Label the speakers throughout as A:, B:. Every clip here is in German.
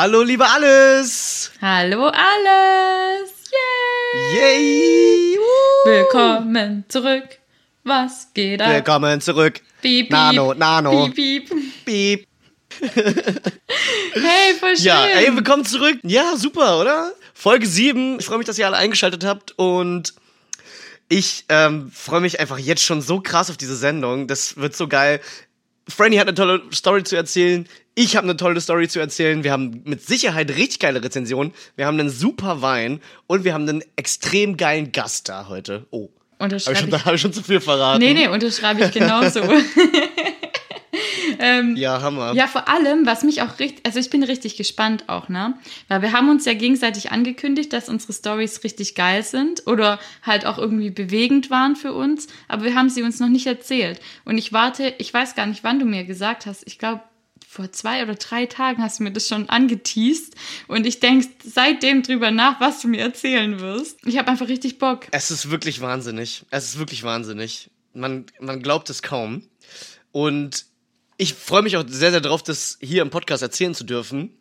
A: Hallo, liebe Alles!
B: Hallo, Alles! Yay!
A: Yay! Woo.
B: Willkommen zurück. Was geht ab?
A: Willkommen zurück.
B: Piep, piep.
A: Nano, Nano.
B: Piep, piep.
A: Piep.
B: Hey, voll schön.
A: Ja, ey, willkommen zurück. Ja, super, oder? Folge 7. Ich freue mich, dass ihr alle eingeschaltet habt und ich ähm, freue mich einfach jetzt schon so krass auf diese Sendung. Das wird so geil. Franny hat eine tolle Story zu erzählen. Ich habe eine tolle Story zu erzählen. Wir haben mit Sicherheit richtig geile Rezensionen. Wir haben einen super Wein und wir haben einen extrem geilen Gast da heute. Oh. Habe ich,
B: Unterschreibe
A: schon-
B: ich.
A: hab ich schon zu viel verraten?
B: Nee, nee, unterschreibe ich genauso. ähm,
A: Ja, Hammer.
B: Ja, vor allem, was mich auch richtig, also ich bin richtig gespannt auch, ne? Weil wir haben uns ja gegenseitig angekündigt, dass unsere Stories richtig geil sind oder halt auch irgendwie bewegend waren für uns, aber wir haben sie uns noch nicht erzählt. Und ich warte, ich weiß gar nicht, wann du mir gesagt hast, ich glaube, vor zwei oder drei Tagen hast du mir das schon angeteased und ich denke seitdem drüber nach, was du mir erzählen wirst. Ich habe einfach richtig Bock.
A: Es ist wirklich wahnsinnig. Es ist wirklich wahnsinnig. Man, man glaubt es kaum. Und ich freue mich auch sehr, sehr darauf, das hier im Podcast erzählen zu dürfen.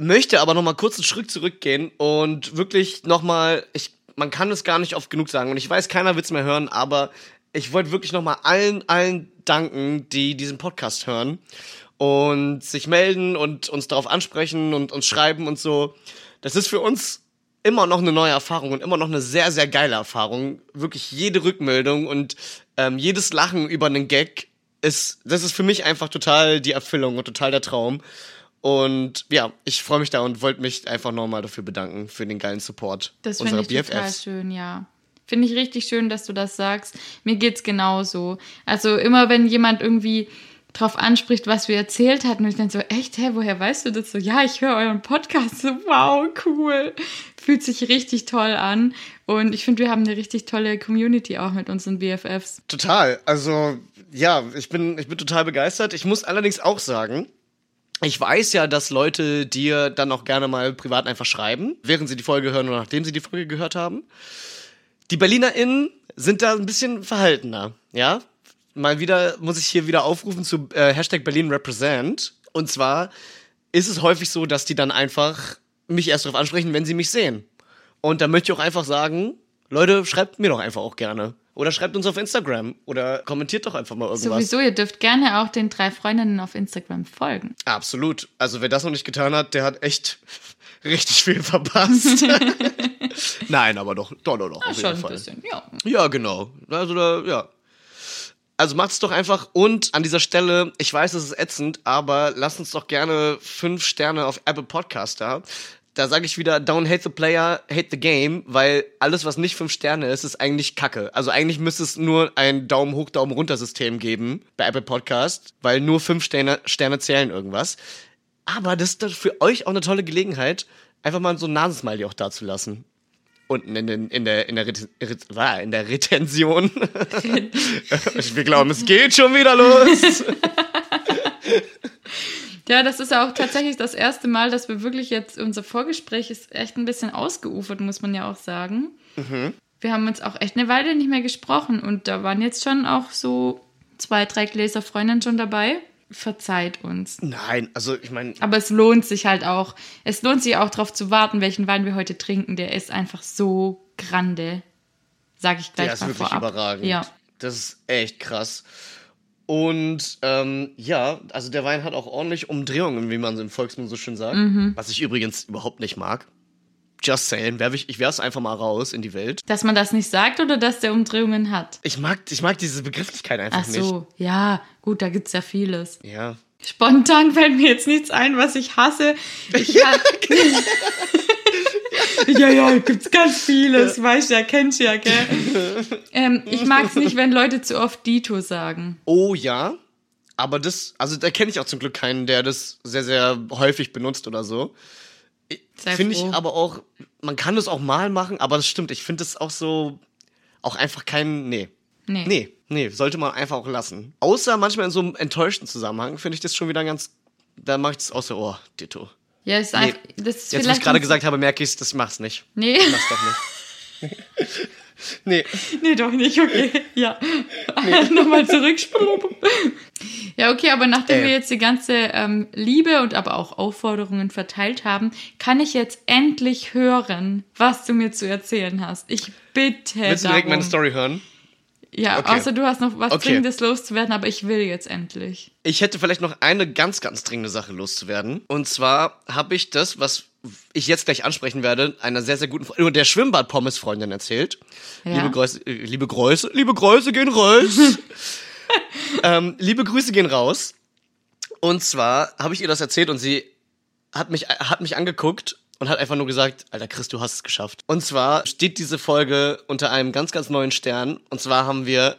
A: Möchte aber noch mal kurz einen Schritt zurückgehen und wirklich noch mal, ich, man kann es gar nicht oft genug sagen und ich weiß, keiner wird es mehr hören, aber ich wollte wirklich noch mal allen, allen danken, die diesen Podcast hören und sich melden und uns darauf ansprechen und uns schreiben und so. Das ist für uns immer noch eine neue Erfahrung und immer noch eine sehr, sehr geile Erfahrung. Wirklich jede Rückmeldung und ähm, jedes Lachen über einen Gag ist, das ist für mich einfach total die Erfüllung und total der Traum. Und ja, ich freue mich da und wollte mich einfach nochmal dafür bedanken, für den geilen Support
B: Das finde
A: unserer
B: ich total
A: BFFs.
B: schön, ja. Finde ich richtig schön, dass du das sagst. Mir geht's genauso. Also immer wenn jemand irgendwie drauf anspricht, was wir erzählt hatten, und ich dann so, echt, hä, woher weißt du das so? Ja, ich höre euren Podcast. So, wow, cool. Fühlt sich richtig toll an. Und ich finde, wir haben eine richtig tolle Community auch mit unseren BFFs.
A: Total. Also, ja, ich bin, ich bin total begeistert. Ich muss allerdings auch sagen, ich weiß ja, dass Leute dir dann auch gerne mal privat einfach schreiben, während sie die Folge hören oder nachdem sie die Folge gehört haben. Die BerlinerInnen sind da ein bisschen verhaltener, ja? Mal wieder muss ich hier wieder aufrufen zu äh, Hashtag Berlin Represent. Und zwar ist es häufig so, dass die dann einfach mich erst darauf ansprechen, wenn sie mich sehen. Und da möchte ich auch einfach sagen, Leute, schreibt mir doch einfach auch gerne. Oder schreibt uns auf Instagram. Oder kommentiert doch einfach mal irgendwas.
B: Sowieso, ihr dürft gerne auch den drei Freundinnen auf Instagram folgen.
A: Absolut. Also wer das noch nicht getan hat, der hat echt richtig viel verpasst. Nein, aber doch, doch, doch, doch auf jeden Fall.
B: ja.
A: Ja, genau. Also da, ja. Also macht's doch einfach und an dieser Stelle, ich weiß, es ist ätzend, aber lasst uns doch gerne fünf Sterne auf Apple Podcast da. Da sage ich wieder, don't hate the player, hate the game, weil alles, was nicht fünf Sterne ist, ist eigentlich Kacke. Also eigentlich müsste es nur ein Daumen hoch, Daumen runter System geben bei Apple Podcast, weil nur fünf Sterne, Sterne zählen irgendwas. Aber das ist für euch auch eine tolle Gelegenheit, einfach mal so ein Nasensmiley auch da zu lassen unten in, den, in der in der Ret Ret ah, in der Retention. Wir glauben, es geht schon wieder los.
B: Ja, das ist ja auch tatsächlich das erste Mal, dass wir wirklich jetzt, unser Vorgespräch ist echt ein bisschen ausgeufert, muss man ja auch sagen. Wir haben uns auch echt eine Weile nicht mehr gesprochen und da waren jetzt schon auch so zwei, drei Gläser Freundin schon dabei. Verzeiht uns.
A: Nein, also ich meine,
B: Aber es lohnt sich halt auch. Es lohnt sich auch darauf zu warten, welchen Wein wir heute trinken. Der ist einfach so grande. Sag ich gleich
A: der ist
B: mal
A: wirklich
B: vorab.
A: überragend.
B: Ja.
A: Das ist echt krass. Und ähm, ja, also der Wein hat auch ordentlich Umdrehungen, wie man so im Volksmund so schön sagt.
B: Mhm.
A: Was ich übrigens überhaupt nicht mag. Just saying, werf ich, ich werf's einfach mal raus in die Welt.
B: Dass man das nicht sagt oder dass der Umdrehungen hat.
A: Ich mag, ich mag diese Begrifflichkeit einfach
B: Ach so, ja, gut, da gibt's ja vieles.
A: nicht. Ja.
B: Spontan fällt mir jetzt nichts ein, was ich hasse. Ich ja, ja, ja, gibt's ganz vieles, weißt du, ja, kennst du ja, gell? ähm, ich mag's nicht, wenn Leute zu oft Dito sagen.
A: Oh ja, aber das, also da kenne ich auch zum Glück keinen, der das sehr, sehr häufig benutzt oder so. Finde ich aber auch, man kann das auch mal machen, aber das stimmt, ich finde das auch so, auch einfach kein, nee.
B: Nee.
A: Nee, nee, sollte man einfach auch lassen. Außer manchmal in so einem enttäuschten Zusammenhang finde ich das schon wieder ganz, da mache ich das so, oh, Ditto.
B: Ja, ist
A: Nee.
B: einfach, das ist
A: Jetzt, wo ich gerade gesagt habe, merke ich, das mach's nicht.
B: Nee,
A: Mach's doch nicht. nee.
B: nee, doch nicht, okay. Ja. Nochmal zurück. ja, okay, aber nachdem
A: Ey.
B: wir jetzt die ganze ähm, Liebe und aber auch Aufforderungen verteilt haben, kann ich jetzt endlich hören, was du mir zu erzählen hast. Ich bitte
A: Willst du direkt
B: darum.
A: meine Story hören?
B: Ja,
A: Okay.
B: außer du hast noch was
A: Okay.
B: Dringendes loszuwerden, aber ich will jetzt endlich.
A: Ich hätte vielleicht noch eine ganz, ganz dringende Sache loszuwerden. Und zwar habe ich das, was ich jetzt gleich ansprechen werde, einer sehr, sehr guten Freundin, der Schwimmbad-Pommes-Freundin erzählt.
B: Ja.
A: Liebe Grüße, äh, liebe Grüße, liebe Grüße gehen raus. ähm, liebe Grüße gehen raus. Und zwar habe ich ihr das erzählt und sie hat mich, hat mich angeguckt und hat einfach nur gesagt, Alter Chris, du hast es geschafft. Und zwar steht diese Folge unter einem ganz, ganz neuen Stern. Und zwar haben wir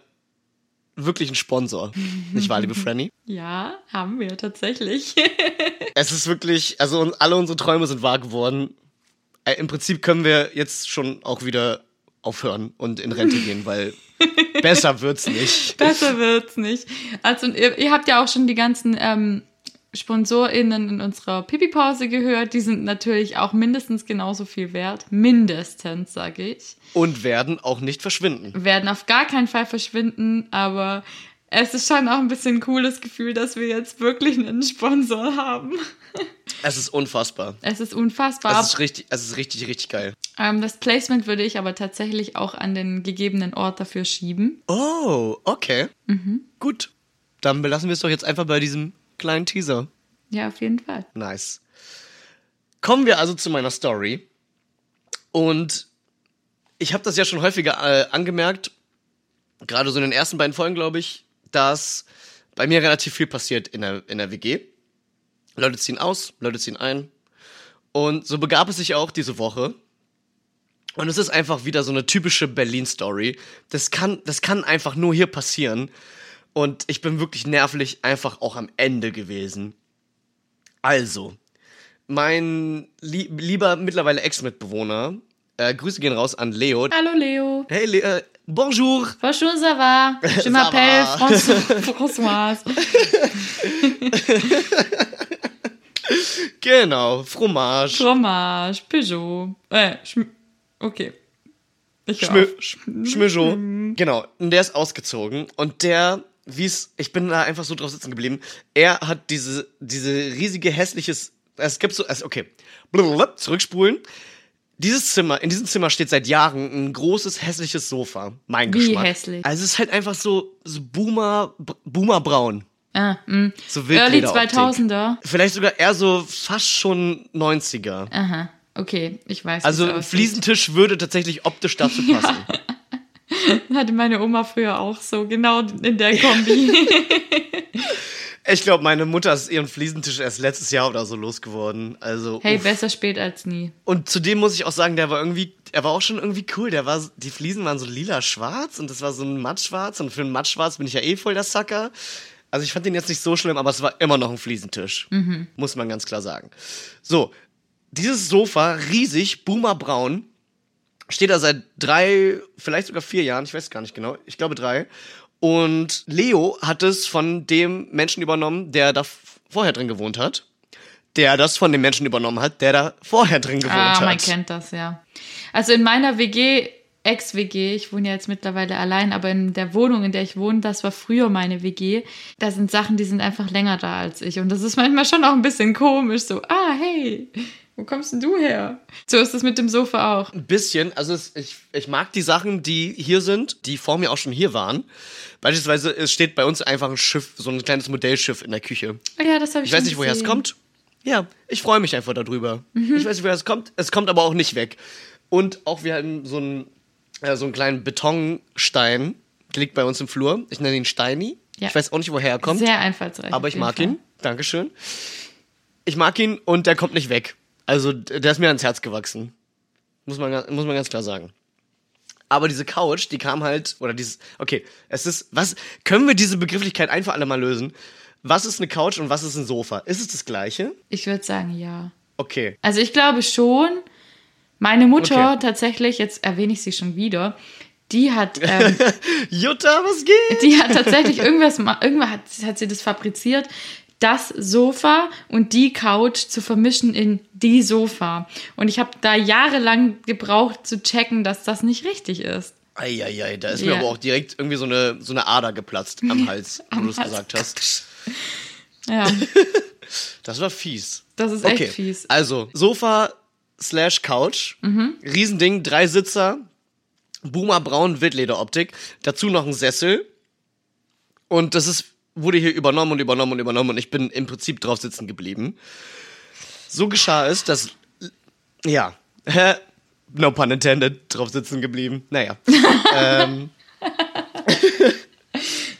A: wirklich einen Sponsor. Nicht wahr, liebe Franny?
B: Ja, haben wir tatsächlich.
A: Es ist wirklich, also alle unsere Träume sind wahr geworden. Äh, Im Prinzip können wir jetzt schon auch wieder aufhören und in Rente gehen, weil besser wird's nicht.
B: Besser wird's nicht. Also ihr, ihr habt ja auch schon die ganzen ähm, SponsorInnen in unserer Pipi-Pause gehört. Die sind natürlich auch mindestens genauso viel wert. Mindestens, sage ich.
A: Und werden auch nicht verschwinden.
B: Werden auf gar keinen Fall verschwinden, aber es ist schon auch ein bisschen ein cooles Gefühl, dass wir jetzt wirklich einen Sponsor haben.
A: Es ist unfassbar.
B: Es ist unfassbar.
A: Es ist richtig, es ist richtig, richtig geil.
B: ähm, das Placement würde ich aber tatsächlich auch an den gegebenen Ort dafür schieben.
A: Oh, okay. Gut. Dann belassen wir es doch jetzt einfach bei diesem kleinen Teaser.
B: Ja, auf jeden Fall.
A: Nice. Kommen wir also zu meiner Story. Und ich habe das ja schon häufiger äh, angemerkt, gerade so in den ersten beiden Folgen, glaube ich, dass bei mir relativ viel passiert in der, in der WG. Leute ziehen aus, Leute ziehen ein. Und so begab es sich auch diese Woche. Und es ist einfach wieder so eine typische Berlin-Story. Das kann, das kann einfach nur hier passieren. Und ich bin wirklich nervlich einfach auch am Ende gewesen. Also, mein lie lieber mittlerweile Ex-Mitbewohner, äh, Grüße gehen raus an Leo.
B: Hallo Leo.
A: Hey, Le äh, bonjour.
B: Bonjour, ça va? Je m'appelle. François-.
A: Genau, Fromage.
B: Fromage, Peugeot. Äh, okay. Ich
A: Schmö Schmöjo. Genau, und der ist ausgezogen und der, wie es, ich bin da einfach so drauf sitzen geblieben, er hat diese, diese riesige hässliches, es gibt so, also okay, Blablabla, zurückspulen. Dieses Zimmer, in diesem Zimmer steht seit Jahren ein großes hässliches Sofa. Mein
B: Wie
A: Geschmack.
B: hässlich?
A: Also es ist halt einfach so, so Boomer, Boomerbraun.
B: Ah, mh.
A: So
B: Early
A: Wildlederoptik.
B: 2000er.
A: Vielleicht sogar eher so fast schon 90er.
B: Aha, okay, ich weiß.
A: Also. Fliesentisch würde tatsächlich optisch dazu passen.
B: Hatte meine Oma früher auch so, genau in der Kombi.
A: Ich glaube, meine Mutter ist ihren Fliesentisch erst letztes Jahr oder so losgeworden. Also
B: hey,
A: uff.
B: besser spät als nie.
A: und zudem muss ich auch sagen, der war irgendwie, er war auch schon irgendwie cool. Der war, die Fliesen waren so lila-schwarz und das war so ein mattschwarz und für ein mattschwarz bin ich ja eh voll der Sucker. Also ich fand den jetzt nicht so schlimm, aber es war immer noch ein Fliesentisch, muss man ganz klar sagen. So, dieses Sofa riesig, boomerbraun, steht da seit drei, vielleicht sogar vier Jahren, ich weiß gar nicht genau, ich glaube drei. Und Leo hat es von dem Menschen übernommen, der da vorher drin gewohnt hat. Der das von dem Menschen übernommen hat, der da vorher drin gewohnt
B: Ah,
A: hat.
B: man kennt das, ja. Also in meiner WG, Ex-WG, ich wohne ja jetzt mittlerweile allein, aber in der Wohnung, in der ich wohne, das war früher meine WG, da sind Sachen, die sind einfach länger da als ich. Und das ist manchmal schon auch ein bisschen komisch, so, ah, hey, wo kommst denn du her? So ist es mit dem Sofa auch.
A: Ein bisschen, also es, ich, ich mag die Sachen, die hier sind, die vor mir auch schon hier waren. Beispielsweise, es steht bei uns einfach ein Schiff, so ein kleines Modellschiff in der Küche.
B: Ah Ja, das habe ich
A: Ich weiß
B: schon
A: nicht, woher es
B: gesehen.
A: kommt. Ja, ich freue mich einfach darüber.
B: Mhm.
A: Ich weiß nicht, woher es kommt. Es kommt aber auch nicht weg. Und auch wir haben so einen, äh, so einen kleinen Betonstein, der liegt bei uns im Flur. Ich nenne ihn Steini.
B: Ja.
A: Ich weiß auch nicht, woher er kommt.
B: Sehr einfallsreich.
A: aber
B: auf
A: ich
B: jeden
A: mag
B: Fall.
A: ihn. Dankeschön. Ich mag ihn und der kommt nicht weg. Also der ist mir ans Herz gewachsen. Muss man, muss man ganz klar sagen. Aber diese Couch, die kam halt, oder dieses, okay, es ist, was, können wir diese Begrifflichkeit einfach alle mal lösen? Was ist eine Couch und was ist ein Sofa? Ist es das Gleiche?
B: Ich würde sagen, ja.
A: Okay.
B: Also ich glaube schon, meine Mutter
A: Okay.
B: tatsächlich, jetzt erwähne ich sie schon wieder, die hat, ähm,
A: Jutta, was geht?
B: die hat tatsächlich irgendwas, irgendwann hat, hat sie das fabriziert, das Sofa und die Couch zu vermischen in die Sofa. Und ich habe da jahrelang gebraucht zu checken, dass das nicht richtig ist.
A: Eieiei, da ist mir
B: Ja.
A: aber auch direkt irgendwie so eine, so eine Ader geplatzt am Hals, wo
B: Am
A: du es gesagt hast.
B: Ja,
A: Das war fies.
B: das ist echt fies.
A: Also, Sofa slash Couch. Riesending, drei Sitzer. Boomer Braun Wildlederoptik. Dazu noch ein Sessel. Und das ist, wurde hier übernommen und übernommen und übernommen und ich bin im Prinzip drauf sitzen geblieben. So geschah es, dass, ja, no pun intended, drauf sitzen geblieben. Naja. ähm,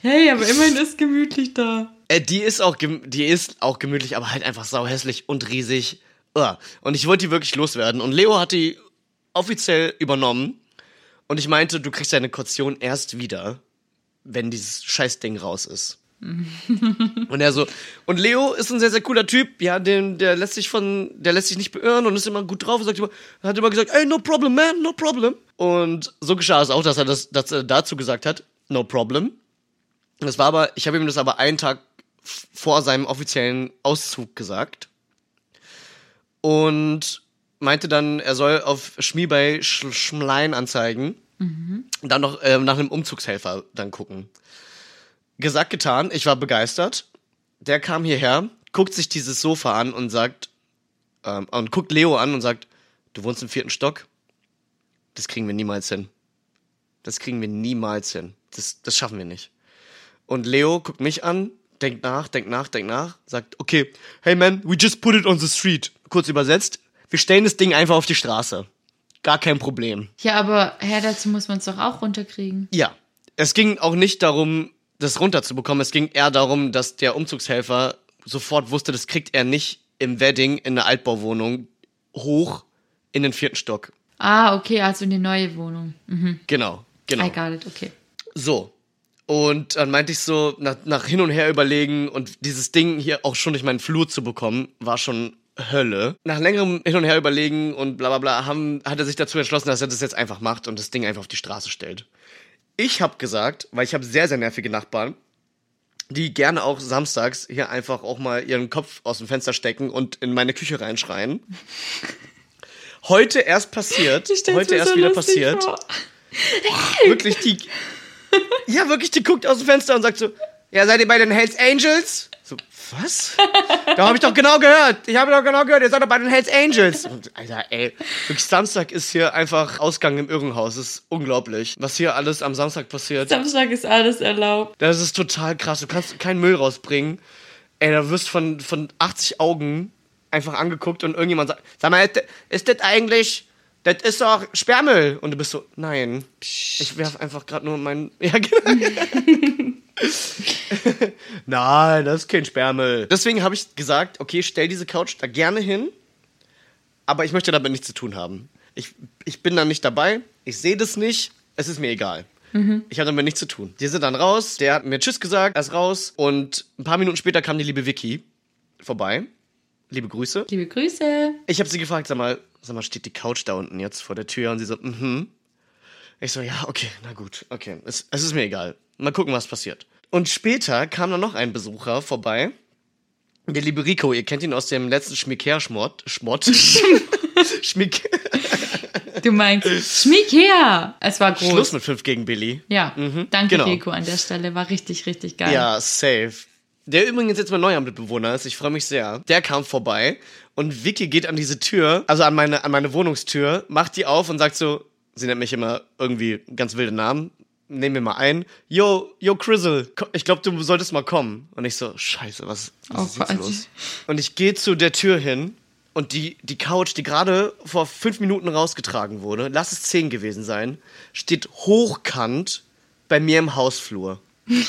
B: Hey, aber immerhin ist gemütlich da.
A: Äh, die ist auch die ist auch gemütlich, aber halt einfach sauhässlich und riesig. Uah. Und ich wollte die wirklich loswerden. Und Leo hat die offiziell übernommen. Und ich meinte, du kriegst deine Kaution erst wieder, wenn dieses Scheißding raus ist. Und er so, und Leo ist ein sehr, sehr cooler Typ, ja, den, der lässt sich von, der lässt sich nicht beirren und ist immer gut drauf und sagt immer, hat immer gesagt, ey, no problem, man, no problem. Und so geschah es auch, dass er das, dass er dazu gesagt hat, no problem. Das war aber, ich habe ihm das aber einen Tag vor seinem offiziellen Auszug gesagt. Und meinte dann, er soll auf Schmi bei Sch Schmlein anzeigen. Und dann noch ähm, nach einem Umzugshelfer dann gucken. Gesagt, getan, ich war begeistert. Der kam hierher, guckt sich dieses Sofa an und sagt, ähm, und guckt Leo an und sagt, du wohnst im vierten Stock? Das kriegen wir niemals hin. Das kriegen wir niemals hin. Das, das schaffen wir nicht. Und Leo guckt mich an, denkt nach, denkt nach, denkt nach, sagt, okay, hey man, we just put it on the street. Kurz übersetzt, wir stellen das Ding einfach auf die Straße. Gar kein Problem.
B: Ja, aber Herr, dazu muss man es doch auch runterkriegen.
A: Ja, es ging auch nicht darum, das runterzubekommen. Es ging eher darum, dass der Umzugshelfer sofort wusste, das kriegt er nicht im Wedding in der Altbauwohnung hoch in den vierten Stock.
B: Ah, okay, also in die neue Wohnung. Mhm.
A: Genau, genau.
B: I got it, okay.
A: So. Und dann meinte ich so, nach, nach hin und her überlegen und dieses Ding hier auch schon durch meinen Flur zu bekommen, war schon Hölle. Nach längerem Hin und Her überlegen und bla bla bla, haben, hat er sich dazu entschlossen, dass er das jetzt einfach macht und das Ding einfach auf die Straße stellt. Ich habe gesagt, weil ich habe sehr, sehr nervige Nachbarn, die gerne auch samstags hier einfach auch mal ihren Kopf aus dem Fenster stecken und in meine Küche reinschreien. Heute erst passiert, heute erst
B: so
A: wieder passiert
B: vor.
A: wirklich die. Ja, wirklich, die guckt aus dem Fenster und sagt so: Ja, seid ihr bei den Hells Angels? So, was? Da habe ich doch genau gehört. Ich habe doch genau gehört, ihr seid doch bei den Hells Angels. Und, Alter, ey, wirklich, Samstag ist hier einfach Ausgang im Irrenhaus. Das ist unglaublich, was hier alles am Samstag passiert.
B: Samstag ist alles erlaubt.
A: Das ist total krass. Du kannst keinen Müll rausbringen. Ey, da wirst von, von 80 Augen einfach angeguckt und irgendjemand sagt, sag mal, ist das- eigentlich, das ist doch Sperrmüll. Und du bist so, nein, ich werf einfach gerade nur meinen, ja genau. nein, das ist kein Sperrmüll. Deswegen habe ich gesagt, okay, stell diese Couch da gerne hin, aber ich möchte damit nichts zu tun haben. Ich, ich bin da nicht dabei, ich sehe das nicht, es ist mir egal. Ich habe damit nichts zu tun. Die sind dann raus, der hat mir Tschüss gesagt, er ist raus und ein paar Minuten später kam die liebe Vicky vorbei. Liebe Grüße.
B: Liebe Grüße.
A: Ich habe sie gefragt, sag mal, sag mal, steht die Couch da unten jetzt vor der Tür? Und sie so, mhm. Ich so, ja, okay, na gut, okay. Es, es ist mir egal. Mal gucken, was passiert. Und später kam dann noch ein Besucher vorbei. Der liebe Rico, ihr kennt ihn aus dem letzten Schmicker-Schmott. Schmott. Schmick.
B: Du meinst, schmieg her. Es war groß.
A: Schluss mit 5 gegen Billy.
B: Ja, danke
A: genau.
B: Rico an der Stelle. War richtig, richtig geil.
A: Ja, safe. Der übrigens jetzt mein neuer Mitbewohner ist, ich freue mich sehr. Der kam vorbei und Vicky geht an diese Tür, also an meine, an meine Wohnungstür, macht die auf und sagt so, sie nennt mich immer irgendwie ganz wilde Namen, nehmen wir mal ein, yo, yo Crizzle, ich glaube, du solltest mal kommen. Und ich so, scheiße, was, was
B: Oh
A: ist los? Und ich gehe zu der Tür hin und die, die Couch, die gerade vor fünf Minuten rausgetragen wurde, lass es zehn gewesen sein, steht hochkant bei mir im Hausflur.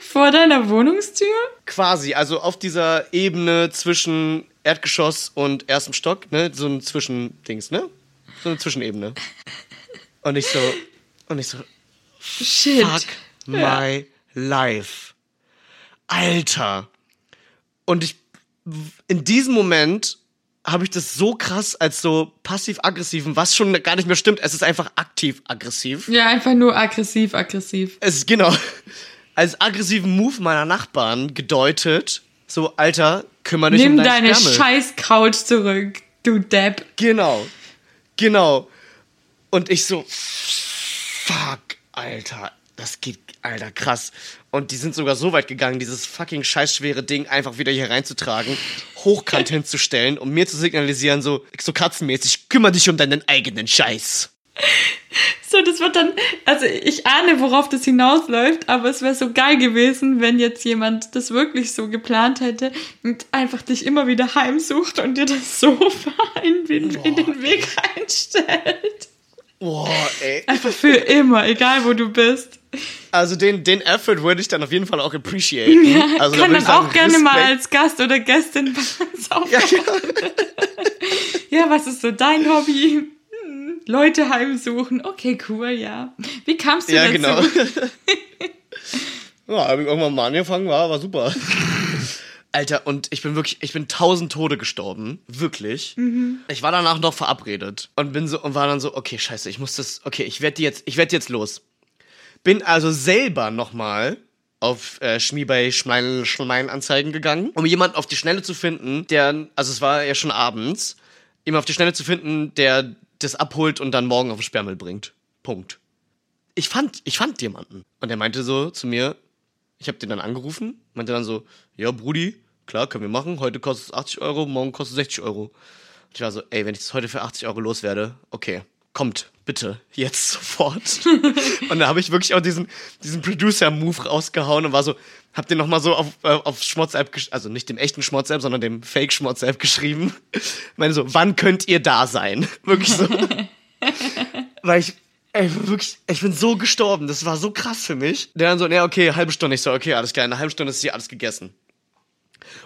B: Vor deiner Wohnungstür?
A: Quasi, also auf dieser Ebene zwischen Erdgeschoss und erstem Stock, ne? So ein Zwischendings, ne? So eine Zwischenebene. Und ich so, und ich so,
B: Shit.
A: fuck my life. Alter. Und ich, in diesem Moment habe ich das so krass als so passiv-aggressiven, was schon gar nicht mehr stimmt. Es ist einfach aktiv-aggressiv.
B: Ja, einfach nur aggressiv, aggressiv.
A: Es ist genau als aggressiven Move meiner Nachbarn gedeutet. So, Alter, kümmere dich
B: Nimm
A: um dein
B: deine
A: Sperrmüll.
B: scheiß Couch zurück, du Depp.
A: Genau. Genau. Und ich so, fuck, Alter, das geht, Alter, krass. Und die sind sogar so weit gegangen, dieses fucking scheißschwere Ding einfach wieder hier reinzutragen, hochkant hinzustellen, um mir zu signalisieren, so, so katzenmäßig, kümmere dich um deinen eigenen Scheiß.
B: So, das wird dann, also ich ahne, worauf das hinausläuft, aber es wäre so geil gewesen, wenn jetzt jemand das wirklich so geplant hätte und einfach dich immer wieder heimsucht und dir das Sofa in, in, in den Weg einstellt.
A: Boah, ey.
B: Einfach für immer, egal wo du bist.
A: Also den, den Effort würde ich dann auf jeden Fall auch appreciaten.
B: Ja,
A: also
B: kann
A: würde
B: dann
A: sagen,
B: auch gerne mal
A: Respekt.
B: als Gast oder Gästin bei uns
A: Ja, ja.
B: Ja, was ist so dein Hobby? Leute heimsuchen. Okay, cool, ja. Wie kamst du
A: Ja,
B: dazu?
A: genau. ja, hab ich irgendwann mal angefangen, war, war super. Alter, und ich bin wirklich, ich bin tausend Tode gestorben. Wirklich. Ich war danach noch verabredet und bin so, und war dann so, okay, scheiße, ich muss das, okay, ich werde jetzt, ich werde jetzt los. Bin also selber nochmal auf äh, Schmie bei Schmein, Schmeinanzeigen gegangen, um jemanden auf die Schnelle zu finden, der, also es war ja schon abends, jemanden auf die Schnelle zu finden, der das abholt und dann morgen auf den Sperrmüll bringt. Punkt. Ich fand, ich fand jemanden. Und er meinte so zu mir, ich habe den dann angerufen, meinte dann so, ja, Brudi, klar, können wir machen. Heute kostet es 80 Euro, morgen kostet es 60 Euro. Und ich war so, ey, wenn ich das heute für 80 Euro loswerde, okay, kommt, bitte, jetzt sofort. und da habe ich wirklich auch diesen, diesen Producer-Move rausgehauen und war so, hab den nochmal so auf, äh, auf Schmotz-App, also nicht dem echten Schmotz-App, sondern dem Fake-Schmotz-App geschrieben. meine so, wann könnt ihr da sein? Wirklich so. Weil ich, ey, wirklich, ich bin so gestorben. Das war so krass für mich. Der dann so, ja, okay, halbe Stunde. Ich so, okay, alles klar, in einer halben Stunde ist hier alles gegessen.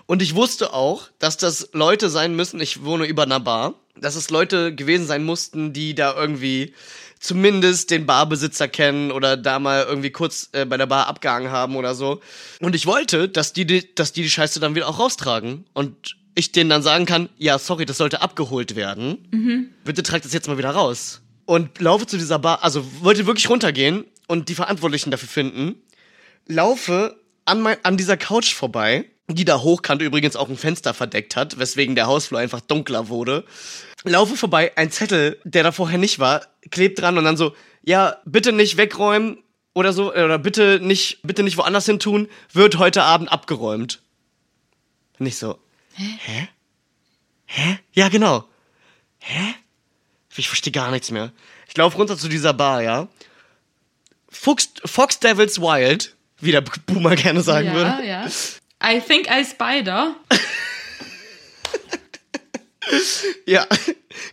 A: Und ich wusste auch, dass das Leute sein müssen, ich wohne über einer Bar, dass es Leute gewesen sein mussten, die da irgendwie zumindest den Barbesitzer kennen oder da mal irgendwie kurz äh, bei der Bar abgehangen haben oder so. Und ich wollte, dass die, die, dass die die Scheiße dann wieder auch raustragen. Und ich denen dann sagen kann, ja, sorry, das sollte abgeholt werden. Bitte tragt das jetzt mal wieder raus. Und laufe zu dieser Bar, also wollte wirklich runtergehen und die Verantwortlichen dafür finden. Laufe an, mein, an dieser Couch vorbei, die da hochkant übrigens auch ein Fenster verdeckt hat, weswegen der Hausflur einfach dunkler wurde. Laufe vorbei, ein Zettel, der da vorher nicht war, klebt dran und dann so, ja, bitte nicht wegräumen oder so, oder bitte nicht, bitte nicht woanders hin tun, wird heute Abend abgeräumt. Nicht so, hä? Hä? Ja, genau. Hä? Ich verstehe gar nichts mehr. Ich laufe runter zu dieser Bar, ja. Fox, Fox Devils Wild, wie der Boomer gerne sagen
B: ja,
A: würde.
B: ja. I think I spider.
A: Ja,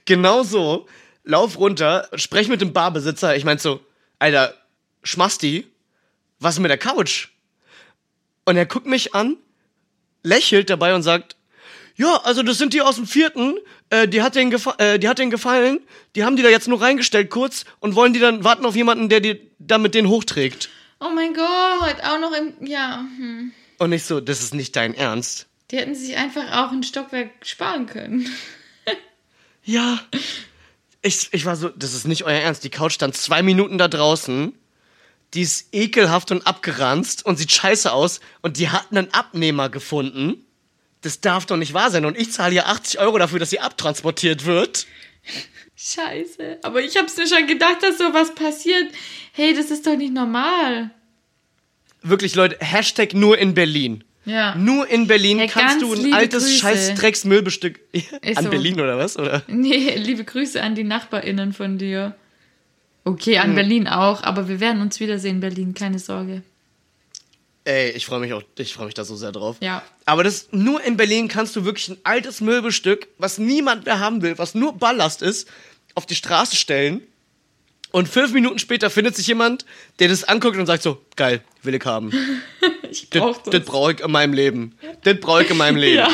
A: genau so. Lauf runter, sprech mit dem Barbesitzer. Ich mein so, Alter, Schmasti, was ist mit der Couch? Und er guckt mich an, lächelt dabei und sagt, ja, also das sind die aus dem vierten, äh, die, hat denen gefa äh, die hat denen gefallen, die haben die da jetzt nur reingestellt kurz und wollen die dann warten auf jemanden, der die da mit denen hochträgt.
B: Oh mein Gott, auch noch im. Ja. Hm.
A: Und ich so, das ist nicht dein Ernst.
B: Die hätten sich einfach auch ein Stockwerk sparen können.
A: Ja. Ich, ich war so, das ist nicht euer Ernst. Die Couch stand zwei Minuten da draußen. Die ist ekelhaft und abgeranzt und sieht scheiße aus. Und die hatten einen Abnehmer gefunden. Das darf doch nicht wahr sein. Und ich zahle hier 80 Euro dafür, dass sie abtransportiert wird.
B: Scheiße. Aber ich hab's mir schon gedacht, dass sowas passiert. Hey, das ist doch nicht normal.
A: Wirklich, Leute, Hashtag nur in Berlin.
B: Ja.
A: Nur in Berlin
B: Hey,
A: kannst du ein altes
B: Grüße.
A: scheiß Drecksmüllbestück. An
B: so.
A: Berlin oder was? Oder?
B: Nee, liebe Grüße an die NachbarInnen von dir. Okay,
A: Hm.
B: an Berlin auch, aber wir werden uns wiedersehen, Berlin, keine Sorge.
A: Ey, ich freue mich auch, ich freue mich da so sehr drauf.
B: Ja.
A: Aber das, nur in Berlin kannst du wirklich ein altes Möbelstück, was niemand mehr haben will, was nur Ballast ist, auf die Straße stellen. Und fünf Minuten später findet sich jemand, der das anguckt und sagt so, geil, will ich haben.
B: Ich
A: Das,
B: brauch
A: das brauche ich in meinem Leben. Das brauche ich in meinem Leben.
B: Ja.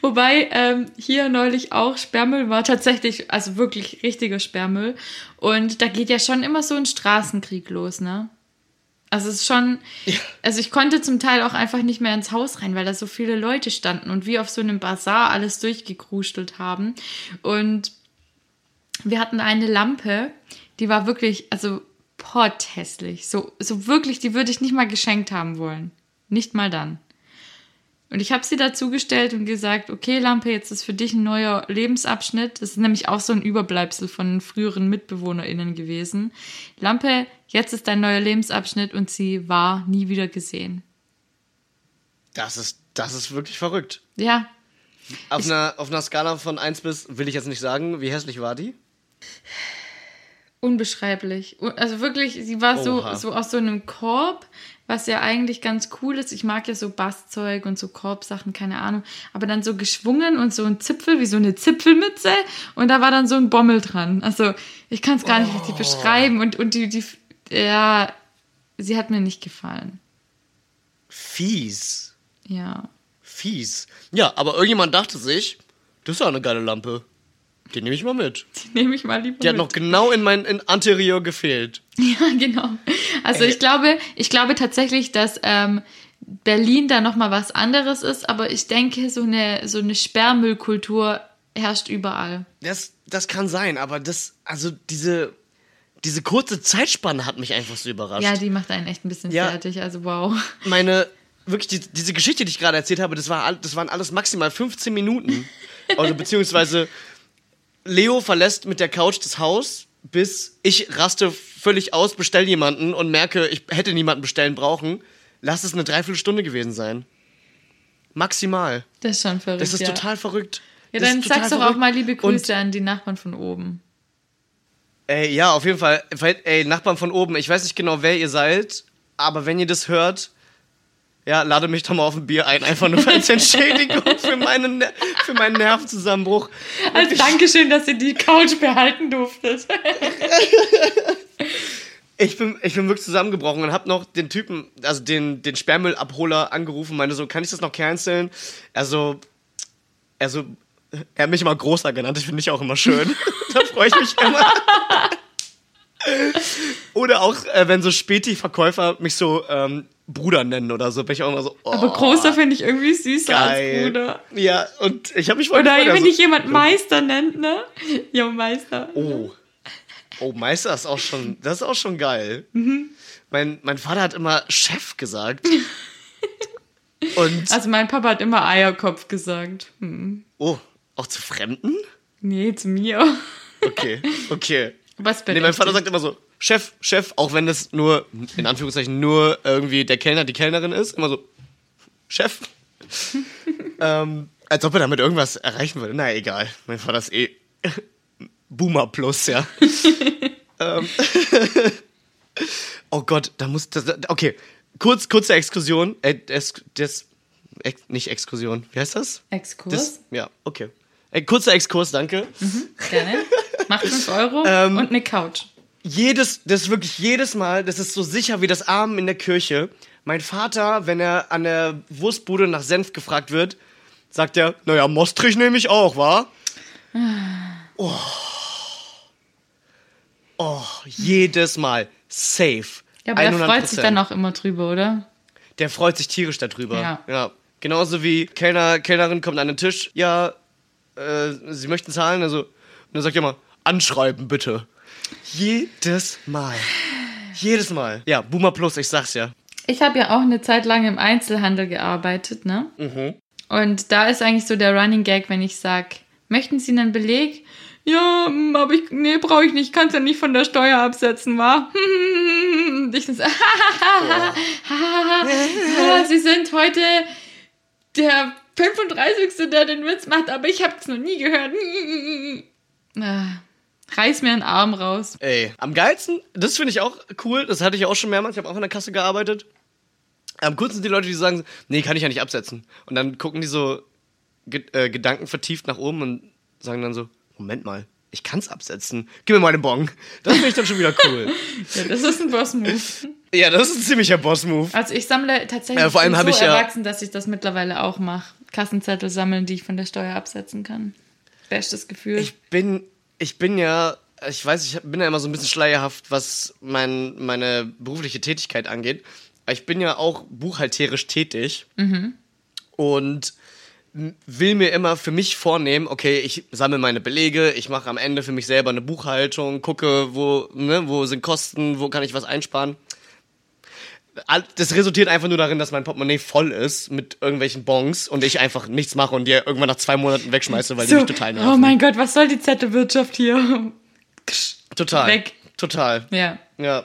B: Wobei ähm, hier neulich auch Sperrmüll war tatsächlich, also wirklich richtiger Sperrmüll. Und da geht ja schon immer so ein Straßenkrieg los, ne? Also es ist schon, also ich konnte zum Teil auch einfach nicht mehr ins Haus rein, weil da so viele Leute standen und wie auf so einem Bazar alles durchgekruschtelt haben. Und wir hatten eine Lampe, die war wirklich, also potthässlich. So, so wirklich, die würde ich nicht mal geschenkt haben wollen. Nicht mal dann. Und ich habe sie dazugestellt und gesagt, okay, Lampe, jetzt ist für dich ein neuer Lebensabschnitt. Das ist nämlich auch so ein Überbleibsel von früheren MitbewohnerInnen gewesen. Lampe, jetzt ist dein neuer Lebensabschnitt und sie war nie wieder gesehen.
A: Das ist, das ist wirklich verrückt.
B: Ja.
A: Auf einer, auf einer Skala von 1 bis, will ich jetzt nicht sagen, wie hässlich war die?
B: Unbeschreiblich. Also wirklich, sie war so,
A: Oha.
B: so aus so einem Korb, was ja eigentlich ganz cool ist. Ich mag ja so Basszeug und so Korbsachen, keine Ahnung. Aber dann so geschwungen und so ein Zipfel, wie so eine Zipfelmütze. Und da war dann so ein Bommel dran. Also ich kann es gar nicht richtig beschreiben. Und, und die, die, ja, sie hat mir nicht gefallen.
A: Fies.
B: Ja.
A: Fies. Ja, aber irgendjemand dachte sich, das ist ja eine geile Lampe. Die nehme ich mal mit.
B: Die nehme ich mal lieber
A: Die hat
B: mit.
A: noch genau in mein in Anterior gefehlt.
B: Ja, genau. Also ich glaube, ich glaube tatsächlich, dass ähm, Berlin da noch mal was anderes ist, aber ich denke, so eine so eine Sperrmüllkultur herrscht überall.
A: Das, das kann sein, aber das, also diese, diese kurze Zeitspanne hat mich einfach so überrascht.
B: Ja, die macht einen echt ein bisschen
A: Ja.
B: fertig. Also wow.
A: Meine, wirklich, die, diese Geschichte, die ich gerade erzählt habe, das, war, das waren alles maximal 15 Minuten. Also beziehungsweise Leo verlässt mit der Couch das Haus, bis ich raste völlig aus, bestell jemanden und merke, ich hätte niemanden bestellen brauchen. Lass es eine Dreiviertelstunde gewesen sein. Maximal.
B: Das ist schon verrückt.
A: Das ist
B: ja.
A: total verrückt.
B: Ja,
A: Das
B: dann sagst doch auch mal liebe
A: Und
B: Grüße an die Nachbarn von oben.
A: Ey, ja, auf jeden Fall. Ey, Nachbarn von oben, ich weiß nicht genau, wer ihr seid, aber wenn ihr das hört, ja, lade mich doch mal auf ein Bier ein, einfach nur als Entschädigung für meinen, für meinen Nervenzusammenbruch.
B: Als Dankeschön, dass ihr die Couch behalten durftet.
A: Ich bin, ich bin wirklich zusammengebrochen und hab noch den Typen, also den, den Sperrmüllabholer angerufen, meine so, kann ich das noch canceln? Also, also, er hat mich immer Großer genannt, ich finde ich auch immer schön. da freue ich mich immer. Oder auch, äh, wenn so Späti-Verkäufer mich so ähm, Bruder nennen oder so, bin ich auch immer so, oh,
B: Aber großer finde ich irgendwie süßer als
A: geil.
B: Bruder.
A: Ja, und ich habe mich
B: Oder
A: gefreut,
B: wenn
A: also-
B: dich jemand Meister nennt, ne? Jo, Meister.
A: Oh. Oh, Meister ist auch schon, das ist auch schon geil.
B: Mhm.
A: Mein, mein Vater hat immer Chef gesagt. Und,
B: Also mein Papa hat immer Eierkopf gesagt. Hm.
A: oh, auch zu Fremden?
B: Nee, zu mir.
A: Okay, okay.
B: Was
A: Nee, mein Vater sagt immer so, Chef, Chef, auch wenn das nur, in Anführungszeichen, nur irgendwie der Kellner, die Kellnerin ist, immer so, Chef. ähm, als ob er damit irgendwas erreichen würde. Na, egal. Mein Vater ist eh Boomer Plus, ja. ähm, oh Gott, da muss, das, okay, kurz, kurze Exkursion, äh, das, das, ex, nicht Exkursion, wie heißt das?
B: Exkurs.
A: Das, ja, okay. Äh, kurzer Exkurs, danke.
B: Gerne. Macht 5 Euro
A: Ähm,
B: und eine Couch.
A: Jedes, das ist wirklich jedes Mal, das ist so sicher wie das Armen in der Kirche. Mein Vater, wenn er an der Wurstbude nach Senf gefragt wird, sagt er, naja, Mostrich nehme ich auch, wa? Oh. Oh, jedes Mal. Safe.
B: Ja, aber er
A: 100%.
B: freut sich dann auch immer drüber, oder?
A: Der freut sich tierisch darüber.
B: Ja.
A: ja. Genauso wie Kellner, Kellnerin kommt an den Tisch, ja, äh, sie möchten zahlen, also, und dann sagt er immer, anschreiben bitte. Jedes Mal. Jedes Mal. Ja, Boomer Plus, ich sag's ja.
B: Ich habe ja auch eine Zeit lang im Einzelhandel gearbeitet, ne?
A: Mhm.
B: Und da ist eigentlich so der Running Gag, wenn ich sag, möchten Sie einen Beleg? Ja, mm, aber ich, nee, brauche ich nicht, kann's ja nicht von der Steuer absetzen, wa? Und ich so, Sie sind heute der 35. der den Witz macht, aber ich hab's noch nie gehört. Ah, Reiß mir einen Arm raus.
A: Ey, am geilsten, das finde ich auch cool, das hatte ich auch schon mehrmals, ich habe auch in der Kasse gearbeitet. Am coolsten sind die Leute, die sagen, nee, kann ich ja nicht absetzen. Und dann gucken die so ge äh, Gedanken vertieft nach oben und sagen dann so, Moment mal, ich kann's absetzen. Gib mir mal den Bon. Das finde ich dann schon wieder cool.
B: Ja, das ist ein Boss-Move.
A: ja, das ist ein ziemlicher Boss-Move.
B: Also ich sammle tatsächlich
A: Äh, vor allem
B: so
A: ich ja-
B: erwachsen, dass ich das mittlerweile auch mache. Kassenzettel sammeln, die ich von der Steuer absetzen kann. Bestes Gefühl.
A: Ich bin, ich bin ja, ich weiß, ich bin ja immer so ein bisschen schleierhaft, was mein, meine berufliche Tätigkeit angeht. Aber Ich bin ja auch buchhalterisch tätig und m- will mir immer für mich vornehmen, okay, ich sammle meine Belege, ich mache am Ende für mich selber eine Buchhaltung, gucke, wo, ne, wo sind Kosten, wo kann ich was einsparen. Das resultiert einfach nur darin, dass mein Portemonnaie voll ist mit irgendwelchen Bons und ich einfach nichts mache und die irgendwann nach zwei Monaten wegschmeiße, weil die
B: So,
A: mich total nerven.
B: oh mein Gott, was soll die Zettelwirtschaft hier?
A: total.
B: weg.
A: Total.
B: Ja.
A: Ja.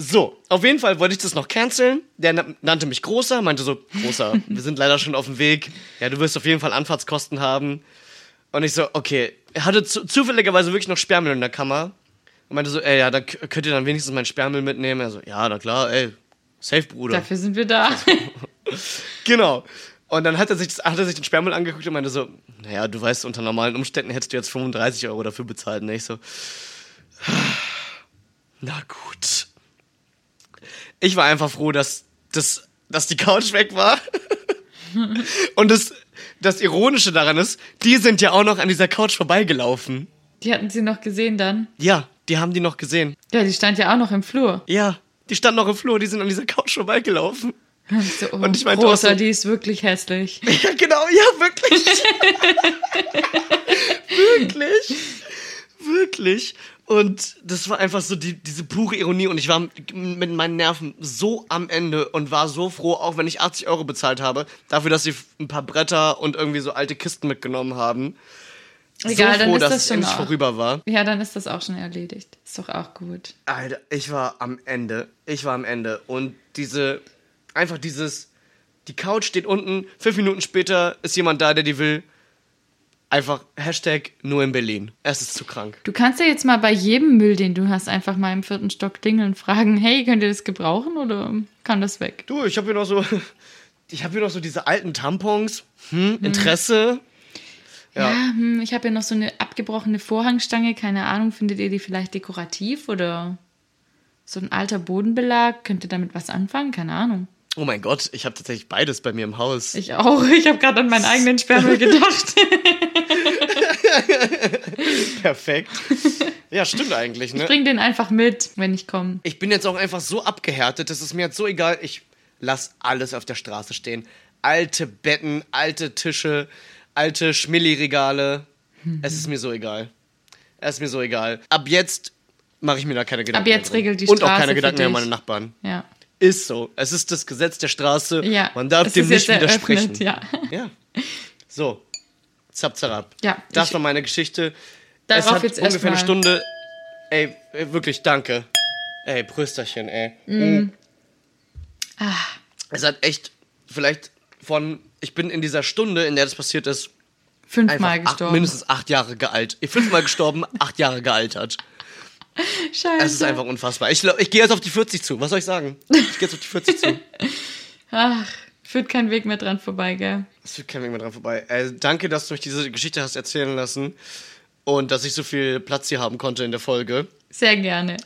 A: So, auf jeden Fall wollte ich das noch canceln. Der na- nannte mich Großer, meinte so, Großer, wir sind leider schon auf dem Weg. Ja, du wirst auf jeden Fall Anfahrtskosten haben. Und ich so, okay. Er hatte zu, zufälligerweise wirklich noch Sperrmüll in der Kammer. Und meinte so, ey, ja, da k- könnt ihr dann wenigstens meinen Sperrmüll mitnehmen. Er so, ja, na klar, ey, safe, Bruder.
B: Dafür sind wir da.
A: Genau. Und dann hat er, sich, hat er sich den Sperrmüll angeguckt und meinte so, naja, du weißt, unter normalen Umständen hättest du jetzt 35 Euro dafür bezahlt. Und ich so, na gut. Ich war einfach froh, dass, dass, dass die Couch weg war. und das, das Ironische daran ist, die sind ja auch noch an dieser Couch vorbeigelaufen.
B: Die hatten sie noch gesehen dann.
A: Ja, die haben die noch gesehen.
B: Ja, die stand ja auch noch im Flur.
A: Ja, die standen noch im Flur, die sind an dieser Couch vorbeigelaufen.
B: Und ich so, oh,
A: Und ich meinte
B: Rosa,
A: so-
B: die ist wirklich hässlich.
A: Ja, genau, ja, wirklich. wirklich. Wirklich. Und das war einfach so die, diese pure Ironie. Und ich war mit meinen Nerven so am Ende und war so froh, auch wenn ich 80 Euro bezahlt habe, dafür, dass sie ein paar Bretter und irgendwie so alte Kisten mitgenommen haben.
B: Egal,
A: so
B: dann
A: froh,
B: ist
A: dass
B: das
A: es
B: schon
A: endlich
B: auch.
A: vorüber war.
B: Ja, dann ist das auch schon erledigt. Ist doch auch gut.
A: Alter, ich war am Ende. Ich war am Ende. Und diese, einfach dieses, die Couch steht unten, fünf Minuten später ist jemand da, der die will. Einfach Hashtag nur in Berlin. Es ist zu krank.
B: Du kannst ja jetzt mal bei jedem Müll, den du hast, einfach mal im vierten Stock klingeln und fragen, hey, könnt ihr das gebrauchen oder kann das weg?
A: Du, ich habe hier noch so, ich habe hier noch so diese alten Tampons. Hm, Interesse.
B: Ja,
A: Ja.
B: hm, ich habe ja noch so eine abgebrochene Vorhangstange, keine Ahnung, findet ihr die vielleicht dekorativ oder so ein alter Bodenbelag? Könnt ihr damit was anfangen? Keine Ahnung.
A: Oh mein Gott, ich habe tatsächlich beides bei mir im Haus.
B: Ich auch. Ich habe gerade an meinen eigenen Sperrmüll gedacht.
A: Perfekt. Ja, stimmt eigentlich, ne?
B: Bring den einfach mit, wenn ich komme.
A: Ich bin jetzt auch einfach so abgehärtet, das ist mir jetzt so egal. Ich lass alles auf der Straße stehen. Alte Betten, alte Tische, alte Schmilli-Regale. Es ist mir so egal. Es ist mir so egal. Ab jetzt mache ich mir da keine Gedanken
B: jetzt
A: mehr. drum.
B: regelt die
A: Und auch
B: Straße
A: keine Gedanken mehr an meine Nachbarn.
B: Ja.
A: Ist so. Es ist das Gesetz der Straße.
B: Ja.
A: Man darf
B: es
A: dem nicht
B: jetzt
A: widersprechen.
B: Ja.
A: Ja. So. Zap, zarab.
B: Ja,
A: Das war meine Geschichte.
B: Darauf
A: es hat
B: jetzt
A: ungefähr eine Stunde. Ey, ey, wirklich, danke. Ey, Prösterchen, ey.
B: Mm.
A: Es hat echt, vielleicht von, ich bin in dieser Stunde, in der das passiert ist,
B: Fünfmal
A: einfach acht,
B: gestorben.
A: mindestens acht Jahre gealtert. Fünfmal gestorben, acht Jahre gealtert.
B: Scheiße.
A: Es ist einfach unfassbar. Ich, ich gehe jetzt auf die 40 zu. Was soll ich sagen? Ich gehe jetzt auf die 40 zu.
B: Ach, führt kein Weg mehr dran vorbei, gell?
A: Es führt kein Weg mehr dran vorbei. Äh, danke, dass du mich diese Geschichte hast erzählen lassen und dass ich so viel Platz hier haben konnte in der Folge.
B: Sehr gerne.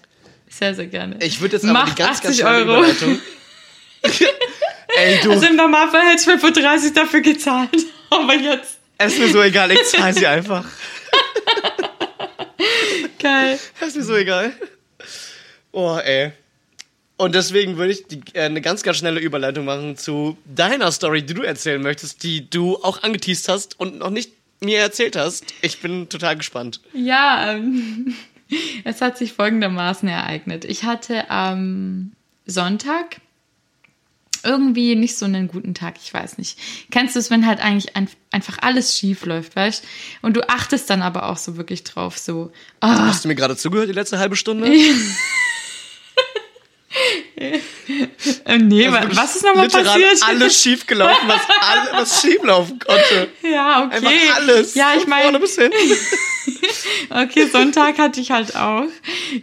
B: Sehr, sehr gerne.
A: Ich würde jetzt aber
B: Mach
A: die ganz, ganz
B: 80
A: schnelle
B: Euro.
A: Ey, du,
B: Also im Normalfall hätte ich 35 dafür gezahlt. Aber jetzt.
A: es ist mir so egal, ich zahle sie einfach.
B: Geil.
A: Es ist mir so egal. Oh, ey. Und deswegen würde ich die, äh, eine ganz, ganz schnelle Überleitung machen zu deiner Story, die du erzählen möchtest, die du auch angeteased hast und noch nicht mir erzählt hast. Ich bin total gespannt.
B: Ja, ähm, es hat sich folgendermaßen ereignet. Ich hatte am Sonntag irgendwie nicht so einen guten Tag, ich weiß nicht. Kennst du es, wenn halt eigentlich ein, einfach alles schief läuft, weißt Und du achtest dann aber auch so wirklich drauf, so, ah,
A: Hast du mir gerade zugehört, die letzte halbe Stunde?
B: äh, nee,
A: wirklich
B: was ist nochmal passiert?
A: alles schief gelaufen, was, alle, was schief laufen konnte.
B: Ja, okay.
A: Einfach alles.
B: Ja, ich meine. Okay, Sonntag hatte ich halt auch.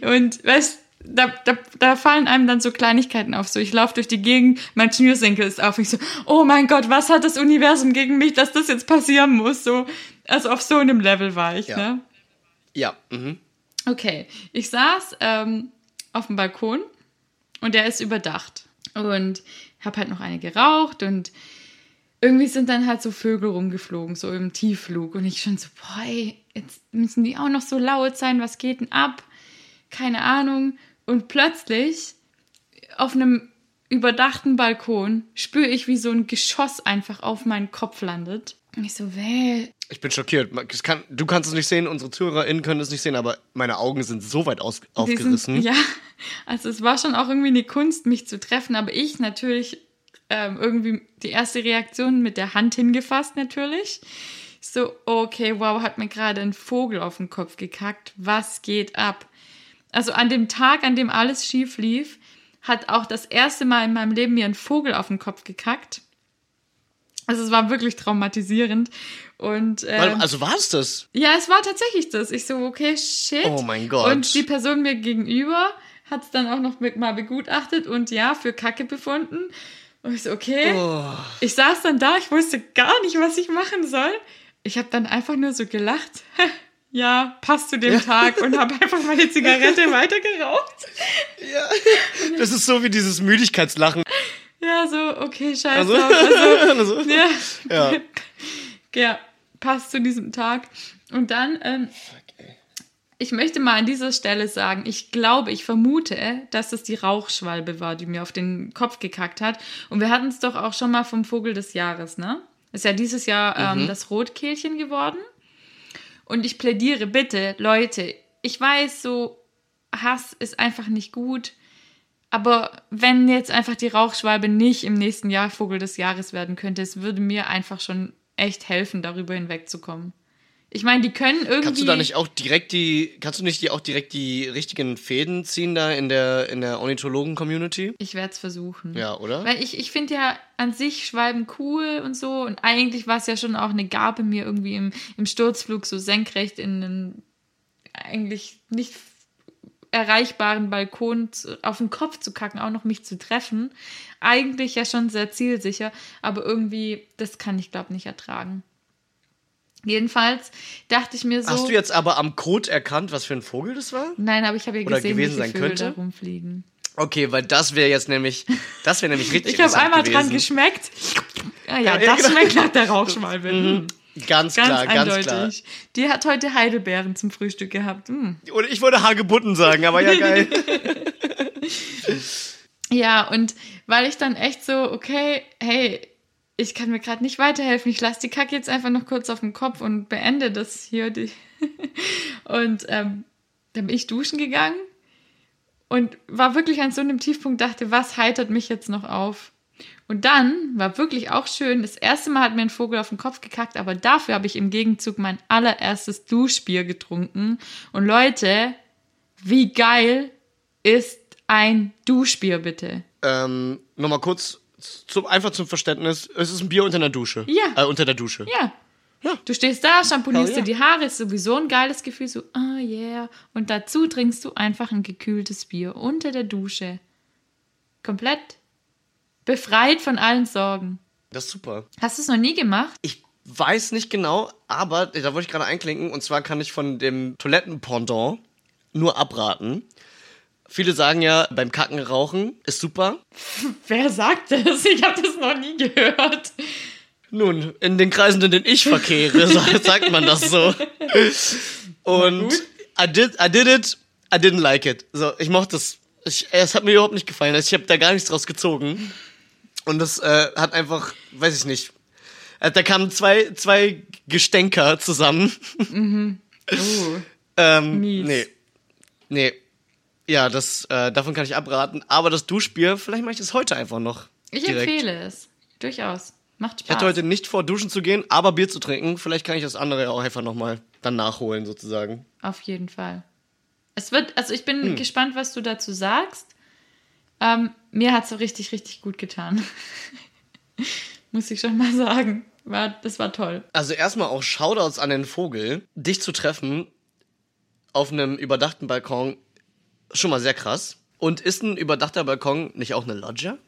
B: Und weißt da, da, da fallen einem dann so Kleinigkeiten auf. So, ich laufe durch die Gegend, mein Schnürsenkel ist auf. Ich so, oh mein Gott, was hat das Universum gegen mich, dass das jetzt passieren muss? So, also auf so einem Level war ich,
A: Ja.
B: ne?
A: Ja, mhm.
B: Okay, ich saß ähm, auf dem Balkon und der ist überdacht. Und habe halt noch eine geraucht und irgendwie sind dann halt so Vögel rumgeflogen, so im Tiefflug. Und ich schon so, boah, ey, jetzt müssen die auch noch so laut sein, was geht denn ab? Keine Ahnung. Und plötzlich auf einem überdachten Balkon spüre ich, wie so ein Geschoss einfach auf meinen Kopf landet. Und ich so, weh,
A: Ich bin schockiert. Kann, du kannst es nicht sehen, unsere ZuhörerInnen können es nicht sehen, aber meine Augen sind so weit aus, aufgerissen.
B: Sind, ja, also es war schon auch irgendwie eine Kunst, mich zu treffen, aber ich natürlich ähm, irgendwie die erste Reaktion mit der Hand hingefasst natürlich. So, okay, wow, hat mir gerade ein Vogel auf den Kopf gekackt. Was geht ab? Also an dem Tag, an dem alles schief lief, hat auch das erste Mal in meinem Leben mir ein Vogel auf den Kopf gekackt. Also es war wirklich traumatisierend. Und ähm,
A: Also war es das?
B: ja, es war tatsächlich das. Ich so, okay, shit.
A: Oh mein Gott.
B: Und die Person mir gegenüber hat es dann auch noch mit- mal begutachtet und ja, für Kacke befunden. Und ich so, okay.
A: Oh.
B: Ich saß dann da, ich wusste gar nicht, was ich machen soll. Ich habe dann einfach nur so gelacht. Ja, passt zu dem Tag und habe einfach meine Zigarette weitergeraucht.
A: Ja. Das ist so wie dieses Müdigkeitslachen.
B: Ja, so, okay, scheiße.
A: Also,
B: Also,
A: also,
B: ja.
A: Ja.
B: ja, passt zu diesem Tag. Und dann, ähm, ich möchte mal an dieser Stelle sagen, ich glaube, ich vermute, dass es die Rauchschwalbe war, die mir auf den Kopf gekackt hat. Und wir hatten es doch auch schon mal vom Vogel des Jahres, ne? Ist ja dieses Jahr ähm, das Rotkehlchen geworden. Und ich plädiere bitte, Leute, ich weiß, so Hass ist einfach nicht gut. Aber wenn jetzt einfach die Rauchschwalbe nicht im nächsten Jahr Vogel des Jahres werden könnte, es würde mir einfach schon echt helfen, darüber hinwegzukommen. Ich meine, die können irgendwie.
A: Kannst du da nicht auch direkt die, kannst du nicht die auch direkt die richtigen Fäden ziehen da in der, in der Ornithologen-Community?
B: Ich werde es versuchen.
A: Ja, oder?
B: Weil ich, ich finde ja an sich Schwalben cool und so. Und eigentlich war es ja schon auch eine Gabe, mir irgendwie im, im Sturzflug so senkrecht in einen eigentlich nicht erreichbaren Balkon auf den Kopf zu kacken, auch noch mich zu treffen. Eigentlich ja schon sehr zielsicher, aber irgendwie, das kann ich glaube nicht ertragen. Jedenfalls dachte ich mir so.
A: Hast du jetzt aber am Code erkannt, was für ein Vogel das war?
B: Nein, aber ich habe ja
A: Oder
B: gesehen,
A: gewesen
B: welche
A: sein
B: Vögel
A: könnte?
B: da rumfliegen.
A: Okay, weil das wäre jetzt nämlich, das wäre nämlich richtig
B: Ich habe einmal dran
A: gewesen.
B: geschmeckt. Ah, ja,
A: Ja,
B: das
A: genau.
B: schmeckt nach der Rauchschwalbe. Hm.
A: Ganz,
B: Ganz
A: klar, ganz
B: eindeutig. Die hat heute Heidelbeeren zum Frühstück gehabt. Hm.
A: klar. Oder ich wollte Hagebutten sagen, aber ja geil.
B: Ja, und weil ich dann echt so, okay, hey, ich kann mir gerade nicht weiterhelfen. Ich lasse die Kacke jetzt einfach noch kurz auf den Kopf und beende das hier. Und ähm, dann bin ich duschen gegangen und war wirklich an so einem Tiefpunkt, dachte, was heitert mich jetzt noch auf? Und dann war wirklich auch schön, das erste Mal hat mir ein Vogel auf den Kopf gekackt, aber dafür habe ich im Gegenzug mein allererstes Duschbier getrunken. Und Leute, wie geil ist ein Duschbier bitte?
A: ähm, Nochmal kurz, zum, einfach zum Verständnis. Es ist ein Bier unter der Dusche.
B: Ja.
A: Äh, unter der Dusche.
B: Ja.
A: Ja.
B: Du stehst da, shampoonierst
A: ja.
B: dir die Haare, ist sowieso ein geiles Gefühl, so, ah yeah. Und dazu trinkst du einfach ein gekühltes Bier unter der Dusche. Komplett befreit von allen Sorgen.
A: Das ist super.
B: Hast du es noch nie gemacht?
A: Ich weiß nicht genau, aber da wollte ich gerade einklinken. Und zwar kann ich von dem Toilettenpendant nur abraten. Viele sagen ja, beim Kacken rauchen ist super.
B: Wer sagt das? Ich habe das noch nie gehört.
A: Nun, in den Kreisen, in denen ich verkehre, sa- sagt man das so. Und. I did, I did it, I didn't like it. So, ich mochte es. Ich, es hat mir überhaupt nicht gefallen. Also Ich habe da gar nichts draus gezogen. Und das äh, hat einfach, weiß ich nicht. Äh, Da kamen zwei, zwei Gestänker zusammen.
B: Oh.
A: Ähm,
B: Mies.
A: Nee. Nee. Ja, das, äh, davon kann ich abraten. Aber das Duschbier, vielleicht mache ich das heute einfach noch.
B: Ich
A: direkt.
B: empfehle es. Durchaus. Macht
A: Ich hatte
B: Spaß.
A: heute nicht vor, duschen zu gehen, aber Bier zu trinken. Vielleicht kann ich das andere auch einfach nochmal dann nachholen, sozusagen.
B: Auf jeden Fall. Es wird, also ich
A: Hm.
B: bin gespannt, was du dazu sagst. Ähm, mir hat es so richtig, richtig gut getan. Muss ich schon mal sagen. War, das war toll.
A: Also erstmal auch Shoutouts an den Vogel. Dich zu treffen auf einem überdachten Balkon, schon mal sehr krass. Und ist ein überdachter Balkon nicht auch eine Loggia?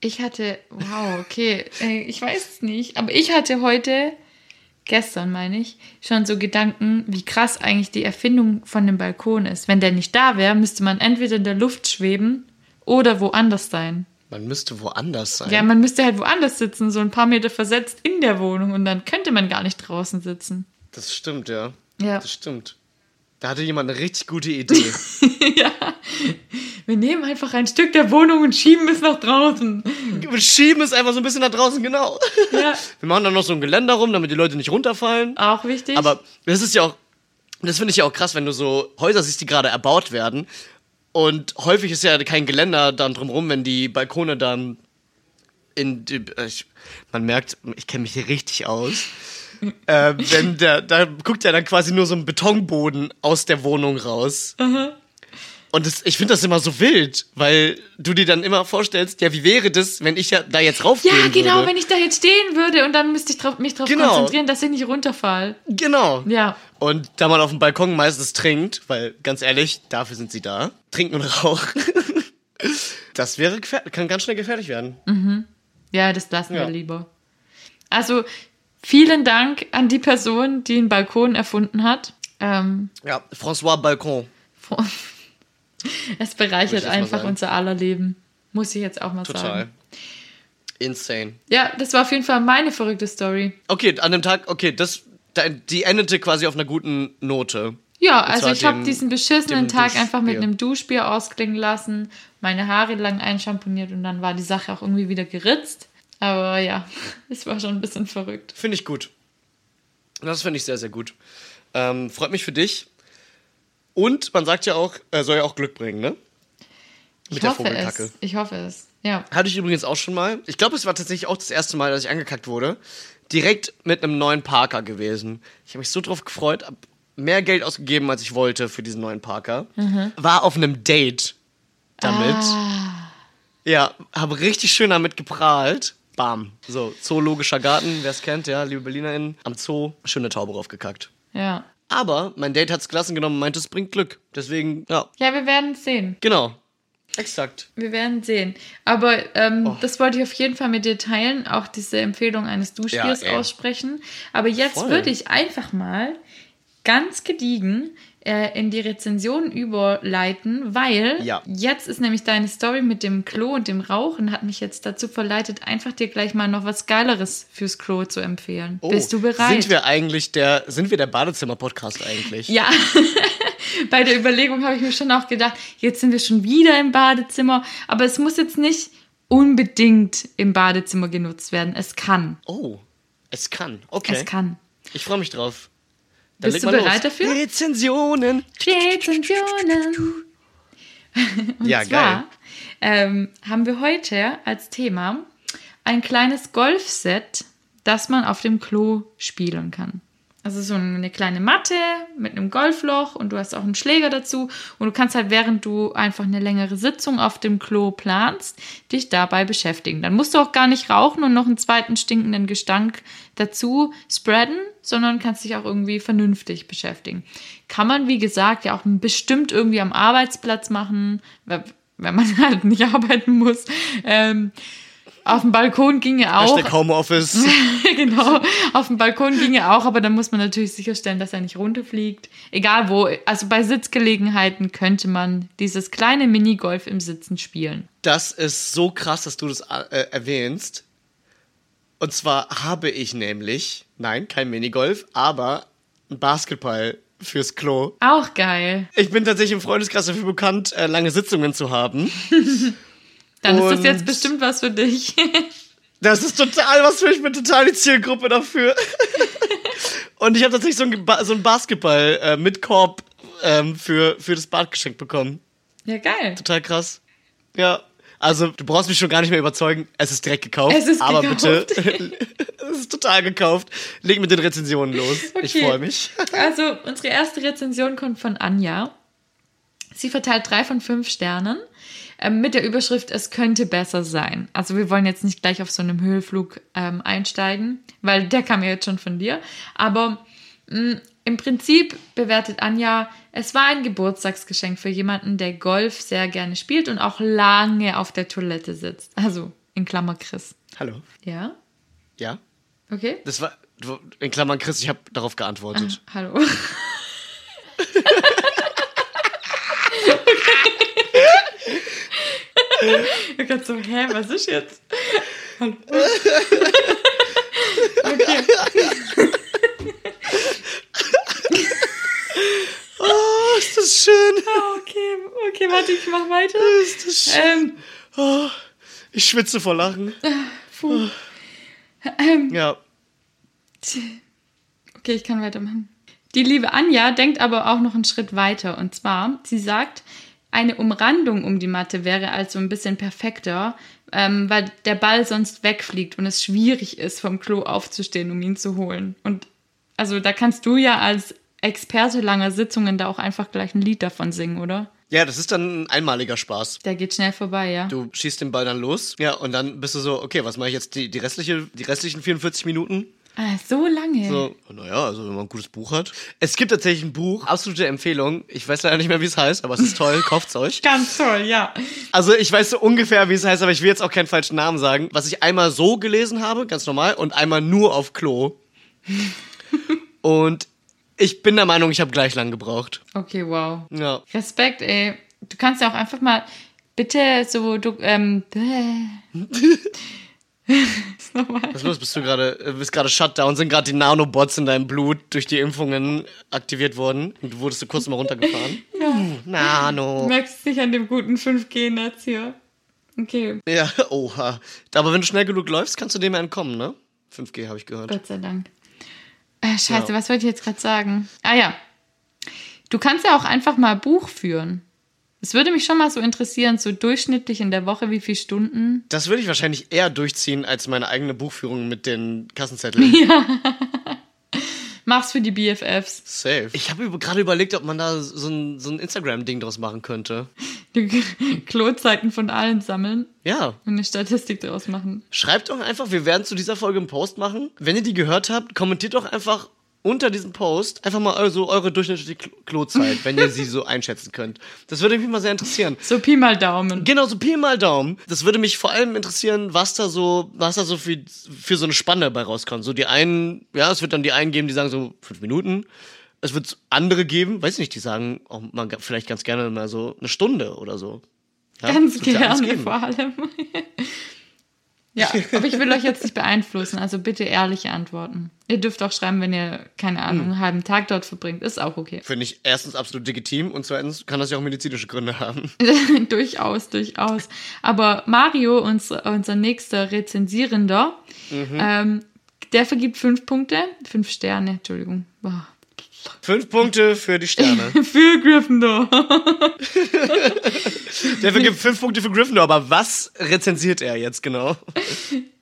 B: Ich hatte, wow, okay, äh, ich weiß es nicht, aber ich hatte heute, gestern meine ich, schon so Gedanken, wie krass eigentlich die Erfindung von dem Balkon ist. Wenn der nicht da wäre, müsste man entweder in der Luft schweben oder woanders sein.
A: Man müsste woanders sein.
B: Ja, man müsste halt woanders sitzen, so ein paar Meter versetzt in der Wohnung und dann könnte man gar nicht draußen sitzen.
A: Das stimmt, ja.
B: Ja.
A: Das stimmt. Da hatte jemand eine richtig gute Idee.
B: ja. Wir nehmen einfach ein Stück der Wohnung und schieben es nach draußen.
A: Wir schieben es einfach so ein bisschen nach draußen, genau.
B: Ja.
A: Wir machen dann noch so ein Geländer rum, damit die Leute nicht runterfallen.
B: Auch wichtig.
A: Aber das ist ja auch, das finde ich ja auch krass, wenn du so Häuser siehst, die gerade erbaut werden. Und häufig ist ja kein Geländer dann drumrum, wenn die Balkone dann in die, ich, man merkt, ich kenne mich hier richtig aus. Äh, wenn der, da guckt ja dann quasi nur so ein Betonboden aus der Wohnung raus. Und das, ich finde das immer so wild, weil du dir dann immer vorstellst, ja, wie wäre das, wenn ich ja da jetzt raufgehen
B: ja, genau,
A: würde?
B: wenn ich da jetzt stehen würde und dann müsste ich drauf, mich darauf
A: Genau.
B: konzentrieren, dass ich nicht runterfall.
A: Genau.
B: Ja.
A: Und da man auf dem Balkon meistens trinkt, weil ganz ehrlich, dafür sind sie da, trinken und rauchen. Das wäre kann ganz schnell gefährlich werden.
B: Ja, das lassen
A: Ja.
B: wir lieber. Also, vielen Dank an die Person, die einen Balkon erfunden hat. Ähm,
A: Ja, François Balkon.
B: es bereichert einfach unser aller Leben. Muss ich jetzt auch mal
A: Total.
B: sagen.
A: Insane.
B: Ja, das war auf jeden Fall meine verrückte Story.
A: Okay, an dem Tag, okay, das, da- die endete quasi auf einer guten Note.
B: Ja,
A: Und
B: also ich habe diesen beschissenen Tag einfach mit
A: Duschbier.
B: einem Duschbier ausklingen lassen, meine Haare lang einschamponiert und dann war die Sache auch irgendwie wieder geritzt. Aber ja, es war schon ein bisschen verrückt.
A: Finde ich gut. Das finde ich sehr, sehr gut. Ähm, freut mich für dich. Und man sagt ja auch, er soll ja auch Glück bringen, ne? Mit
B: Ich
A: der
B: hoffe
A: Vogelkacke.
B: es. Ich hoffe es. Ja.
A: Hatte ich übrigens auch schon mal. Ich glaube, es war tatsächlich auch das erste Mal, dass ich angekackt wurde. Direkt mit einem neuen Parker gewesen. Ich habe mich so drauf gefreut, hab mehr Geld ausgegeben, als ich wollte für diesen neuen Parker. War auf einem Date damit.
B: Ah,
A: Ja, habe richtig schön damit geprahlt. Bam. So, Zoologischer Garten, wer es kennt, ja, liebe BerlinerInnen. Am Zoo, schöne Taube draufgekackt.
B: ja.
A: Aber mein Date hat's gelassen genommen und meinte, es bringt Glück. Deswegen, ja,
B: Ja, wir werden sehen.
A: genau. Exakt.
B: Wir werden sehen. Aber ähm,
A: Oh.
B: das wollte ich auf jeden Fall mit dir teilen, auch diese Empfehlung eines Duschbiers
A: Ja,
B: aussprechen. Aber jetzt
A: Voll.
B: würde ich einfach mal ganz gediegen äh, in die Rezension überleiten, weil
A: Ja.
B: jetzt ist nämlich deine Story mit dem Klo und dem Rauchen hat mich jetzt dazu verleitet, einfach dir gleich mal noch was Geileres fürs Klo zu empfehlen. Bist du bereit?
A: Oh, Sind wir eigentlich der, sind wir der Badezimmer-Podcast eigentlich?
B: Ja, bei der Überlegung habe ich mir schon auch gedacht, jetzt sind wir schon wieder im Badezimmer, aber es muss jetzt nicht unbedingt im Badezimmer genutzt werden. Es kann.
A: Oh, es kann. Okay.
B: Es kann.
A: Ich freue mich drauf. Dann
B: Bist du bereit
A: los.
B: dafür?
A: Rezensionen.
B: Rezensionen. Und
A: ja,
B: zwar
A: geil.
B: ähm, haben wir heute als Thema ein kleines Golfset, das man auf dem Klo spielen kann. Also so eine kleine Matte mit einem Golfloch und du hast auch einen Schläger dazu und du kannst halt während du einfach eine längere Sitzung auf dem Klo planst, dich dabei beschäftigen. Dann musst du auch gar nicht rauchen und noch einen zweiten stinkenden Gestank dazu spreaden, sondern kannst dich auch irgendwie vernünftig beschäftigen. Kann man, wie gesagt, ja auch bestimmt irgendwie am Arbeitsplatz machen, wenn man halt nicht arbeiten muss. Ähm, auf dem Balkon ginge auch.
A: Hashtag Homeoffice.
B: genau, auf dem Balkon ginge auch, aber da muss man natürlich sicherstellen, dass er nicht runterfliegt. Egal wo, also bei Sitzgelegenheiten könnte man dieses kleine Minigolf im Sitzen spielen.
A: Das ist so krass, dass du das äh, erwähnst. Und zwar habe ich nämlich, nein, kein Minigolf, aber ein Basketball fürs Klo.
B: Auch geil.
A: Ich bin tatsächlich im Freundeskreis dafür bekannt, äh, lange Sitzungen zu haben.
B: Dann ist das
A: Und-
B: jetzt bestimmt was für dich.
A: Das ist total was für mich, ich bin total die Zielgruppe dafür. Und ich habe tatsächlich so ein, Ba- so ein Basketball äh, mit Korb ähm, für, für das Bad geschenkt bekommen.
B: ja, geil.
A: Total krass. Ja. Also, du brauchst mich schon gar nicht mehr überzeugen. Es ist direkt gekauft.
B: Es ist
A: aber
B: gekauft.
A: bitte. es ist total gekauft. Leg mit den Rezensionen los. Ich
B: Okay.
A: freue mich.
B: Also, unsere erste Rezension kommt von Anja. Sie verteilt drei von fünf Sternen mit der Überschrift Es könnte besser sein. Also, wir wollen jetzt nicht gleich auf so einem Höhlflug ähm, einsteigen, weil der kam ja jetzt schon von dir. Aber mh, im Prinzip bewertet Anja, es war ein Geburtstagsgeschenk für jemanden, der Golf sehr gerne spielt und auch lange auf der Toilette sitzt. Also, in Klammer Chris.
A: Hallo.
B: Ja?
A: Ja?
B: Okay?
A: Das war, in Klammern Chris, ich habe darauf geantwortet.
B: Hallo. Ich hab so, hä, was ist jetzt? Hallo. Okay. Okay, warte, ich mach weiter.
A: Ist das schön.
B: Ähm,
A: Oh, ich schwitze vor Lachen.
B: puh. Ähm,
A: Ja.
B: Okay, ich kann weitermachen. Die liebe Anja denkt aber auch noch einen Schritt weiter. Und zwar, sie sagt, eine Umrandung um die Matte wäre also ein bisschen perfekter, ähm, weil der Ball sonst wegfliegt und es schwierig ist, vom Klo aufzustehen, um ihn zu holen. Und also da kannst du ja als Experte langer Sitzungen da auch einfach gleich ein Lied davon singen, oder?
A: Ja, das ist dann ein einmaliger Spaß.
B: Der geht schnell vorbei, ja.
A: Du schießt den Ball dann los. Ja, und dann bist du so, okay, was mache ich jetzt die, die, restliche, die restlichen 44 Minuten?
B: Ah, so lange.
A: So, naja, also wenn man ein gutes Buch hat. Es gibt tatsächlich ein Buch, absolute Empfehlung. Ich weiß leider nicht mehr, wie es heißt, aber es ist toll, kauft's euch.
B: Ganz toll, ja.
A: Also ich weiß so ungefähr, wie es heißt, aber ich will jetzt auch keinen falschen Namen sagen. Was ich einmal so gelesen habe, ganz normal, und einmal nur auf Klo. und ich bin der Meinung, ich habe gleich lang gebraucht.
B: Okay, wow.
A: Ja.
B: Respekt, ey. Du kannst ja auch einfach mal bitte so, du, ähm.
A: Was ist los? Bist du gerade, äh, bist gerade Shutdown? Sind gerade die Nanobots in deinem Blut durch die Impfungen aktiviert worden? Und du wurdest so kurz mal runtergefahren?
B: Ja.
A: Uh, Nano.
B: Du merkst dich an dem guten 5G-Netz hier. Okay,
A: Ja, oha. Aber wenn du schnell genug läufst, kannst du dem ja entkommen, ne? 5G habe ich gehört.
B: Gott sei Dank. Äh, scheiße,
A: Ja.
B: was wollte ich jetzt gerade sagen? Ah ja. Du kannst ja auch einfach mal Buch führen. Es würde mich schon mal so interessieren, so durchschnittlich in der Woche, wie viele Stunden.
A: Das würde ich wahrscheinlich eher durchziehen als meine eigene Buchführung mit den Kassenzetteln.
B: Mach's für die BFFs.
A: Safe. Ich habe gerade überlegt, ob man da so ein, so ein Instagram-Ding draus machen könnte.
B: Die Klozeiten von allen sammeln
A: Ja.
B: und eine Statistik draus machen.
A: Schreibt doch einfach, wir werden zu dieser Folge einen Post machen. Wenn ihr die gehört habt, kommentiert doch einfach unter diesem Post einfach mal also eure durchschnittliche Klo- Klozeit, wenn ihr sie so einschätzen könnt. Das würde mich mal sehr interessieren.
B: So Pi mal Daumen.
A: Genau, so Pi mal Daumen. Das würde mich vor allem interessieren, was da so, was da so für, für so eine Spanne bei rauskommt. So die einen, ja, es wird dann die einen geben, die sagen so fünf Minuten. Es wird andere geben, weiß nicht, die sagen auch mal vielleicht ganz gerne mal so eine Stunde oder so. Ja,
B: Ganz gerne vor allem. ja, aber ich will euch jetzt nicht beeinflussen, also bitte ehrliche Antworten. Ihr dürft auch schreiben, wenn ihr, keine Ahnung,
A: Hm.
B: einen halben Tag dort verbringt. Ist auch okay.
A: Finde ich erstens absolut legitim und zweitens kann das ja auch medizinische Gründe haben.
B: durchaus, durchaus. Aber Mario, unser, unser nächster Rezensierender,
A: Mhm.
B: ähm, der vergibt fünf Punkte, fünf Sterne, Entschuldigung. Boah.
A: Fünf Punkte für die Sterne.
B: Für Gryffindor.
A: Der vergibt fünf Punkte für Gryffindor, aber was rezensiert er jetzt genau?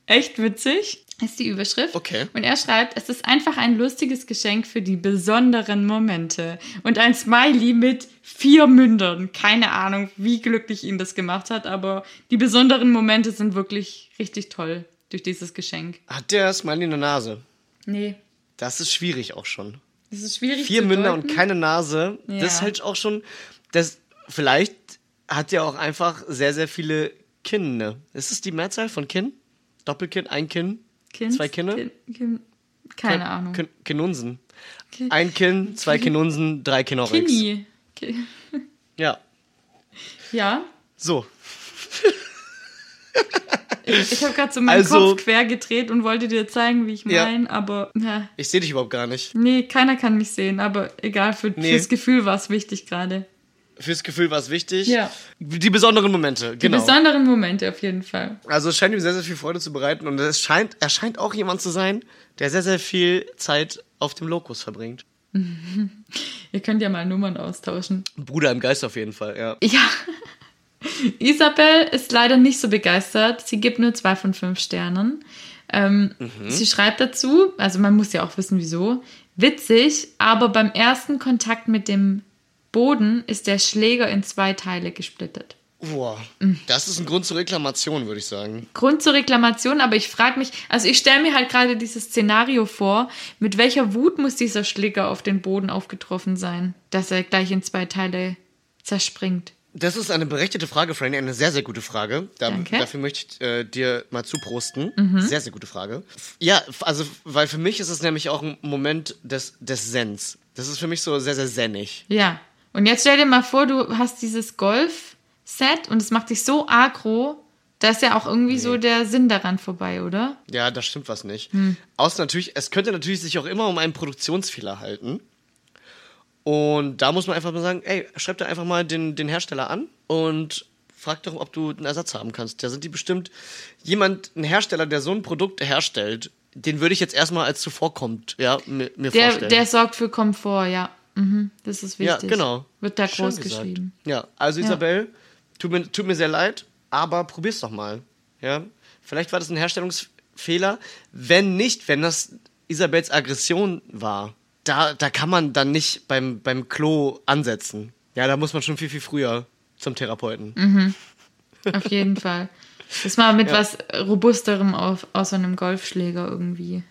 B: Echt witzig ist die Überschrift.
A: Okay.
B: Und er schreibt, es ist einfach ein lustiges Geschenk für die besonderen Momente. Und ein Smiley mit vier Mündern. Keine Ahnung, wie glücklich ihn das gemacht hat, aber die besonderen Momente sind wirklich richtig toll durch dieses Geschenk.
A: Hat der Smiley eine Nase?
B: Nee,
A: Das ist schwierig auch schon.
B: Das ist schwierig
A: Vier Münder
B: deuten.
A: und keine Nase. Das
B: Ja.
A: ist halt auch schon. Das, vielleicht hat er auch einfach sehr, sehr viele Kinne. Ist es die Mehrzahl von Kinn? Doppelkinn, ein Kinn?
B: Kind,
A: Zwei Kinne?
B: Kind, kind, keine Ahnung.
A: Kin Kinnunsen.
B: Ki-
A: Ein Kinn, zwei Kinnunsen, drei Kinnorex.
B: Kimi. Ki-
A: Ja.
B: Ja,
A: So.
B: ich habe gerade so meinen
A: Also-
B: Kopf quer gedreht und wollte dir zeigen, wie ich
A: Ja.
B: meine, aber ja.
A: Ich sehe dich überhaupt gar nicht.
B: Nee, keiner kann mich sehen, aber egal, für,
A: Nee.
B: fürs Gefühl war es wichtig gerade.
A: Fürs Gefühl war es wichtig.
B: Ja.
A: Die besonderen Momente,
B: Die
A: genau.
B: besonderen Momente auf jeden Fall.
A: Also es scheint ihm sehr, sehr viel Freude zu bereiten und es scheint, er scheint auch jemand zu sein, der sehr, sehr viel Zeit auf dem Lokus verbringt.
B: Ihr könnt ja mal Nummern austauschen.
A: Bruder im Geist auf jeden Fall, ja.
B: Ja. Isabel ist leider nicht so begeistert. Sie gibt nur zwei von fünf Sternen. Ähm, Sie schreibt dazu, also man muss ja auch wissen, wieso. Witzig, aber beim ersten Kontakt mit dem Boden ist der Schläger in zwei Teile gesplittet.
A: Boah, das ist ein Grund zur Reklamation, würde ich sagen.
B: Grund zur Reklamation, aber ich frage mich, also ich stelle mir halt gerade dieses Szenario vor, mit welcher Wut muss dieser Schläger auf den Boden aufgetroffen sein, dass er gleich in zwei Teile zerspringt.
A: Das ist eine berechtigte Frage, Franny, eine sehr, sehr gute Frage. Da. Dafür möchte ich äh, dir mal zuprosten. Sehr, sehr gute Frage. Ja, also, weil für mich ist es nämlich auch ein Moment des, des Sens. Das ist für mich so sehr, sehr sennig.
B: Ja. Und jetzt stell dir mal vor, du hast dieses Golf-Set und es macht dich so aggro, da ist ja auch irgendwie so der Sinn daran vorbei, oder?
A: Ja, da stimmt was nicht.
B: Hm.
A: Außer natürlich, es könnte natürlich sich auch immer um einen Produktionsfehler halten. Und da muss man einfach mal sagen, ey, schreib da einfach mal den, den Hersteller an und frag doch, ob du einen Ersatz haben kannst. Da sind die bestimmt jemand, ein Hersteller, der so ein Produkt herstellt, den würde ich jetzt erstmal als zuvorkommt, ja, mir, mir
B: Der,
A: vorstellen.
B: der sorgt für Komfort, ja. Mhm, das ist
A: ja,
B: wichtig.
A: genau.
B: Wird da
A: Schön
B: groß
A: gesagt.
B: geschrieben.
A: Ja, also
B: Ja.
A: Isabel, tut mir, tut mir sehr leid, aber probier's doch mal. Ja, vielleicht war das ein Herstellungsfehler. Wenn nicht, wenn das Isabels Aggression war, da, da kann man dann nicht beim, beim Klo ansetzen. Ja, da muss man schon viel, viel früher zum Therapeuten.
B: Mhm. Auf jeden Fall. Das mal mit
A: Ja.
B: was Robusterem auf, aus so einem Golfschläger irgendwie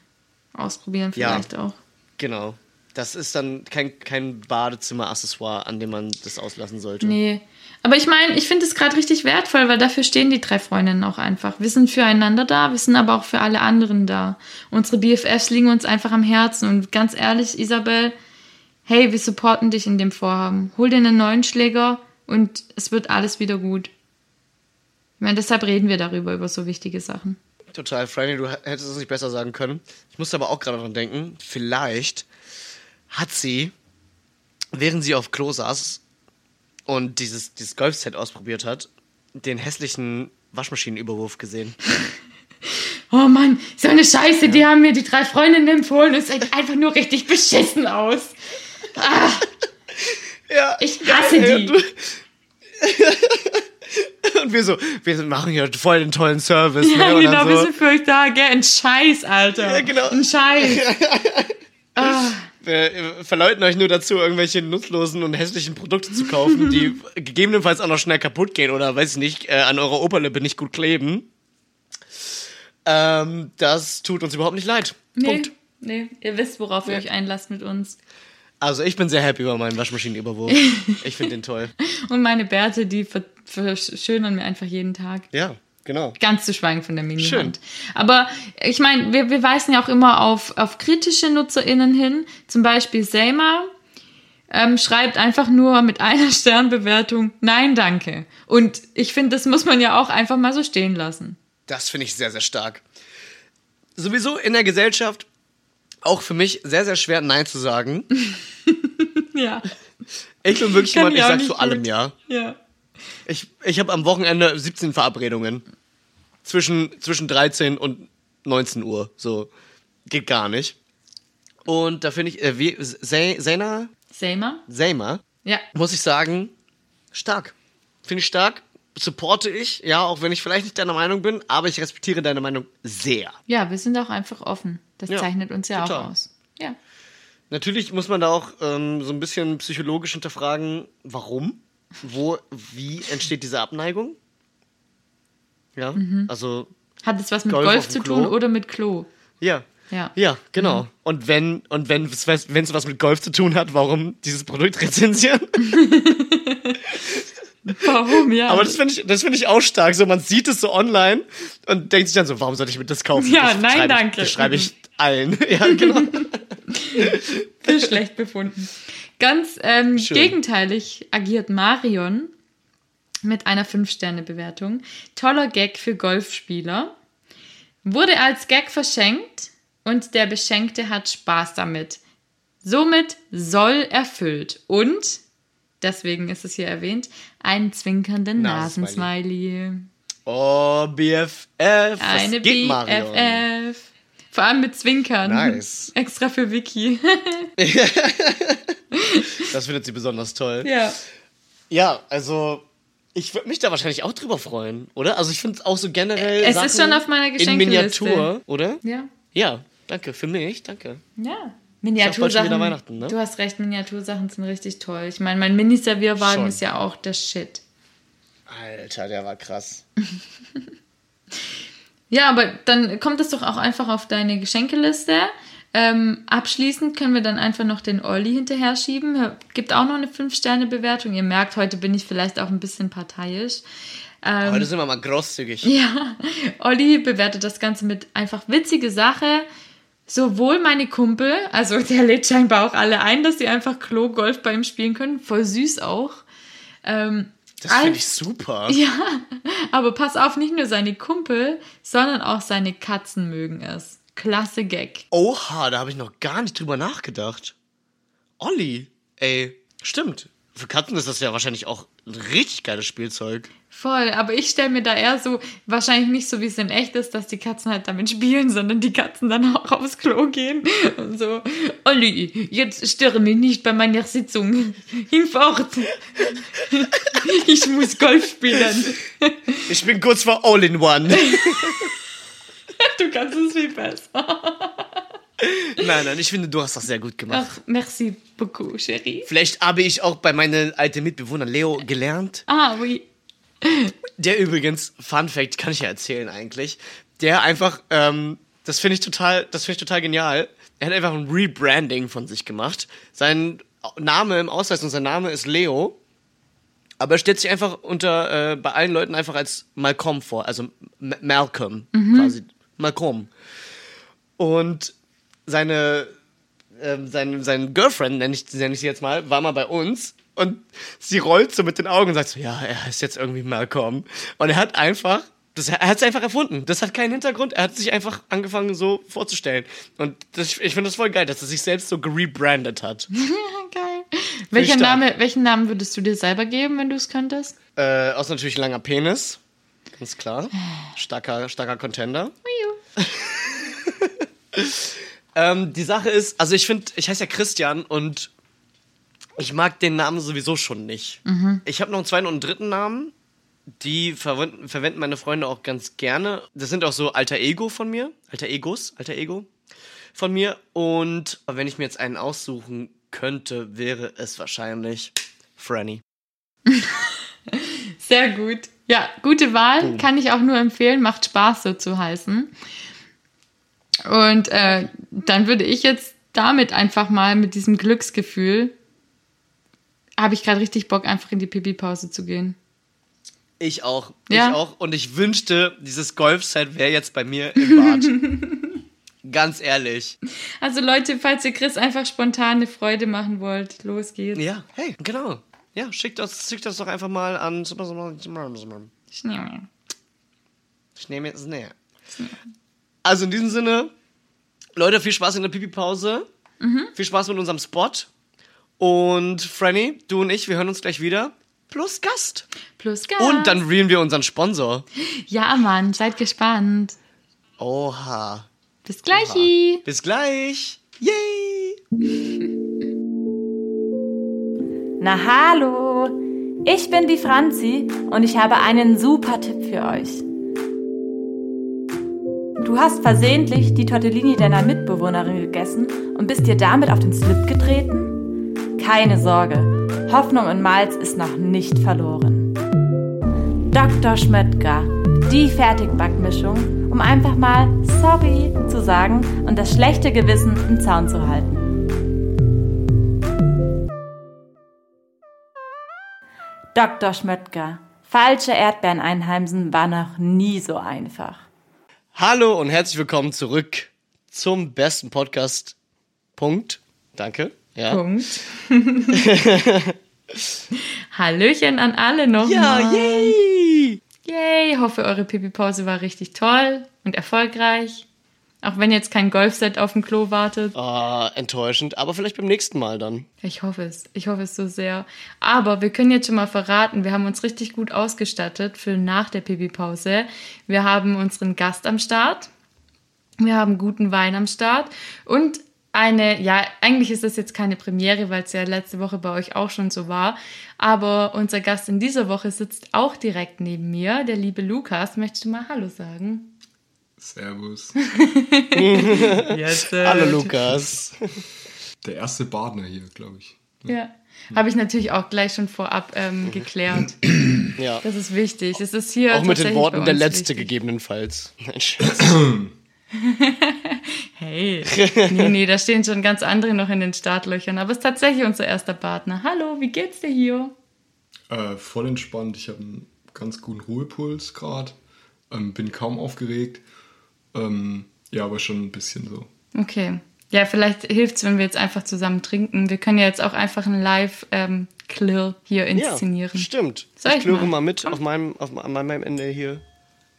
B: ausprobieren,
A: Ja.
B: vielleicht auch.
A: Genau. Das ist dann kein, kein Badezimmer-Accessoire, an dem man das auslassen sollte.
B: Nee. Aber ich meine, ich finde es gerade richtig wertvoll, weil dafür stehen die drei Freundinnen auch einfach. Wir sind füreinander da, wir sind aber auch für alle anderen da. Unsere BFFs liegen uns einfach am Herzen. Und ganz ehrlich, Isabel, hey, wir supporten dich in dem Vorhaben. Hol dir einen neuen Schläger und es wird alles wieder gut. Ich meine, deshalb reden wir darüber, über so wichtige Sachen.
A: Total, Franny, du hättest es nicht besser sagen können. Ich musste aber auch gerade dran denken, vielleicht hat sie, während sie auf Klo saß und dieses, dieses Golfset ausprobiert hat, den hässlichen Waschmaschinenüberwurf gesehen.
B: Oh Mann, so eine Scheiße, die haben mir die drei Freundinnen empfohlen. Es sieht einfach nur richtig beschissen aus. Ah,
A: Ja,
B: ich hasse
A: ja,
B: die.
A: Und wir so, wir machen hier voll den tollen Service.
B: Ja,
A: ne?
B: Genau,
A: dann
B: wir
A: so,
B: sind für euch da, gell? Ein Scheiß, Alter.
A: Ja, genau.
B: Ein Scheiß. Ah,
A: wir äh, verleuten euch nur dazu, irgendwelche nutzlosen und hässlichen Produkte zu kaufen, die gegebenenfalls auch noch schnell kaputt gehen oder, weiß ich nicht, äh, an eurer Oberlippe nicht gut kleben. Ähm, das tut uns überhaupt nicht leid.
B: nee,
A: Punkt.
B: nee, ihr wisst, worauf ihr euch einlasst mit uns.
A: Also ich bin sehr happy über meinen Waschmaschinenüberwurf. ich finde den toll.
B: Und meine Bärte, die ver- verschönern mir einfach jeden Tag.
A: Ja, genau.
B: Ganz zu schweigen von der Mini-Hand.
A: Schön.
B: Aber ich meine, wir, wir weisen ja auch immer auf, auf kritische NutzerInnen hin. Zum Beispiel Selma ähm, schreibt einfach nur mit einer Sternbewertung Nein, danke. Und ich finde, das muss man ja auch einfach mal so stehen lassen.
A: Das finde ich sehr, sehr stark. Sowieso in der Gesellschaft auch für mich sehr, sehr schwer, Nein zu sagen.
B: Ja.
A: Ich bin wirklich jemand,
B: ich
A: sag zu allem. Ja.
B: Ja.
A: Ich, ich habe am Wochenende 17 Verabredungen. Zwischen, zwischen 13 und 19 Uhr. So. Geht gar nicht. Und da finde ich, äh, wie, Se- Sena,
B: Selma?
A: Seyma,
B: Ja.
A: muss ich sagen, stark. Finde ich stark. Supporte ich, ja, auch wenn ich vielleicht nicht deiner Meinung bin, aber ich respektiere deine Meinung sehr.
B: Ja, wir sind auch einfach offen. Das
A: Ja,
B: zeichnet uns ja
A: total.
B: auch aus. Ja.
A: Natürlich muss man da auch ähm, so ein bisschen psychologisch hinterfragen, warum, wo, wie entsteht diese Abneigung? Ja, also,
B: Hat es was mit
A: Golf
B: Golf, zu tun oder mit Klo?
A: ja.
B: Ja.
A: Ja, genau. Und wenn und wenn es wenn es was mit Golf zu tun hat, warum dieses Produkt rezensieren?
B: Warum, ja?
A: Aber das finde ich das finde ich auch stark. So man sieht es so online und denkt sich dann so, warum sollte ich mir das kaufen?
B: Ja,
A: das
B: nein, danke.
A: Ich, das schreibe ich allen. Ja, genau.
B: für schlecht befunden. Ganz ähm, gegenteilig agiert Marion mit einer 5-Sterne-Bewertung. Toller Gag für Golfspieler. Wurde als Gag verschenkt und der Beschenkte hat Spaß damit. Somit soll erfüllt. Und, deswegen ist es hier erwähnt, einen zwinkernden
A: Nasensmiley.
B: Nasensmiley.
A: Oh, BFF.
B: Eine
A: geht, Marion?
B: Vor allem mit Zwinkern.
A: Nice.
B: Extra für Vicky.
A: Das findet sie besonders toll.
B: ja.
A: Ja, also ich würde mich da wahrscheinlich auch drüber freuen, oder? Also ich finde es auch so generell.
B: Es
A: Sachen
B: ist schon auf meiner
A: In
B: Geschenkeliste.
A: Miniatur, oder?
B: Ja.
A: Ja, danke. Für mich, danke.
B: Ja. Miniatursachen.
A: wieder Weihnachten, ne?
B: Du hast recht, Miniatursachen sind richtig toll. Ich meine, mein Mini-Servierwagen ist ja auch der Shit.
A: Alter, der war krass.
B: Ja, aber dann kommt es doch auch einfach auf deine Geschenkeliste. Ähm, abschließend können wir dann einfach noch den Olli hinterher schieben. Gibt auch noch eine 5-Sterne-Bewertung. Ihr merkt, heute bin ich vielleicht auch ein bisschen parteiisch. Ähm,
A: Heute sind wir mal großzügig.
B: Ja, Olli bewertet das Ganze mit einfach witzige Sache. Sowohl meine Kumpel, also der lädt scheinbar auch alle ein, dass sie einfach Klo-Golf bei ihm spielen können. Voll süß auch. Ähm,
A: Das finde ich super.
B: Ja, aber pass auf, nicht nur seine Kumpel, sondern auch seine Katzen mögen es. Klasse Gag.
A: Oha, da habe ich noch gar nicht drüber nachgedacht. Olli, ey, stimmt. Für Katzen ist das ja wahrscheinlich auch ein richtig geiles Spielzeug.
B: Voll, aber ich stelle mir da eher so, wahrscheinlich nicht so, wie es in echt ist, dass die Katzen halt damit spielen, sondern die Katzen dann auch aufs Klo gehen und so, Olli, jetzt störe mich nicht bei meiner Sitzung. Hinfort. Ich muss Golf spielen.
A: Ich bin kurz vor All-in-One.
B: Du kannst es viel besser.
A: nein, nein, ich finde, du hast das sehr gut gemacht.
B: Ach, merci beaucoup, Chérie.
A: Vielleicht habe ich auch bei meinem alten Mitbewohner Leo gelernt.
B: Ah, oui.
A: Der übrigens, Fun Fact, kann ich ja erzählen eigentlich. Der einfach, ähm, das finde ich total, das finde ich total genial. Er hat einfach ein Rebranding von sich gemacht. Sein Name im Ausweis und sein Name ist Leo. Aber er stellt sich einfach unter, äh, bei allen Leuten einfach als Malcolm vor. Also M Malcolm, quasi. Malcolm. Und seine, ähm, sein, sein Girlfriend, nenne ich, nenn ich sie jetzt mal, war mal bei uns und sie rollt so mit den Augen und sagt so, ja, er ist jetzt irgendwie Malcolm. Und er hat einfach, das, er hat es einfach erfunden. Das hat keinen Hintergrund. Er hat sich einfach angefangen so vorzustellen. Und das, ich finde das voll geil, dass er sich selbst so gerebrandet hat.
B: Geil. Welcher
A: stark.
B: Name, welchen Namen würdest du dir selber geben, wenn du es könntest?
A: Äh, aus natürlich langer Penis. Ganz klar. Starker, starker Contender. Ähm, die Sache ist, also ich finde, ich heiße ja Christian und ich mag den Namen sowieso schon nicht. Ich habe noch einen zweiten und einen dritten Namen. Die verwenden, verwenden meine Freunde auch ganz gerne. Das sind auch so alter Ego von mir. Alter Egos, alter Ego von mir. Und wenn ich mir jetzt einen aussuchen könnte, wäre es wahrscheinlich Franny.
B: Sehr gut. Ja, gute Wahl. Kann ich auch nur empfehlen. Macht Spaß, so zu heißen. Und äh, dann würde ich jetzt damit einfach mal mit diesem Glücksgefühl, habe ich gerade richtig Bock, einfach in die Pipi-Pause zu gehen.
A: Ich auch.
B: Ja.
A: Ich auch. Und ich wünschte, dieses Golfset wäre jetzt bei mir im Bad. Ganz ehrlich.
B: Also Leute, falls ihr Chris einfach spontan eine Freude machen wollt, los geht's.
A: Ja, hey, genau. Ja, schickt das, schickt das doch einfach mal an. Ich
B: Ich nehme.
A: nehme jetzt näher. Also in diesem Sinne, Leute, viel Spaß in der Pipi-Pause. Viel Spaß mit unserem Spot. Und Franny, du und ich, wir hören uns gleich wieder. Plus Gast.
B: Plus Gas.
A: Und dann reelen wir unseren Sponsor.
B: Ja, Mann, seid gespannt.
A: Oha.
B: Bis gleich.
A: Bis gleich. Yay.
C: Na hallo, ich bin die Franzi und ich habe einen super Tipp für euch. Du hast versehentlich die Tortellini deiner Mitbewohnerin gegessen und bist dir damit auf den Slip getreten? Keine Sorge, Hoffnung und Malz ist noch nicht verloren. Dr. Schmöttger, die Fertigbackmischung, um einfach mal sorry zu sagen und das schlechte Gewissen im Zaun zu halten. Dr. Schmöttger. Falsche Erdbeeren einheimsen war noch nie so einfach.
A: Hallo und herzlich willkommen zurück zum besten Podcast. Punkt. Danke. Ja.
B: Punkt. Hallöchen an alle nochmal.
A: Ja, yay.
B: Yay, hoffe eure Pipi-Pause war richtig toll und erfolgreich. Auch wenn jetzt kein Golfset auf dem Klo wartet.
A: Ah, enttäuschend, aber vielleicht beim nächsten Mal dann.
B: Ich hoffe es. Ich hoffe es so sehr. Aber wir können jetzt schon mal verraten, wir haben uns richtig gut ausgestattet für nach der Pipi-Pause. Wir haben unseren Gast am Start. Wir haben guten Wein am Start. Und eine, ja, eigentlich ist das jetzt keine Premiere, weil es ja letzte Woche bei euch auch schon so war. Aber unser Gast in dieser Woche sitzt auch direkt neben mir, der liebe Lukas. Möchtest du mal Hallo sagen?
D: Servus.
B: Jetzt,
A: Hallo Lukas.
D: Der erste Badner hier, glaube ich.
B: Ja. Habe ich natürlich auch gleich schon vorab ähm, geklärt.
A: Ja.
B: Das ist wichtig. Es ist hier
A: Auch mit den Worten der letzte
B: wichtig.
A: gegebenenfalls. Nein.
B: Hey, nee, nee, da stehen schon ganz andere noch in den Startlöchern. Aber es ist tatsächlich unser erster Partner. Hallo, wie geht's dir hier?
D: Äh, voll entspannt. Ich habe einen ganz guten Ruhepuls gerade. Ähm, bin kaum aufgeregt. Ähm, ja, aber schon ein bisschen so.
B: Okay. Ja, vielleicht hilft's, wenn wir jetzt einfach zusammen trinken. Wir können ja jetzt auch einfach einen Live-Clear hier inszenieren.
A: Ja, stimmt.
B: Soll
A: ich
B: ich
A: klöre
B: mal?
A: mal mit auf meinem, auf meinem Ende hier.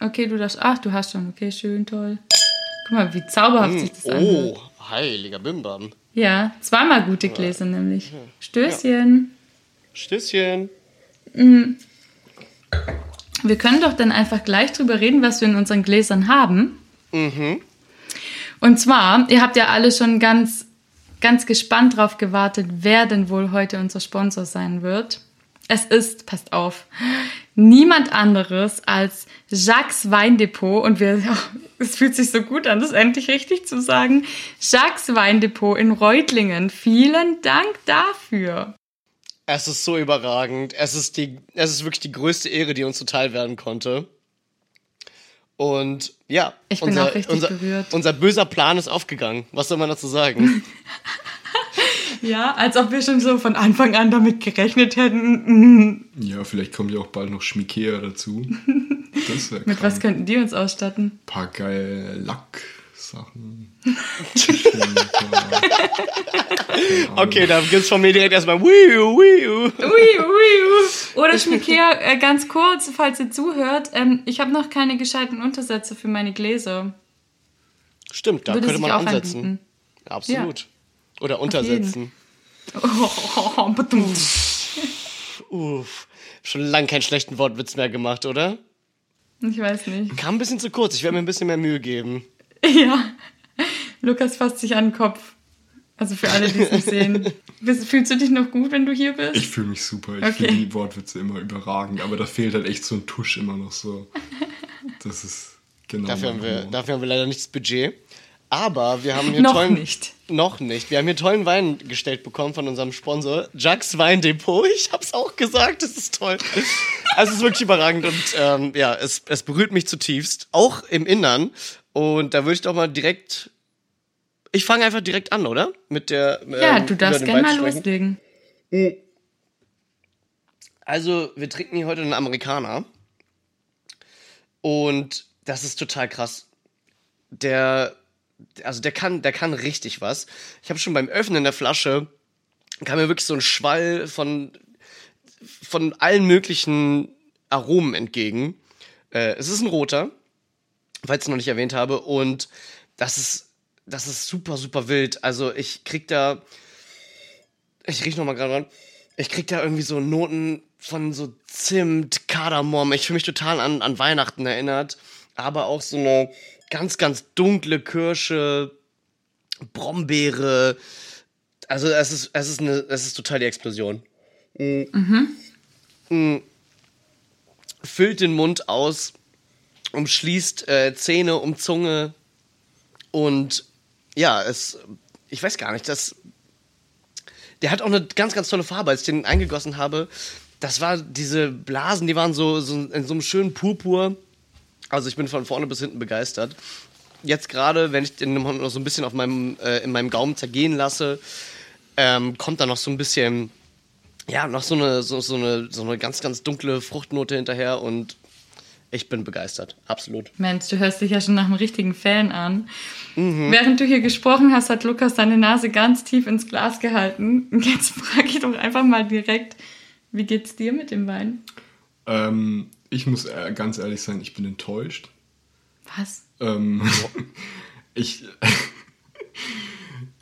B: Okay, du darfst. Ach, du hast schon. Okay, schön, toll. Guck mal, wie zauberhaft sich das anhört.
A: Oh, heiliger Bimbam.
B: Ja, zweimal gute Gläser nämlich. Stößchen.
A: Stößchen.
B: Wir können doch dann einfach gleich drüber reden, was wir in unseren Gläsern haben. Und zwar, ihr habt ja alle schon ganz, ganz gespannt drauf gewartet, wer denn wohl heute unser Sponsor sein wird. Es ist, passt auf, niemand anderes als Jacques Weindepot. Und wir, es fühlt sich so gut an, das endlich richtig zu sagen. Jacques Weindepot in Reutlingen. Vielen Dank dafür.
A: Es ist so überragend. Es ist, die, es ist wirklich die größte Ehre, die uns zuteil werden konnte. Und ja,
B: Ich bin
A: unser,
B: auch richtig
A: unser,
B: berührt.
A: unser böser Plan ist aufgegangen. Was soll man dazu sagen?
B: Ja, als ob wir schon so von Anfang an damit gerechnet hätten.
D: Ja, vielleicht kommt ja auch bald noch Schmikea dazu.
B: Mit was könnten die uns ausstatten?
D: paar geile Lacksachen.
A: okay, da gibt's von mir direkt erstmal Wiu, Wiu.
B: Ui, ui. Oder Schmikea, äh, ganz kurz, falls ihr zuhört, ähm, ich habe noch keine gescheiten Untersätze für meine Gläser.
A: Stimmt, da
B: Würde
A: könnte man
B: auch
A: ansetzen.
B: anbieten.
A: Absolut. Oder untersetzen.
B: Oh, badum.
A: Uff. Schon lange keinen schlechten Wortwitz mehr gemacht, oder?
B: ich weiß nicht.
A: Kam ein bisschen zu kurz. Ich werde mir ein bisschen mehr Mühe geben.
B: Ja. Lukas fasst sich an den Kopf. Also für alle, die es nicht sehen. Fühlst du dich noch gut, wenn du hier bist?
D: Ich fühle mich super. Ich
B: Okay.
D: finde die Wortwitze immer überragend. Aber da fehlt halt echt so ein Tusch immer noch so. Das ist genau.
A: Dafür haben, wir, dafür haben wir leider nicht das Budget. Aber wir haben hier
B: Noch
A: tollen,
B: nicht.
A: Noch nicht. Wir haben hier tollen Wein gestellt bekommen von unserem Sponsor, Jacques Weindepot. Ich hab's auch gesagt, das ist toll. Also es ist wirklich überragend und ähm, ja, es, es berührt mich zutiefst, auch im Innern. Und da würde ich doch mal direkt. Ich fange einfach direkt an, oder? Mit der. ähm,
B: ja, du darfst gerne mal loslegen.
A: Also, wir trinken hier heute einen Amerikaner. Und das ist total krass. Der, also der kann, der kann richtig was. Ich habe schon beim Öffnen der Flasche, kam mir wirklich so ein Schwall von, von allen möglichen Aromen entgegen. Äh, es ist ein roter, falls ich noch nicht erwähnt habe. Und das ist, das ist super, super wild. Also ich krieg da, ich riech noch mal gerade dran. Ich krieg da irgendwie so Noten von so Zimt, Kardamom. Ich fühle mich total an, an Weihnachten erinnert. Aber auch so eine ganz, ganz dunkle Kirsche, Brombeere. Also es ist, es ist, eine, es ist total die Explosion. Mm. Füllt den Mund aus, umschließt äh, Zähne um Zunge. Und ja, es, ich weiß gar nicht, das, der hat auch eine ganz, ganz tolle Farbe. Als ich den eingegossen habe, das war diese Blasen, die waren so, so in so einem schönen Purpur. Also ich bin von vorne bis hinten begeistert. Jetzt gerade, wenn ich den noch so ein bisschen auf meinem, äh, in meinem Gaumen zergehen lasse, ähm, kommt da noch so ein bisschen, ja, noch so eine, so, so, eine, so eine ganz, ganz dunkle Fruchtnote hinterher und ich bin begeistert. Absolut.
B: Mensch, du hörst dich ja schon nach einem richtigen Fan an. Während du hier gesprochen hast, hat Lukas seine Nase ganz tief ins Glas gehalten. Und Jetzt frage ich doch einfach mal direkt, wie geht's dir mit dem Wein?
D: Ähm, ich muss äh, ganz ehrlich sein, ich bin enttäuscht.
B: Was?
D: Ähm, ich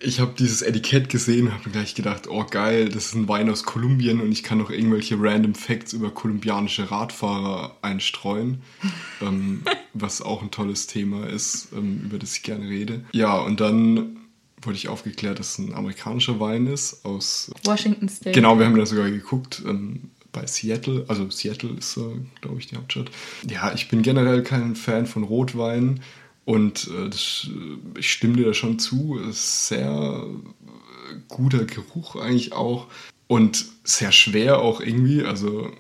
D: ich habe dieses Etikett gesehen und habe mir gleich gedacht, oh geil, das ist ein Wein aus Kolumbien und ich kann noch irgendwelche random Facts über kolumbianische Radfahrer einstreuen, ähm, was auch ein tolles Thema ist, ähm, über das ich gerne rede. Ja, und dann wurde ich aufgeklärt, dass es ein amerikanischer Wein ist aus
B: Washington State.
D: Genau, wir haben da sogar geguckt ähm, bei Seattle. Also Seattle ist, äh, glaube ich, die Hauptstadt. Ja, ich bin generell kein Fan von Rotwein und äh, das, äh, ich stimme dir da schon zu. Sehr äh, guter Geruch eigentlich auch und sehr schwer auch irgendwie. Also,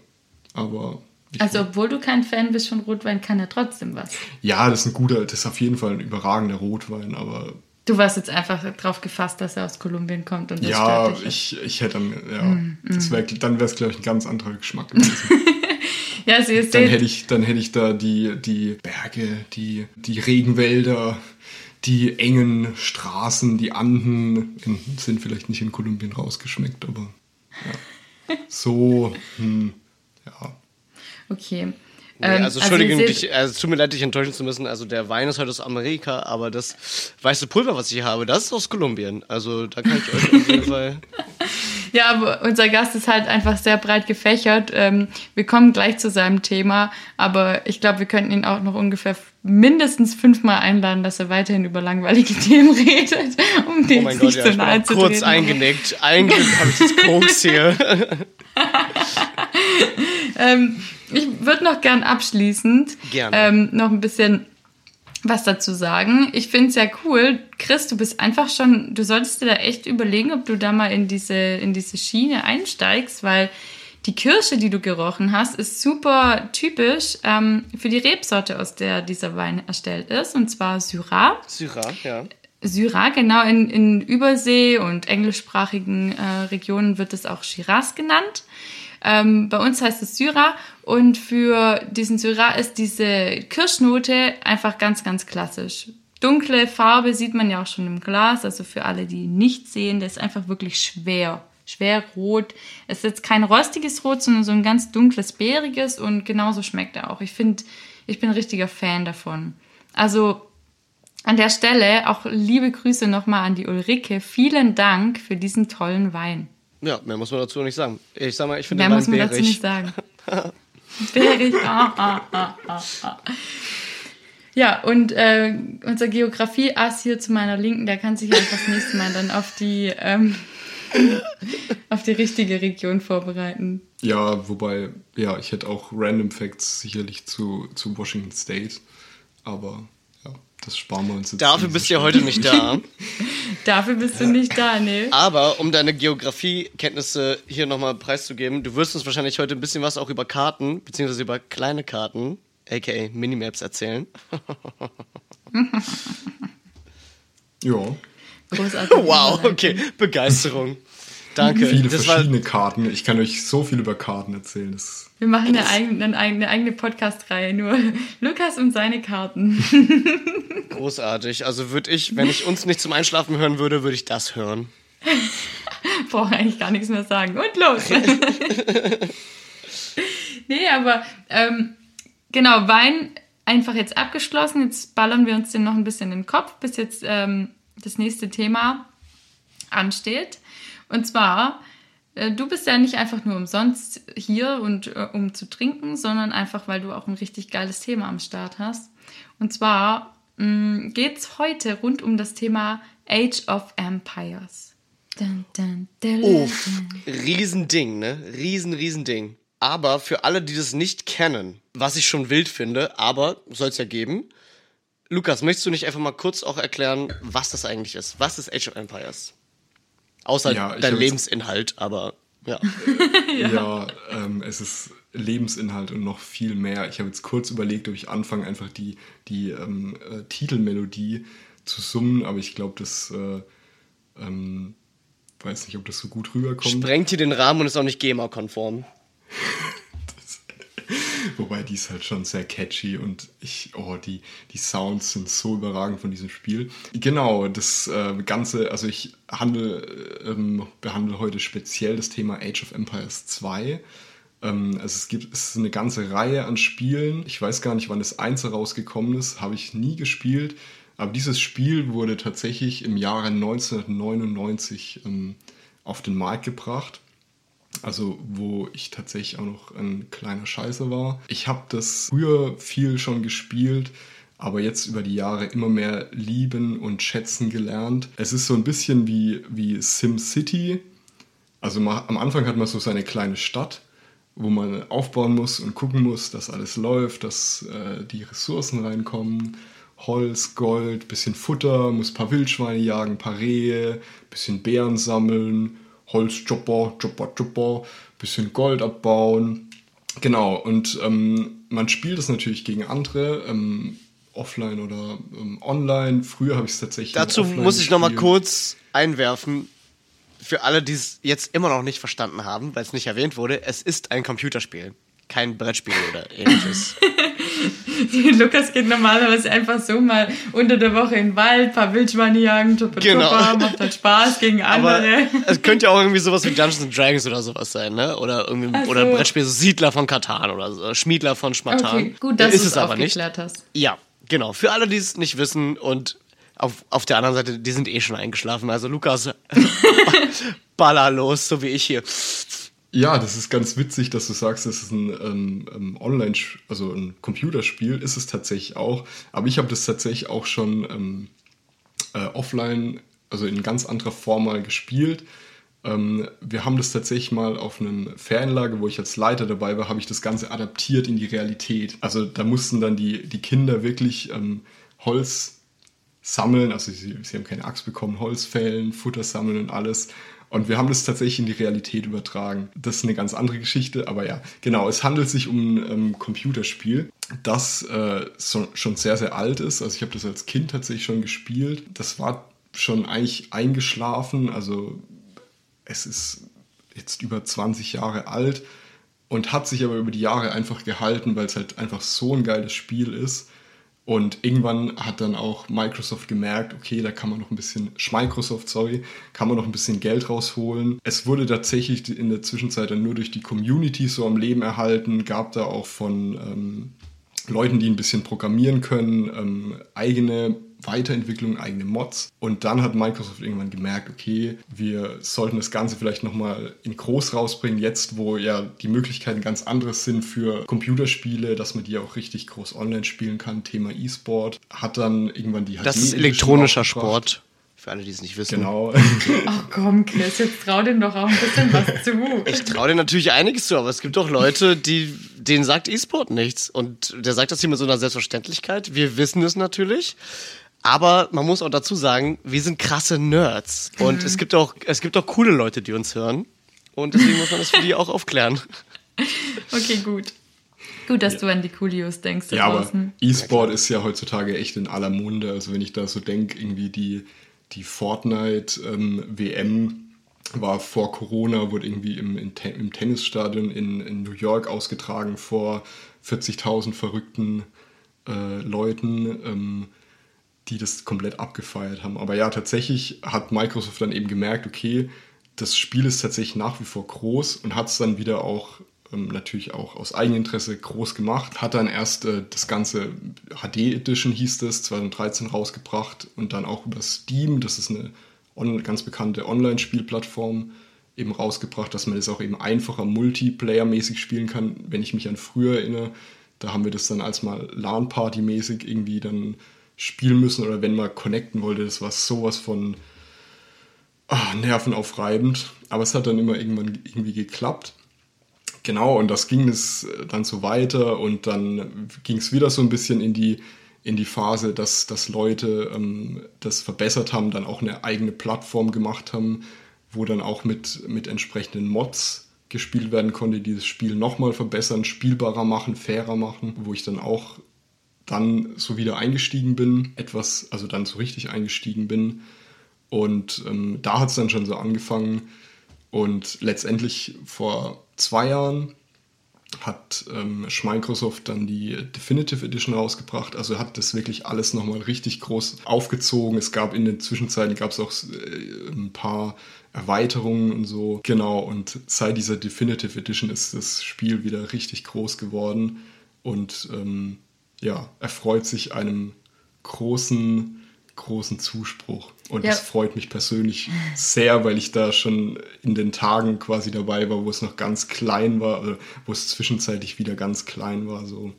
D: aber
B: Also, obwohl du kein Fan bist von Rotwein, kann er trotzdem was.
D: ja, das ist ein guter, das ist auf jeden Fall ein überragender Rotwein, aber
B: Du warst jetzt einfach drauf gefasst, dass er aus Kolumbien kommt und das
D: ja, ich, ich hätte dann, ja, das wär, dann wäre es, glaube ich, ein ganz anderer Geschmack gewesen.
B: Ja, also ihr
D: Dann hätte ich, dann hätte ich da die, die Berge, die, die Regenwälder, die engen Straßen, die Anden in, sind vielleicht nicht in Kolumbien rausgeschmeckt, aber ja. so, hm, ja.
B: okay.
A: Nee,
B: Ähm,
A: also entschuldige
B: ihr
A: dich,
B: seht-
A: also, es tut mir leid, dich enttäuschen zu müssen. Also der Wein ist heute aus Amerika, aber das weiße Pulver, was ich habe, das ist aus Kolumbien. Also da kann ich euch auf jeden Fall.
B: Ja, aber unser Gast ist halt einfach sehr breit gefächert. Ähm, wir kommen gleich zu seinem Thema, aber ich glaube, wir könnten ihn auch noch ungefähr mindestens fünfmal einladen, dass er weiterhin über langweilige Themen redet, um
A: Oh
B: den
A: mein
B: nicht
A: Gott, ja,
B: so nahe zu
A: kurz eingenickt. Ein Glück habe ich das Koks hier.
B: Ähm, ich würde noch gern abschließend. Ähm, noch ein bisschen was dazu sagen. Ich finde es ja cool. Chris, du bist einfach schon, du solltest dir da echt überlegen, ob du da mal in diese, in diese Schiene einsteigst, weil die Kirsche, die du gerochen hast, ist super typisch ähm, für die Rebsorte, aus der dieser Wein erstellt ist, und zwar Syrah.
A: Syrah, ja.
B: Syrah, genau, in, in Übersee- und englischsprachigen äh, Regionen wird es auch Shiraz genannt. Ähm, bei uns heißt es Syrah und für diesen Syrah ist diese Kirschnote einfach ganz, ganz klassisch. Dunkle Farbe sieht man ja auch schon im Glas, also für alle, die nicht sehen, der ist einfach wirklich schwer. Schwer rot. Es ist jetzt kein rostiges Rot, sondern so ein ganz dunkles, bäriges und genauso schmeckt er auch. Ich finde, ich bin ein richtiger Fan davon. Also an der Stelle auch liebe Grüße nochmal an die Ulrike. Vielen Dank für diesen tollen Wein.
A: Ja, mehr muss man dazu nicht sagen. Ich sag mal, ich finde
B: Mehr muss man
A: Wein
B: dazu nicht
A: bärig.
B: sagen. Bärig. Ah, ah, ah, ah, ah. Ja, und äh, unser Geografie-Ass hier zu meiner Linken, der kann sich einfach das nächste Mal dann auf die, ähm, auf die richtige Region vorbereiten.
D: Ja, wobei, ja, ich hätte auch Random Facts sicherlich zu, zu Washington State, aber das sparen wir uns jetzt.
A: Dafür bist du ja heute nicht da.
B: Dafür bist du nicht da, ne?
A: Aber um deine Geografiekenntnisse hier nochmal preiszugeben, du wirst uns wahrscheinlich heute ein bisschen was auch über Karten, beziehungsweise über kleine Karten, aka Minimaps, erzählen.
D: Ja,
B: Großartig.
A: Wow, okay, Begeisterung. Danke.
D: viele
A: das war
D: verschiedene Karten. Ich kann euch so viel über Karten erzählen. Das,
B: Wir machen eine eigene, eine eigene, eine eigene Podcast-Reihe, nur Lukas und seine Karten.
A: großartig. Also würde ich, wenn ich uns nicht zum Einschlafen hören würde, würde ich das hören.
B: Brauche eigentlich gar nichts mehr sagen. Und los! nee, aber ähm, genau, Wein einfach jetzt abgeschlossen. Jetzt ballern wir uns den noch ein bisschen in den Kopf, bis jetzt ähm, das nächste Thema ansteht. Und zwar, äh, du bist ja nicht einfach nur umsonst hier und äh, um zu trinken, sondern einfach, weil du auch ein richtig geiles Thema am Start hast. Und zwar geht es heute rund um das Thema Age of Empires. Dun, dun, dun,
A: Uff, Riesending, ne? Riesen, Riesending. Aber für alle, die das nicht kennen, was ich schon wild finde, aber soll es ja geben. Lukas, möchtest du nicht einfach mal kurz auch erklären, was das eigentlich ist? Was ist Age of Empires? Außer
D: Ja,
A: dein Lebensinhalt, aber ja.
D: ja, ähm, es ist Lebensinhalt und noch viel mehr. Ich habe jetzt kurz überlegt, ob ich anfange, einfach die, die ähm, äh, Titelmelodie zu summen, aber ich glaube, das äh, ähm, weiß nicht, ob das so gut rüberkommt.
A: Sprengt hier den Rahmen und ist auch nicht GEMA-konform.
D: Wobei die ist halt schon sehr catchy und ich, oh, die, die Sounds sind so überragend von diesem Spiel. Genau, das äh, Ganze, also ich handle, ähm, behandle heute speziell das Thema Age of Empires 2. Ähm, also es gibt es ist eine ganze Reihe an Spielen. Ich weiß gar nicht, wann das Eins rausgekommen ist, habe ich nie gespielt. Aber dieses Spiel wurde tatsächlich im Jahre 1999 ähm, auf den Markt gebracht. Also wo ich tatsächlich auch noch ein kleiner Scheiße war. Ich habe das früher viel schon gespielt, aber jetzt über die Jahre immer mehr lieben und schätzen gelernt. Es ist so ein bisschen wie, wie SimCity. Also ma- am Anfang hat man so seine kleine Stadt, wo man aufbauen muss und gucken muss, dass alles läuft, dass äh, die Ressourcen reinkommen. Holz, Gold, bisschen Futter, muss ein paar Wildschweine jagen, ein paar Rehe, bisschen Beeren sammeln, Holzchopper, Chopper, Chopper, bisschen Gold abbauen. Genau, und ähm, man spielt es natürlich gegen andere, ähm, offline oder ähm, online. Früher habe ich es tatsächlich.
A: Dazu muss ich noch mal
D: gespielt.
A: kurz einwerfen. Für alle, die es jetzt immer noch nicht verstanden haben, weil es nicht erwähnt wurde, es ist ein Computerspiel, kein Brettspiel oder ähnliches.
B: Lukas geht normalerweise einfach so mal unter der Woche in den Wald, paar Wildschweine jagen, tuppa,
A: Genau.
B: macht halt Spaß gegen
A: Aber
B: andere.
A: es könnte ja auch irgendwie sowas wie Dungeons and Dragons oder sowas sein, ne? Oder irgendwie
B: Ach so.
A: oder Brettspiel so Siedler von Katan oder so, Schmiedler von Schmatan.
B: Okay, gut, dass
A: ist es aber nicht.
B: hast.
A: Ja, genau. Für alle, die es nicht wissen und auf, auf der anderen Seite, die sind eh schon eingeschlafen. Also Lukas, baller los, so wie ich hier.
D: Ja, das ist ganz witzig, dass du sagst, es ist ein ähm, ähm, Online, also ein Computerspiel, ist es tatsächlich auch. Aber ich habe das tatsächlich auch schon ähm, äh, offline, also in ganz anderer Form mal gespielt. Ähm, wir haben das tatsächlich mal auf einem Ferienlager, wo ich als Leiter dabei war, habe ich das Ganze adaptiert in die Realität. Also da mussten dann die, die Kinder wirklich ähm, Holz sammeln, also sie, sie haben keine Axt bekommen, Holz fällen, Futter sammeln und alles. Und wir haben das tatsächlich in die Realität übertragen. Das ist eine ganz andere Geschichte, aber ja, genau, es handelt sich um ein ähm, Computerspiel, das äh, so, schon sehr, sehr alt ist. Also ich habe das als Kind tatsächlich schon gespielt. Das war schon eigentlich eingeschlafen, also es ist jetzt über 20 Jahre alt und hat sich aber über die Jahre einfach gehalten, weil es halt einfach so ein geiles Spiel ist. Und irgendwann hat dann auch Microsoft gemerkt, okay, da kann man noch ein bisschen, Microsoft, sorry, kann man noch ein bisschen Geld rausholen. Es wurde tatsächlich in der Zwischenzeit dann nur durch die Community so am Leben erhalten, gab da auch von ähm, Leuten, die ein bisschen programmieren können, ähm, eigene Weiterentwicklung, eigene Mods. Und dann hat Microsoft irgendwann gemerkt, okay, wir sollten das Ganze vielleicht nochmal in groß rausbringen, jetzt wo ja die Möglichkeiten ganz anderes sind für Computerspiele, dass man die auch richtig groß online spielen kann. Thema E-Sport. Hat dann irgendwann die
A: Das
D: HD
A: ist
D: Edition
A: elektronischer. Sport. Für alle, die es nicht wissen.
D: Genau.
B: Ach komm, Chris, jetzt trau dem doch auch ein bisschen was zu.
A: Ich traue dir natürlich einiges zu, aber es gibt doch Leute, die, denen sagt E-Sport nichts. Und der sagt das hier mit so einer Selbstverständlichkeit. Wir wissen es natürlich. Aber man muss auch dazu sagen, wir sind krasse Nerds. Und es gibt auch, es gibt auch coole Leute, die uns hören. Und deswegen muss man das für die auch aufklären.
B: Okay, gut. Gut, dass du an die Coolios denkst da
D: Ja, aber
B: draußen.
D: E-Sport ist ja heutzutage echt in aller Munde. Also wenn ich da so denke, irgendwie die, die Fortnite-WM war vor Corona, wurde irgendwie im, im, Te- im Tennisstadion in, in New York ausgetragen vor 40.000 verrückten äh, Leuten, ähm, die das komplett abgefeiert haben. Aber ja, tatsächlich hat Microsoft dann eben gemerkt, okay, das Spiel ist tatsächlich nach wie vor groß und hat es dann wieder auch ähm, natürlich auch aus Eigeninteresse groß gemacht. Hat dann erst äh, das ganze HD Edition hieß es, 2013 rausgebracht und dann auch über Steam, das ist eine ganz bekannte Online-Spielplattform, eben rausgebracht, dass man das auch eben einfacher Multiplayer-mäßig spielen kann. Wenn ich mich an früher erinnere, da haben wir das dann als mal LAN-Party-mäßig irgendwie dann spielen müssen oder wenn man connecten wollte, das war sowas von ah, nervenaufreibend. Aber es hat dann immer irgendwann irgendwie geklappt. Genau, und das ging es dann so weiter und dann ging es wieder so ein bisschen in die, in die Phase, dass, dass Leute ähm, das verbessert haben, dann auch eine eigene Plattform gemacht haben, wo dann auch mit, mit entsprechenden Mods gespielt werden konnte, die das Spiel nochmal verbessern, spielbarer machen, fairer machen, wo ich dann auch dann so wieder eingestiegen bin, etwas, also dann so richtig eingestiegen bin. Und ähm, da hat es dann schon so angefangen. Und letztendlich vor zwei Jahren hat ähm, Microsoft dann die Definitive Edition rausgebracht. Also hat das wirklich alles nochmal richtig groß aufgezogen. Es gab in den Zwischenzeiten gab es auch äh, ein paar Erweiterungen und so. Genau, und seit dieser Definitive Edition ist das Spiel wieder richtig groß geworden und ähm, ja, erfreut sich einem großen, großen Zuspruch. Und
B: Ja.
D: das freut mich persönlich sehr, weil ich da schon in den Tagen quasi dabei war, wo es noch ganz klein war, oder wo es zwischenzeitlich wieder ganz klein war. So.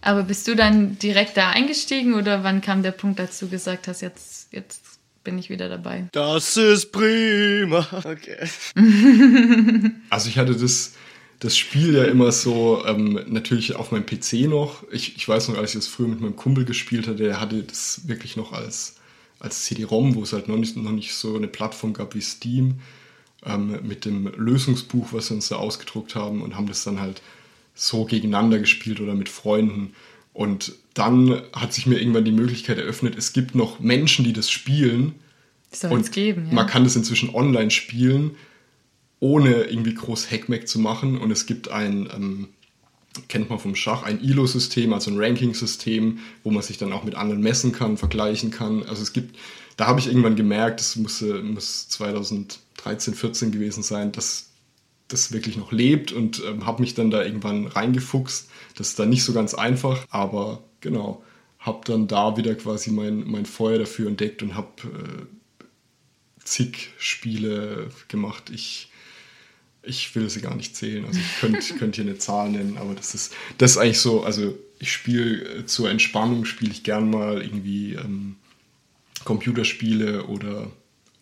B: Aber bist du dann direkt da eingestiegen oder wann kam der Punkt, als du gesagt hast, jetzt, jetzt bin ich wieder dabei?
A: Das ist prima. Okay.
D: Also ich hatte das, das Spiel ja immer so, ähm, natürlich auf meinem PC noch. Ich, ich weiß noch, als ich das früher mit meinem Kumpel gespielt hatte, der hatte das wirklich noch als, als CD-ROM, wo es halt noch nicht, noch nicht so eine Plattform gab wie Steam, ähm, mit dem Lösungsbuch, was wir uns da ausgedruckt haben und haben das dann halt so gegeneinander gespielt oder mit Freunden. Und dann hat sich mir irgendwann die Möglichkeit eröffnet, es gibt noch Menschen, die das spielen.
B: Soll es geben, ja.
D: Man kann das inzwischen online spielen, ohne irgendwie groß Hackmack zu machen. Und es gibt ein, ähm, kennt man vom Schach, ein ILO-System, also ein Ranking-System, wo man sich dann auch mit anderen messen kann, vergleichen kann. Also es gibt, da habe ich irgendwann gemerkt, das muss, muss 2013, 14 gewesen sein, dass das wirklich noch lebt und ähm, habe mich dann da irgendwann reingefuchst. Das ist dann nicht so ganz einfach, aber genau, habe dann da wieder quasi mein, mein Feuer dafür entdeckt und habe äh, zig Spiele gemacht. Ich, ich will sie gar nicht zählen. Also ich könnte könnt hier eine Zahl nennen, aber das ist, das ist eigentlich so, also ich spiele äh, zur Entspannung, spiele ich gern mal irgendwie ähm, Computerspiele oder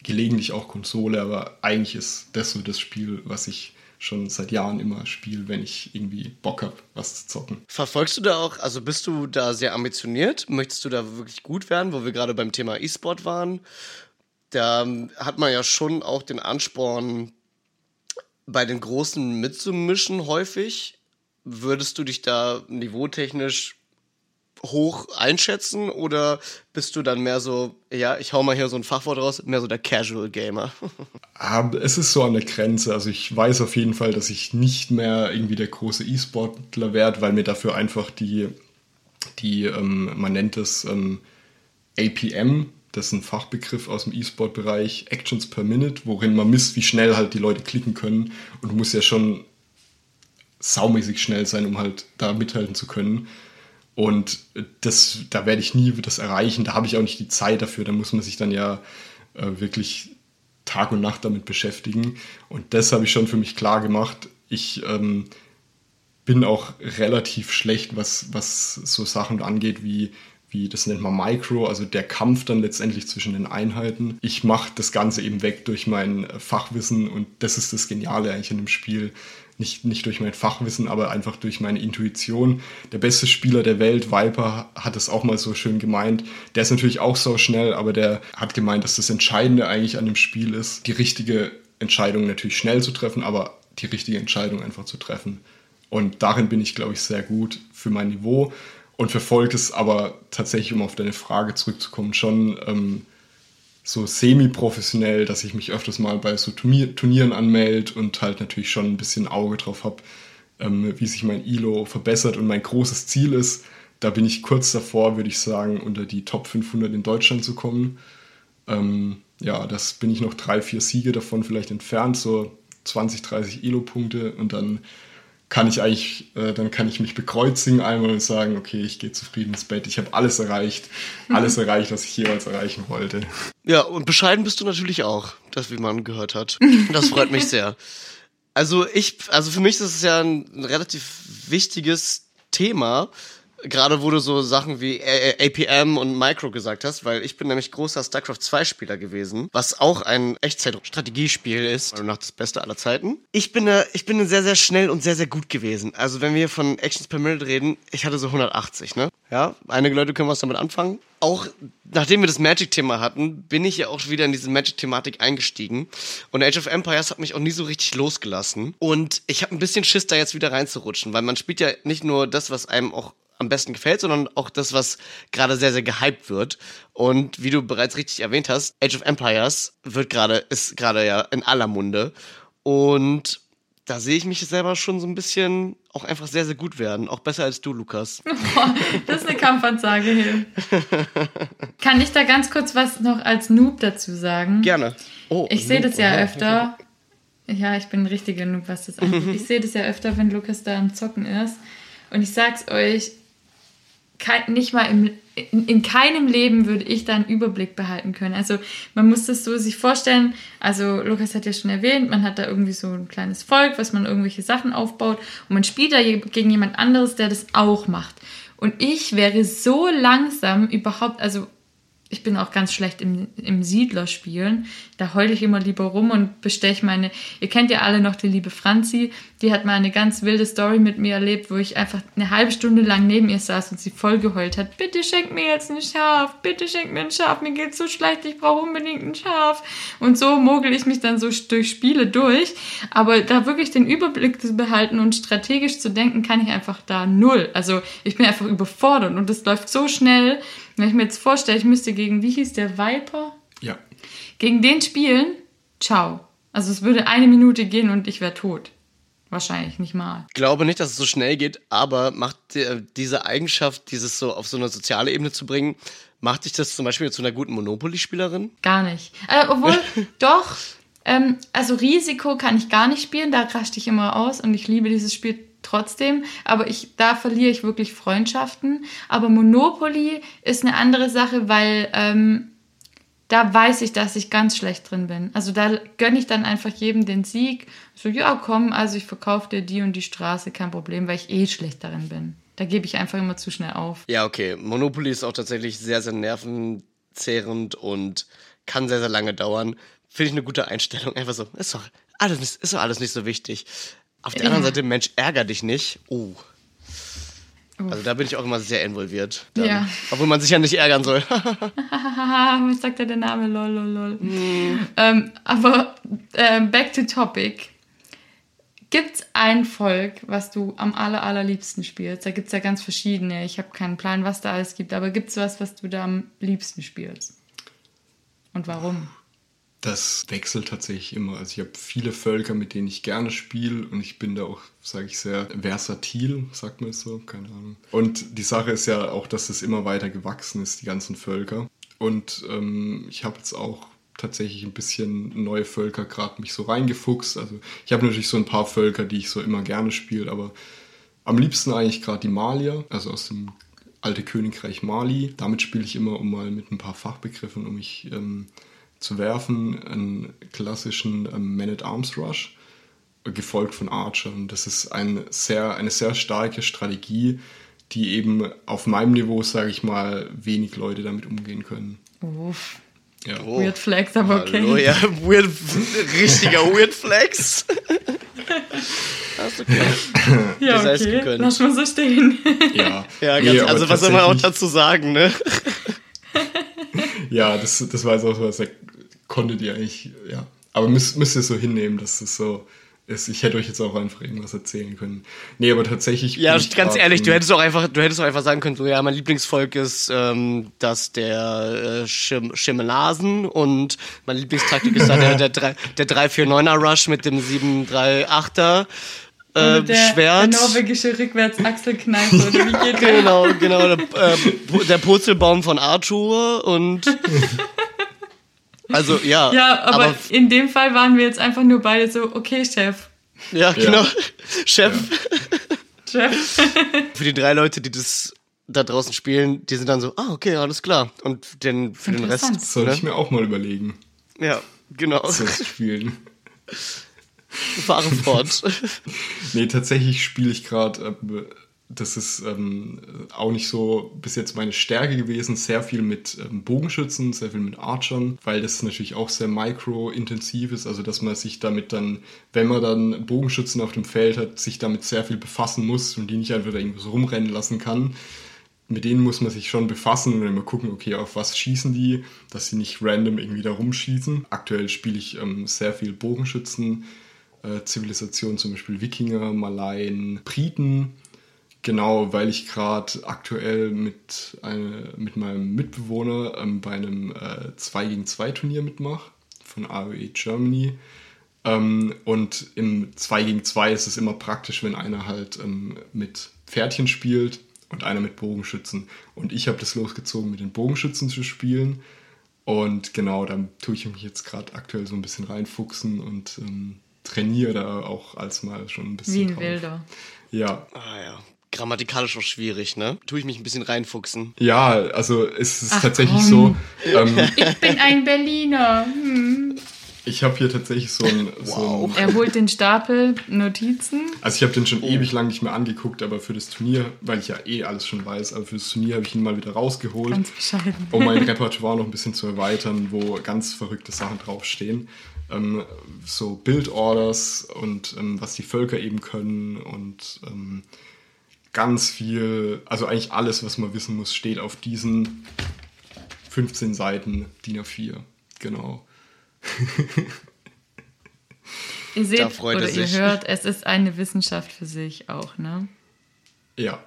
D: gelegentlich auch Konsole, aber eigentlich ist das so das Spiel, was ich schon seit Jahren immer spiele, wenn ich irgendwie Bock habe, was zu zocken.
A: Verfolgst du da auch, also bist du da sehr ambitioniert? Möchtest du da wirklich gut werden, wo wir gerade beim Thema E-Sport waren? Da ähm, hat man ja schon auch den Ansporn, bei den Großen mitzumischen häufig. Würdest du dich da niveautechnisch hoch einschätzen oder bist du dann mehr so, ja, ich hau mal hier so ein Fachwort raus, mehr so der Casual Gamer?
D: Ah, es ist so an der Grenze. Also ich weiß auf jeden Fall, dass ich nicht mehr irgendwie der große E-Sportler werde, weil mir dafür einfach die, die ähm, man nennt es ähm, APM, das ist ein Fachbegriff aus dem E-Sport-Bereich, Actions per Minute, worin man misst, wie schnell halt die Leute klicken können. Und du musst ja schon saumäßig schnell sein, um halt da mithalten zu können. Und das, da werde ich nie das erreichen, da habe ich auch nicht die Zeit dafür, da muss man sich dann ja äh, wirklich Tag und Nacht damit beschäftigen. Und das habe ich schon für mich klar gemacht. Ich ähm, bin auch relativ schlecht, was, was so Sachen angeht wie wie das nennt man Micro, also der Kampf dann letztendlich zwischen den Einheiten. Ich mache das Ganze eben weg durch mein Fachwissen und das ist das Geniale eigentlich in dem Spiel. Nicht, nicht durch mein Fachwissen, aber einfach durch meine Intuition. Der beste Spieler der Welt, Viper, hat es auch mal so schön gemeint. Der ist natürlich auch so schnell, aber der hat gemeint, dass das Entscheidende eigentlich an dem Spiel ist, die richtige Entscheidung natürlich schnell zu treffen, aber die richtige Entscheidung einfach zu treffen. Und darin bin ich, glaube ich, sehr gut für mein Niveau und verfolgt es aber tatsächlich, um auf deine Frage zurückzukommen, schon ähm, so semi-professionell, dass ich mich öfters mal bei so Turnier Turnieren anmelde und halt natürlich schon ein bisschen Auge drauf habe, ähm, wie sich mein ILO verbessert. Und mein großes Ziel ist, da bin ich kurz davor, würde ich sagen, unter die Top 500 in Deutschland zu kommen. Ähm, ja, das bin ich noch drei, vier Siege davon vielleicht entfernt, so 20, 30 ILO-Punkte und dann kann ich eigentlich, äh, dann kann ich mich bekreuzigen einmal und sagen, okay, ich gehe zufrieden ins Bett. Ich habe alles erreicht, alles erreicht, was ich jeweils erreichen wollte.
A: Ja, und bescheiden bist du natürlich auch, das wie man gehört hat. Das freut mich sehr. Also ich, also für mich ist es ja ein relativ wichtiges Thema, Gerade wo du so Sachen wie APM und Micro gesagt hast, weil ich bin nämlich großer StarCraft 2 Spieler gewesen, was auch ein Echtzeit-Strategiespiel ist, also nach das Beste aller Zeiten. Ich bin, äh, ich bin sehr, sehr schnell und sehr, sehr gut gewesen. Also wenn wir von Actions per Minute reden, ich hatte so 180, ne? Ja, einige Leute können was damit anfangen. Auch nachdem wir das Magic-Thema hatten, bin ich ja auch wieder in diese Magic-Thematik eingestiegen. Und Age of Empires hat mich auch nie so richtig losgelassen. Und ich habe ein bisschen Schiss, da jetzt wieder reinzurutschen, weil man spielt ja nicht nur das, was einem auch am besten gefällt, sondern auch das, was gerade sehr, sehr gehypt wird. Und wie du bereits richtig erwähnt hast, Age of Empires wird gerade, ist gerade ja in aller Munde. Und da sehe ich mich selber schon so ein bisschen auch einfach sehr, sehr gut werden. Auch besser als du, Lukas.
B: Boah, das ist eine Kampfansage hier. Kann ich da ganz kurz was noch als Noob dazu sagen?
A: Gerne.
B: Oh, ich sehe das ja öfter. Ja, ich bin ein richtiger Noob, was das angeht. Ich sehe das ja öfter, wenn Lukas da am Zocken ist. Und ich sag's euch, kein, nicht mal im, in, in, keinem Leben würde ich da einen Überblick behalten können. Also man muss das so sich vorstellen, also Lukas hat ja schon erwähnt, man hat da irgendwie so ein kleines Volk, was man irgendwelche Sachen aufbaut und man spielt da gegen jemand anderes, der das auch macht. Und ich wäre so langsam überhaupt, also ich bin auch ganz schlecht im, im Siedlerspielen. Da heule ich immer lieber rum und besteche meine. Ihr kennt ja alle noch die liebe Franzi. Die hat mal eine ganz wilde Story mit mir erlebt, wo ich einfach eine halbe Stunde lang neben ihr saß und sie voll geheult hat. Bitte schenk mir jetzt ein Schaf. Bitte schenk mir ein Schaf. Mir geht's so schlecht. Ich brauche unbedingt ein Schaf. Und so mogel ich mich dann so durch Spiele durch. Aber da wirklich den Überblick zu behalten und strategisch zu denken, kann ich einfach da null. Also ich bin einfach überfordert und es läuft so schnell wenn ich mir jetzt vorstelle, ich müsste gegen, wie hieß der, Viper?
D: Ja.
B: Gegen den spielen, ciao. Also es würde eine Minute gehen und ich wäre tot. Wahrscheinlich nicht mal.
A: Ich glaube nicht, dass es so schnell geht, aber macht äh, diese Eigenschaft, dieses so auf so eine soziale Ebene zu bringen, macht dich das zum Beispiel zu einer guten Monopoly-Spielerin?
B: Gar nicht. Äh, obwohl, doch. Ähm, also Risiko kann ich gar nicht spielen, da raste ich immer aus und ich liebe dieses Spiel trotzdem. Aber ich, da verliere ich wirklich Freundschaften. Aber Monopoly ist eine andere Sache, weil ähm, da weiß ich, dass ich ganz schlecht drin bin. Also da gönne ich dann einfach jedem den Sieg. So, ja, komm, also ich verkaufe dir die und die Straße, kein Problem, weil ich eh schlecht darin bin. Da gebe ich einfach immer zu schnell auf.
A: Ja, okay. Monopoly ist auch tatsächlich sehr, sehr nervenzehrend und kann sehr, sehr lange dauern. Finde ich eine gute Einstellung. Einfach so, ist doch alles, ist doch alles nicht so wichtig. Auf der anderen Seite, Mensch, ärger dich nicht. Oh. Also da bin ich auch immer sehr involviert. Dann.
B: Ja.
A: Obwohl man sich ja nicht ärgern soll.
B: Was sagt ja der Name? Lol, lol, lol. Ähm, aber ähm, back to topic. Gibt's ein Volk, was du am aller, allerliebsten spielst? Da gibt's ja ganz verschiedene. Ich habe keinen Plan, was da alles gibt, aber gibt's was, was du da am liebsten spielst? Und warum?
D: Das wechselt tatsächlich immer. Also ich habe viele Völker, mit denen ich gerne spiele und ich bin da auch, sage ich, sehr versatil, sagt man es so, keine Ahnung. Und die Sache ist ja auch, dass es immer weiter gewachsen ist, die ganzen Völker. Und ähm, ich habe jetzt auch tatsächlich ein bisschen neue Völker gerade mich so reingefuchst. Also ich habe natürlich so ein paar Völker, die ich so immer gerne spiele, aber am liebsten eigentlich gerade die Malier, also aus dem alte Königreich Mali. Damit spiele ich immer, um mal mit ein paar Fachbegriffen, um mich ähm, zu werfen, einen klassischen ähm, Man-at-Arms-Rush, gefolgt von Archer. Und das ist ein sehr, eine sehr starke Strategie, die eben auf meinem Niveau, sage ich mal, wenig Leute damit umgehen können.
B: Uff.
D: Ja.
A: Oh.
B: Weird Flex, aber okay.
A: Hallo, ja, weird, richtiger Weird Flex. Hast okay.
B: Ja,
A: sei es
B: okay.
A: gegönnt.
B: Lass mal so stehen.
D: Ja,
A: Ja,
D: Nee,
A: ganz,
D: aber
A: also was soll man auch dazu sagen, ne?
D: Ja, das, das war jetzt auch so was, konntet ihr eigentlich, ja. Aber müsst, müsst ihr so hinnehmen, dass das so ist. Ich hätte euch jetzt auch einfach irgendwas erzählen können. Nee, aber tatsächlich.
A: Ja,
D: bin ich
A: ganz
D: grad
A: ehrlich, du hättest auch einfach, du hättest auch einfach sagen können, so, ja, mein Lieblingsvolk ist ähm, das der äh, Schim Schimmelasen und mein Lieblingstaktik ist da der, der, drei- der 349er Rush mit dem 738er äh,
B: Und der,
A: Schwert.
B: der norwegische Rückwärts-Achselkneifer, oder wie geht der?
A: Genau, genau, der, äh, der Purzelbaum von Arthur und also ja,
B: Ja, aber, in dem Fall waren wir jetzt einfach nur beide so, okay, Chef.
A: ja, genau, Chef.
B: Chef.
A: Für die drei Leute, die das da draußen spielen, die sind dann so, ah, okay, alles klar. Und den, für den Rest.
B: Interessant.
D: Soll
A: ne?
D: ich mir auch mal überlegen,
A: Ja, genau.
D: so zu spielen.
A: Fahren fort.
D: Nee, tatsächlich spiele ich gerade, äh, das ist ähm, auch nicht so bis jetzt meine Stärke gewesen, sehr viel mit ähm, Bogenschützen, sehr viel mit Archern, weil das natürlich auch sehr micro-intensiv ist, also dass man sich damit dann, wenn man dann Bogenschützen auf dem Feld hat, sich damit sehr viel befassen muss und die nicht einfach irgendwo so rumrennen lassen kann. Mit denen muss man sich schon befassen und immer gucken, okay, auf was schießen die, dass sie nicht random irgendwie da rumschießen. Aktuell spiele ich ähm, sehr viel Bogenschützen, äh, Zivilisation, zum Beispiel Wikinger, Malayen, Briten. Genau, weil ich gerade aktuell mit, eine, mit meinem Mitbewohner ähm, bei einem äh, 2 gegen 2 Turnier mitmache von AOE Germany. Ähm, und im 2 gegen 2 ist es immer praktisch, wenn einer halt ähm, mit Pferdchen spielt und einer mit Bogenschützen. Und ich habe das losgezogen, mit den Bogenschützen zu spielen. Und genau, da tue ich mich jetzt gerade aktuell so ein bisschen reinfuchsen und ähm, trainiere da auch als mal schon ein bisschen.
B: Wie ein
D: drauf.
B: Wilder.
D: Ja.
A: Ah ja. Grammatikalisch auch schwierig, ne? Tue ich mich ein bisschen reinfuchsen.
D: Ja, also es ist
B: Ach,
D: tatsächlich
B: komm.
D: so. Ähm,
B: Ich bin ein Berliner. Hm.
D: ich habe hier tatsächlich so ein, so ein
B: Er holt den Stapel Notizen.
D: Also ich habe den schon ewig lang nicht mehr angeguckt, aber für das Turnier, weil ich ja eh alles schon weiß, aber für das Turnier habe ich ihn mal wieder rausgeholt,
B: Ganz bescheiden.
D: um mein Repertoire noch ein bisschen zu erweitern, wo ganz verrückte Sachen draufstehen. Ähm, so Bildorders und ähm, was die Völker eben können und ähm, ganz viel, also eigentlich alles, was man wissen muss, steht auf diesen 15 Seiten DIN A4. Genau.
B: Ihr seht
A: Da freut
B: oder
A: er
B: ihr
A: sich.
B: hört, es ist eine Wissenschaft für sich auch, ne?
D: Ja.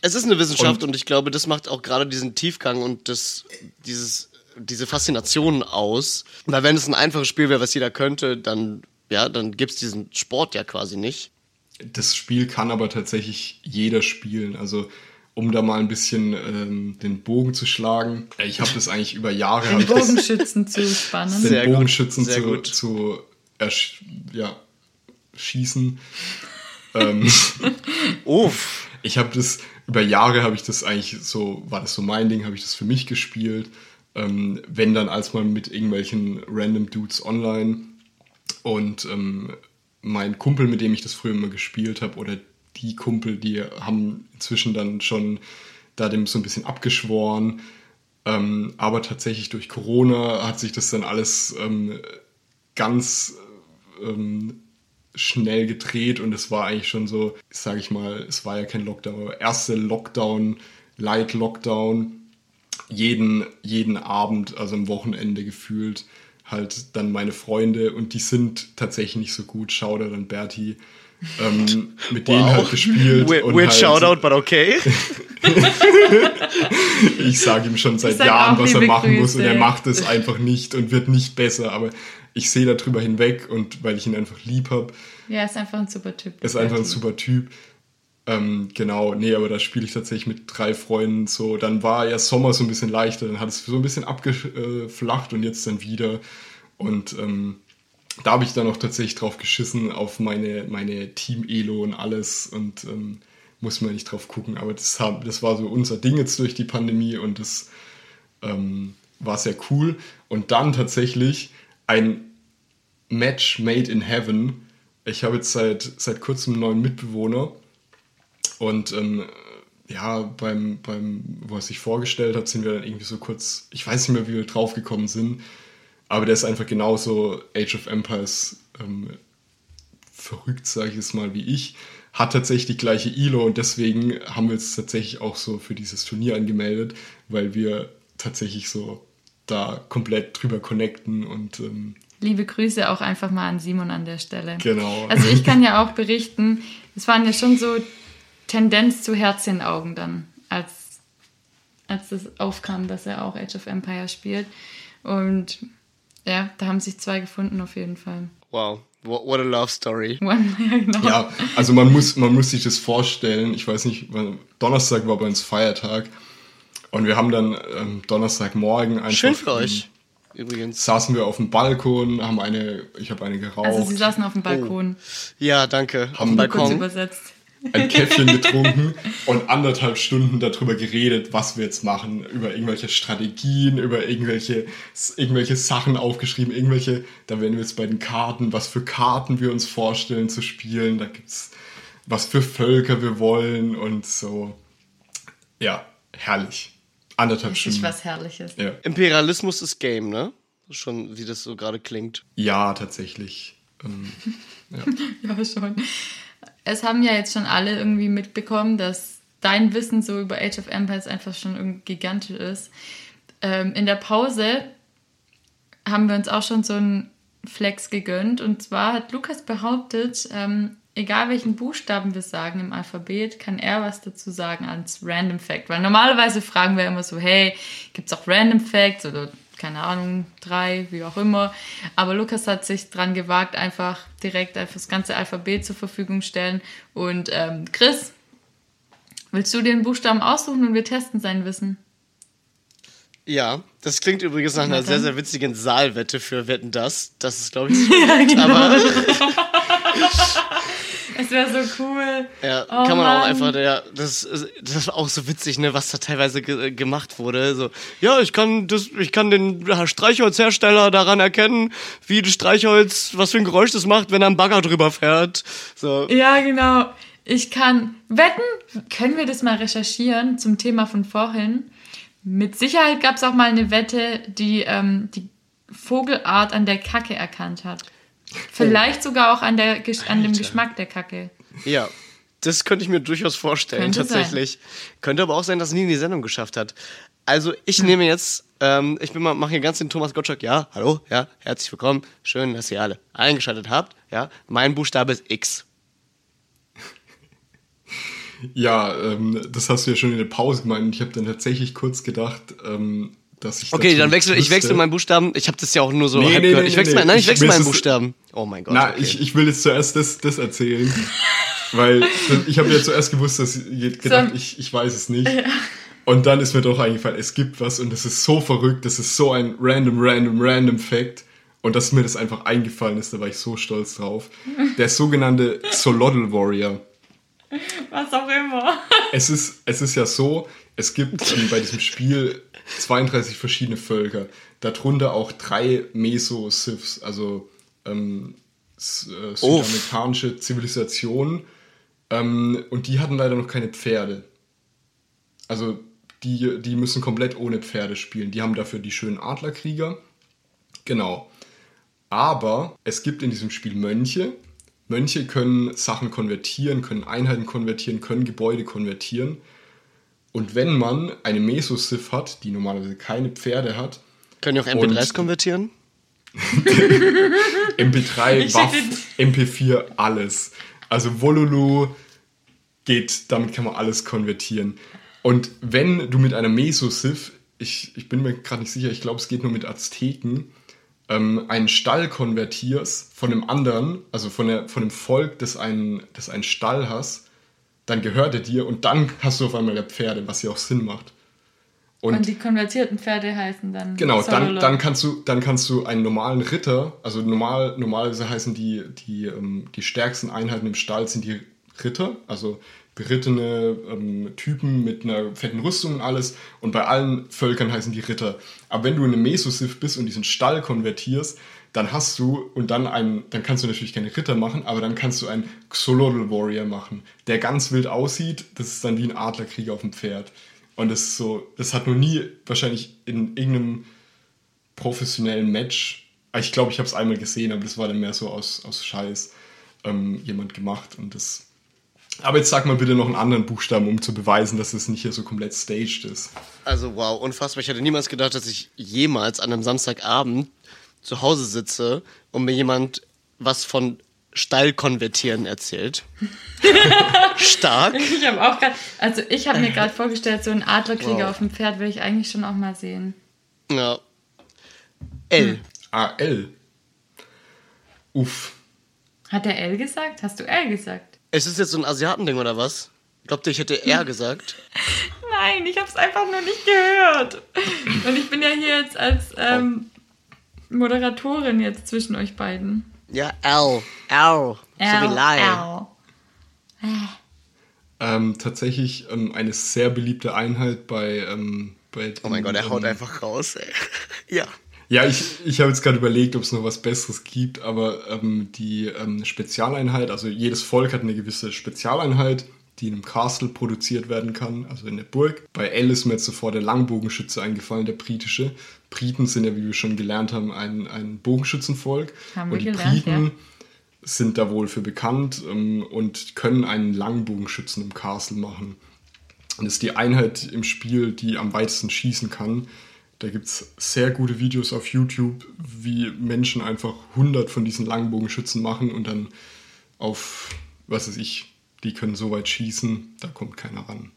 A: Es ist eine Wissenschaft und,
D: Und-
A: ich glaube, das macht auch gerade diesen Tiefgang und das, dieses, diese Faszination aus. Weil wenn es ein einfaches Spiel wäre, was jeder könnte, dann, ja, dann gibt's diesen Sport ja quasi nicht.
D: Das Spiel kann aber tatsächlich jeder spielen. Also um da mal ein bisschen ähm, den Bogen zu schlagen. Ich habe das eigentlich über Jahre.
B: Den Bogenschützen zu spannen.
D: Den
A: Sehr
D: Bogenschützen
A: gut, sehr
D: zu,
A: gut.
D: zu ersch ja, schießen. ähm,
A: Uff.
D: ich habe das über Jahre habe ich das eigentlich so war das so mein Ding habe ich das für mich gespielt ähm, wenn dann als mal mit irgendwelchen random Dudes online und ähm, mein Kumpel mit dem ich das früher immer gespielt habe oder die Kumpel die haben inzwischen dann schon da dem so ein bisschen abgeschworen. Ähm, aber tatsächlich durch Corona hat sich das dann alles ähm, ganz ähm, schnell gedreht und es war eigentlich schon so, sage ich mal, es war ja kein Lockdown, aber erste Lockdown, Light Lockdown, jeden, jeden Abend, also am Wochenende gefühlt, halt dann meine Freunde und die sind tatsächlich nicht so gut, Shoutout an Berti, ähm, mit denen
A: Wow.
D: halt gespielt.
A: Weird,
D: und
A: weird
D: halt,
A: Shoutout, but okay.
D: Ich sage ihm schon seit Jahren, was er machen muss und er
B: Grüße.
D: macht es einfach nicht und wird nicht besser, aber ich sehe darüber hinweg und weil ich ihn einfach lieb habe,
B: Ja, ist einfach ein super Typ.
D: ist einfach ein super Typ. Ähm, genau, nee, aber da spiele ich tatsächlich mit drei Freunden so. Dann war ja Sommer so ein bisschen leichter, dann hat es so ein bisschen abgeflacht und jetzt dann wieder. Und ähm, da habe ich dann auch tatsächlich drauf geschissen, auf meine, meine Team-Elo und alles und ähm, muss man nicht drauf gucken. Aber das, hab, das war so unser Ding jetzt durch die Pandemie und das ähm, war sehr cool. Und dann tatsächlich ein Match made in heaven. Ich habe jetzt seit, seit kurzem einen neuen Mitbewohner und ähm, ja, beim, beim, wo er sich vorgestellt hat, sind wir dann irgendwie so kurz, ich weiß nicht mehr, wie wir draufgekommen sind, aber der ist einfach genauso Age of Empires ähm, verrückt, sage ich es mal, wie ich. Hat tatsächlich die gleiche ILO und deswegen haben wir uns tatsächlich auch so für dieses Turnier angemeldet, weil wir tatsächlich so da komplett drüber connecten und ähm,
B: Liebe Grüße auch einfach mal an Simon an der Stelle.
D: Genau.
B: Also ich kann ja auch berichten, es waren ja schon so Tendenz zu Herz in den Augen dann, als, als das aufkam, dass er auch Age of Empire spielt. Und ja, da haben sich zwei gefunden auf jeden Fall.
A: Wow. What a love story.
B: One, ja, genau.
D: Ja, also man muss, man muss sich das vorstellen. Ich weiß nicht, wann- Donnerstag war bei uns Feiertag und wir haben dann ähm, Donnerstagmorgen einfach.
A: Schön für euch. Übrigens.
D: Saßen wir auf dem Balkon, haben eine, ich habe eine geraucht,
B: Also sie saßen auf dem Balkon,
A: Ja, danke. Auf
D: Haben
A: dem
D: wir
B: kurz
A: Balkon.
B: übersetzt.
D: Ein Käffchen getrunken und anderthalb Stunden darüber geredet, was wir jetzt machen, über irgendwelche Strategien, über irgendwelche, irgendwelche Sachen aufgeschrieben, irgendwelche, da werden wir jetzt bei den Karten, was für Karten wir uns vorstellen zu spielen, da gibt's was für Völker wir wollen und so. Ja, herrlich. Anderthalb
B: Richtig
D: Stunden.
B: was Herrliches.
D: Ja.
A: Imperialismus ist Game, ne? Schon, wie das so gerade klingt.
D: ja, tatsächlich. Ähm, ja.
B: Ja, schon. Es haben ja jetzt schon alle irgendwie mitbekommen, dass dein Wissen so über Age of Empires einfach schon gigantisch ist. Ähm, in der Pause haben wir uns auch schon so einen Flex gegönnt. Und zwar hat Lukas behauptet, ähm, egal welchen Buchstaben wir sagen im Alphabet, kann er was dazu sagen als Random Fact. Weil normalerweise fragen wir immer so, hey, gibt es auch Random Facts oder keine Ahnung, drei, wie auch immer. Aber Lukas hat sich dran gewagt, einfach direkt einfach das ganze Alphabet zur Verfügung stellen. Und ähm, Chris, willst du den Buchstaben aussuchen und wir testen sein Wissen?
A: Ja, das klingt übrigens nach
B: Na
A: einer sehr, sehr witzigen Saalwette für Wetten das. Das ist, glaube ich, nicht korrekt, aber
B: Es wäre so cool.
A: ja,
B: Oh
A: kann man auch
B: Mann.
A: einfach, ja, das, ist- das ist auch so witzig, ne, was da teilweise ge gemacht wurde. So, ja, ich kann das, ich kann den Streichholzhersteller daran erkennen, wie das Streichholz, was für ein Geräusch das macht, wenn er einen Bagger drüber fährt. So,
B: Ja, genau. Ich kann wetten, können wir das mal recherchieren zum Thema von vorhin. Mit Sicherheit gab es auch mal eine Wette, die ähm, die Vogelart an der Kacke erkannt hat. Vielleicht sogar auch an, der, an dem. Geschmack der Kacke.
A: Ja, das könnte ich mir durchaus vorstellen,
B: Könnte
A: tatsächlich. Könnte aber auch sein, dass es nie in die Sendung geschafft hat. Also, ich nehme jetzt, ähm, ich bin mal, mache hier ganz den Thomas Gottschalk. Ja, hallo, ja, herzlich willkommen. Schön, dass ihr alle eingeschaltet habt. Ja, mein Buchstabe ist X.
D: Ja, ähm, das hast du ja schon in der Pause gemeint. und Ich habe dann tatsächlich kurz gedacht, ähm, dass ich.
A: Okay, dann wechsle ich wechsle meinen Buchstaben. Ich habe das ja auch nur so
D: Nee,
A: halb
D: nee,
A: gehört.
D: nee,
A: ich wechsle
D: nee,
A: mein, nein, ich
D: ich-
A: wechsle meinen Buchstaben. Oh mein Gott.
D: Na,
A: okay.
D: ich, ich will jetzt zuerst das, das erzählen. Weil ich habe ja zuerst gewusst, dass ich gedacht,
B: So.
D: ich, ich weiß es nicht. Und dann ist mir doch eingefallen, es gibt was und das ist so verrückt, das ist so ein random, random, random Fact. Und dass mir das einfach eingefallen ist, da war ich so stolz drauf. Der sogenannte Solodl Warrior.
B: Was auch immer.
D: Es ist, es ist ja so, es gibt ähm, bei diesem Spiel 32 verschiedene Völker. Darunter auch drei Meso-Siths, also ähm, äh, südamerikanische Zivilisationen. Ähm, und die hatten leider noch keine Pferde. Also die, die müssen komplett ohne Pferde spielen. Die haben dafür die schönen Adlerkrieger. Genau. Aber es gibt in diesem Spiel Mönche. Mönche können Sachen konvertieren, können Einheiten konvertieren, können Gebäude konvertieren. Und wenn man eine Meso-Sith hat, die normalerweise keine Pferde hat,
A: Können die auch MP3s
D: Und-
A: konvertieren?
D: MP3,
B: Ich
D: Waff,
B: schick
D: MP4, alles. Also Volulu geht, damit kann man alles konvertieren. Und wenn du mit einer Meso-Sith, ich, ich bin mir gerade nicht sicher, ich glaube, es geht nur mit Azteken, ähm, einen Stall konvertierst von einem anderen, also von, der, von dem Volk, das einen, das einen Stall hast, dann gehört er dir und dann hast du auf einmal ja Pferde, was ja auch Sinn macht.
B: Und, die konvertierten Pferde heißen dann.
D: Genau, dann, dann, kannst du, dann kannst du einen normalen Ritter, also normal, normalerweise heißen die, die, ähm, die stärksten Einheiten im Stall sind die Ritter, also berittene ähm, Typen mit einer fetten Rüstung und alles. Und bei allen Völkern heißen die Ritter. Aber wenn du in einem Mesosith bist und diesen Stall konvertierst, dann hast du und dann einen, dann kannst du natürlich keine Ritter machen, aber dann kannst du einen Xolotl Warrior machen, der ganz wild aussieht. Das ist dann wie ein Adlerkrieger auf dem Pferd. Und das ist so, das hat noch nie wahrscheinlich in irgendeinem professionellen Match, ich glaube, ich habe es einmal gesehen, aber das war dann mehr so aus, aus Scheiß ähm, jemand gemacht. Und das. Aber jetzt sag mal bitte noch einen anderen Buchstaben, um zu beweisen, dass es nicht hier so komplett staged ist.
A: Also wow, unfassbar. Ich hätte niemals gedacht, dass ich jemals an einem Samstagabend zu Hause sitze und mir jemand was von Stall konvertieren erzählt. Stark.
B: Ich habe auch gerade, also ich habe mir gerade vorgestellt, so einen Adlerkrieger
A: Wow.
B: auf dem Pferd will ich eigentlich schon auch mal sehen.
A: Ja. L.
D: AL. Uff.
B: Hat der L gesagt? Hast du L gesagt?
A: Es ist jetzt so ein Asiatending oder was? Glaubt ihr, ich hätte R gesagt?
B: Nein, ich habe es einfach nur nicht gehört. Und ich bin ja hier jetzt als ähm, Moderatorin jetzt zwischen euch beiden.
A: Ja, L. L. So wie.
B: L.
D: Ähm, tatsächlich ähm, eine sehr beliebte Einheit bei. Ähm, bei
A: Oh mein Gott, er haut
D: ähm,
A: einfach raus, ey. Ja.
D: Ja, ich, ich habe jetzt gerade überlegt, ob es noch was Besseres gibt, aber ähm, die ähm, Spezialeinheit, also jedes Volk hat eine gewisse Spezialeinheit, die in einem Castle produziert werden kann, also in der Burg. Bei L ist mir jetzt sofort der Langbogenschütze eingefallen, der britische. Briten sind ja, wie wir schon gelernt haben, ein, ein Bogenschützenvolk.
B: Haben wir
D: und die
B: gelernt,
D: Briten
B: ja.
D: sind da wohl für bekannt ähm, und können einen Langbogenschützen im Castle machen. Und das ist die Einheit im Spiel, die am weitesten schießen kann. Da gibt es sehr gute Videos auf YouTube, wie Menschen einfach 100 von diesen Langbogenschützen machen und dann auf, was weiß ich, die können so weit schießen, da kommt keiner ran.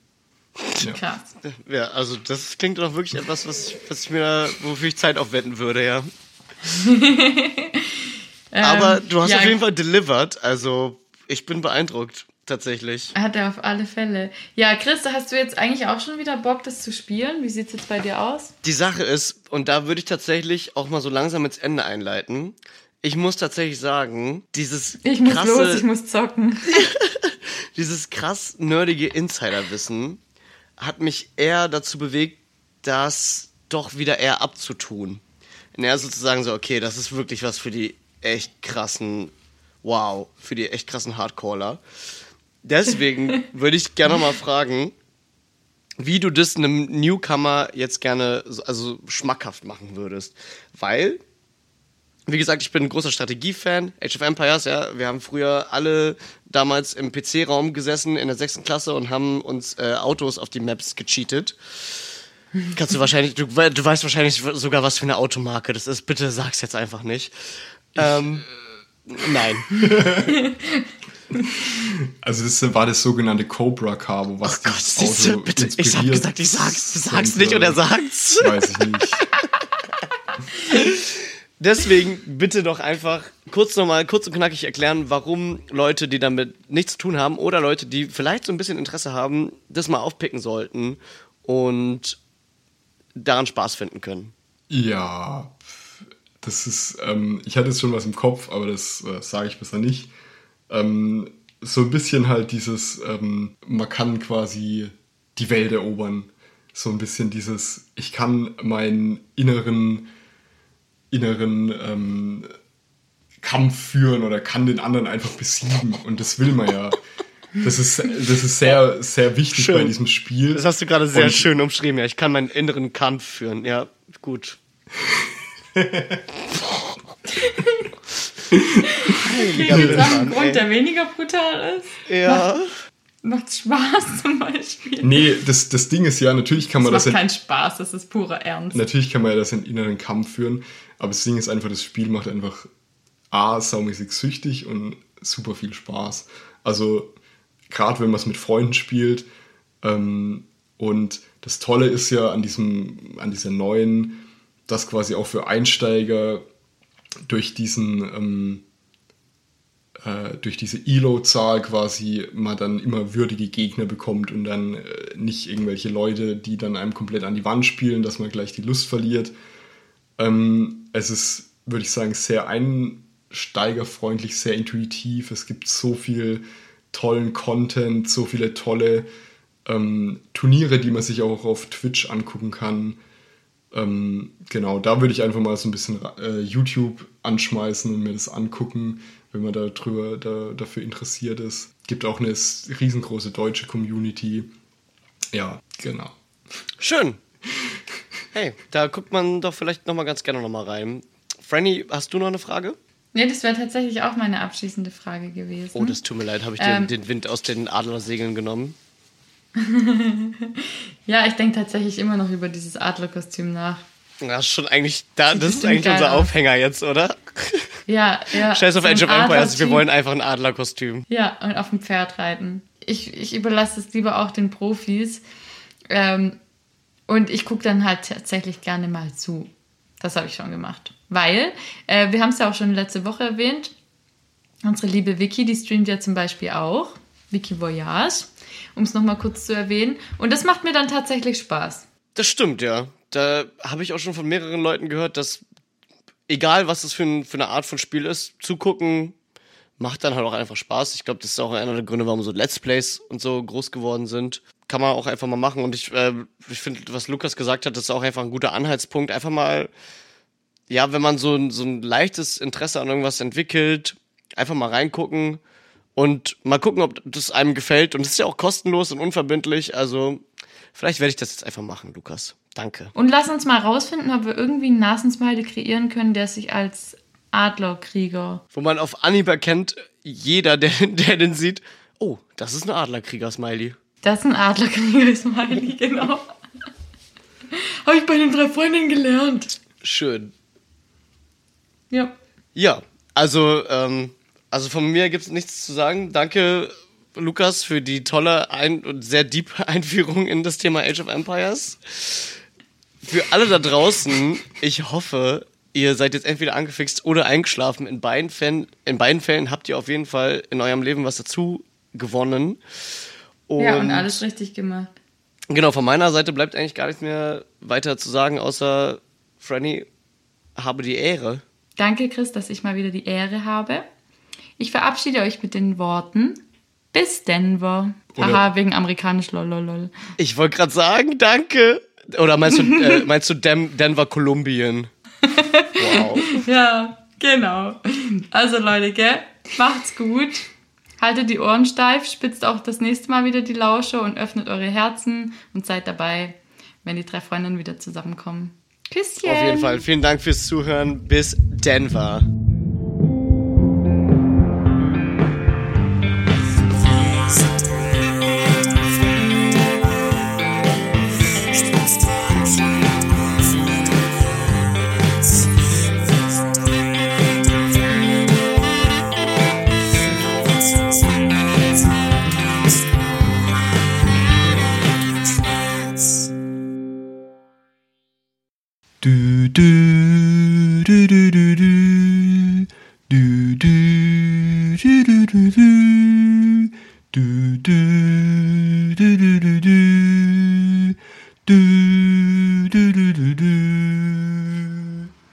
D: Ja.
B: Krass.
A: Ja, also das klingt doch wirklich etwas, was ich, was ich mir, wofür ich Zeit aufwenden würde, ja. Aber du hast
B: ja,
A: auf jeden Fall delivered, also ich bin beeindruckt, tatsächlich.
B: Hat er auf alle Fälle. Ja, Chris, hast du jetzt eigentlich auch schon wieder Bock, das zu spielen? Wie sieht es jetzt bei dir aus?
A: Die Sache ist, und da würde ich tatsächlich auch mal so langsam ins Ende einleiten. Ich muss tatsächlich sagen, dieses
B: Ich muss
A: krasse,
B: los, ich muss zocken.
A: dieses krass nerdige Insiderwissen hat mich eher dazu bewegt, das doch wieder eher abzutun. Und eher sozusagen so, okay, das ist wirklich was für die echt krassen, wow, für die echt krassen Hardcaller. Deswegen würde ich gerne mal fragen, wie du das einem Newcomer jetzt gerne so- also schmackhaft machen würdest. Weil, wie gesagt, ich bin ein großer Strategiefan. Age of Empires, ja, wir haben früher alle damals im PC-Raum gesessen in der sechsten Klasse und haben uns äh, Autos auf die Maps gecheatet. Kannst du wahrscheinlich, du, du weißt wahrscheinlich sogar, was für eine Automarke das ist. Bitte sag's jetzt einfach nicht. Ähm, nein.
D: Also das war das sogenannte Cobra Cabo, was
A: Oh Gott,
D: das Auto
A: bitte. Ich hab gesagt, ich sag's. Du sag's
D: könnte.
A: nicht und er sagt's.
D: Weiß ich nicht.
A: Deswegen bitte doch einfach kurz nochmal, kurz und knackig erklären, warum Leute, die damit nichts zu tun haben oder Leute, die vielleicht so ein bisschen Interesse haben, das mal aufpicken sollten und daran Spaß finden können.
D: Ja, das ist, ähm, ich hatte jetzt schon was im Kopf, aber das äh, sage ich besser nicht. Ähm, so ein bisschen halt dieses, ähm, man kann quasi die Welt erobern. So ein bisschen dieses, ich kann meinen inneren, inneren ähm, Kampf führen oder kann den anderen einfach besiegen. Und das will man ja. Das ist, das ist sehr, sehr wichtig
A: Schön.
D: bei diesem Spiel.
A: Das hast du gerade sehr
D: Und-
A: schön umschrieben. Ja, ich kann meinen inneren Kampf führen. Ja, gut.
B: Gibt es auch einen Grund, der weniger brutal ist?
A: Ja.
B: Macht Spaß zum Beispiel.
D: Nee, das, das Ding ist ja, natürlich kann
B: Das
D: man das,
B: macht
D: in,
B: keinen Spaß, das ist purer Ernst.
D: natürlich kann man ja das in inneren Kampf führen, aber das Ding ist einfach, das Spiel macht einfach A, saumäßig süchtig und super viel Spaß. Also, gerade wenn man es mit Freunden spielt, ähm, und das Tolle ist ja an diesem, an dieser neuen, dass quasi auch für Einsteiger durch diesen, ähm, äh, durch diese Elo-Zahl quasi man dann immer würdige Gegner bekommt und dann äh, nicht irgendwelche Leute, die dann einem komplett an die Wand spielen, dass man gleich die Lust verliert. Ähm, es ist, würde ich sagen, sehr einsteigerfreundlich, sehr intuitiv. Es gibt so viel tollen Content, so viele tolle ähm, Turniere, die man sich auch auf Twitch angucken kann. Ähm, genau, da würde ich einfach mal so ein bisschen äh, YouTube anschmeißen und mir das angucken, wenn man da drüber, da, dafür interessiert ist. Gibt auch eine riesengroße deutsche Community. Ja, genau.
A: Schön. Hey, da guckt man doch vielleicht nochmal ganz gerne nochmal rein. Franny, hast du noch eine Frage?
B: Nee, das wäre tatsächlich auch meine abschließende Frage gewesen.
A: Oh, das tut mir leid, habe ich
B: Ähm.
A: den, den Wind aus den Adlersegeln genommen.
B: ja, ich denke tatsächlich immer noch über dieses Adlerkostüm nach.
A: Das ist schon eigentlich, da, das ist eigentlich unser
B: aus.
A: Aufhänger jetzt, oder?
B: Ja, ja.
A: Scheiß auf
B: so
A: Age of Empires, wir wollen einfach ein Adlerkostüm.
B: Ja, und auf dem Pferd reiten. Ich, ich überlasse es lieber auch den Profis. Ähm, und ich gucke dann halt tatsächlich gerne mal zu. Das habe ich schon gemacht. Weil, äh, wir haben es ja auch schon letzte Woche erwähnt, unsere liebe Vicky, die streamt ja zum Beispiel auch. Vicky Voyage, um es nochmal kurz zu erwähnen. Und das macht mir dann tatsächlich Spaß.
A: Das stimmt, ja. Da habe ich auch schon von mehreren Leuten gehört, dass egal was das für, ein, für eine Art von Spiel ist, zugucken macht dann halt auch einfach Spaß. Ich glaube, das ist auch einer der Gründe, warum so Let's Plays und so groß geworden sind. Kann man auch einfach mal machen. Und ich, äh, ich finde, was Lukas gesagt hat, das ist auch einfach ein guter Anhaltspunkt. Einfach mal, ja, wenn man so, ein- so ein leichtes Interesse an irgendwas entwickelt, einfach mal reingucken und mal gucken, ob das einem gefällt. Und es ist ja auch kostenlos und unverbindlich. Also vielleicht werde ich das jetzt einfach machen, Lukas. Danke.
B: Und lass uns mal rausfinden, ob wir irgendwie einen Nasensmiley kreieren können, der sich als Adlerkrieger
A: Wo man auf Anhieb erkennt, jeder, der, der den sieht, oh, das ist ein Adlerkrieger-Smiley.
B: Das ist ein Adlerkrieger-Smiley, genau. Habe ich bei den drei Freundinnen gelernt.
A: Schön.
B: Ja.
A: Ja, also, ähm, also von mir gibt es nichts zu sagen. Danke, Lukas, für die tolle ein und sehr deep Einführung in das Thema Age of Empires. Für alle da draußen, ich hoffe, ihr seid jetzt entweder angefixt oder eingeschlafen. In beiden Fällen, in beiden Fällen habt ihr auf jeden Fall in eurem Leben was dazu gewonnen.
B: Ja, und alles richtig gemacht.
A: Genau, von meiner Seite bleibt eigentlich gar nichts mehr weiter zu sagen, außer Franny, habe die Ehre.
B: Danke, Chris, dass ich mal wieder die Ehre habe. Ich verabschiede euch mit den Worten bis Denver. Haha, wegen amerikanisch lololol.
A: Ich wollte gerade sagen, danke. Oder meinst du, äh, meinst du Dem Denver, Kolumbien? Wow.
B: Ja, genau. Also Leute, gell? Macht's gut. Haltet die Ohren steif, spitzt auch das nächste Mal wieder die Lausche und öffnet eure Herzen und seid dabei, wenn die drei Freundinnen wieder zusammenkommen. Küsschen.
A: Auf jeden Fall. Vielen Dank fürs Zuhören. Bis Denver.
D: Du, du, du, du,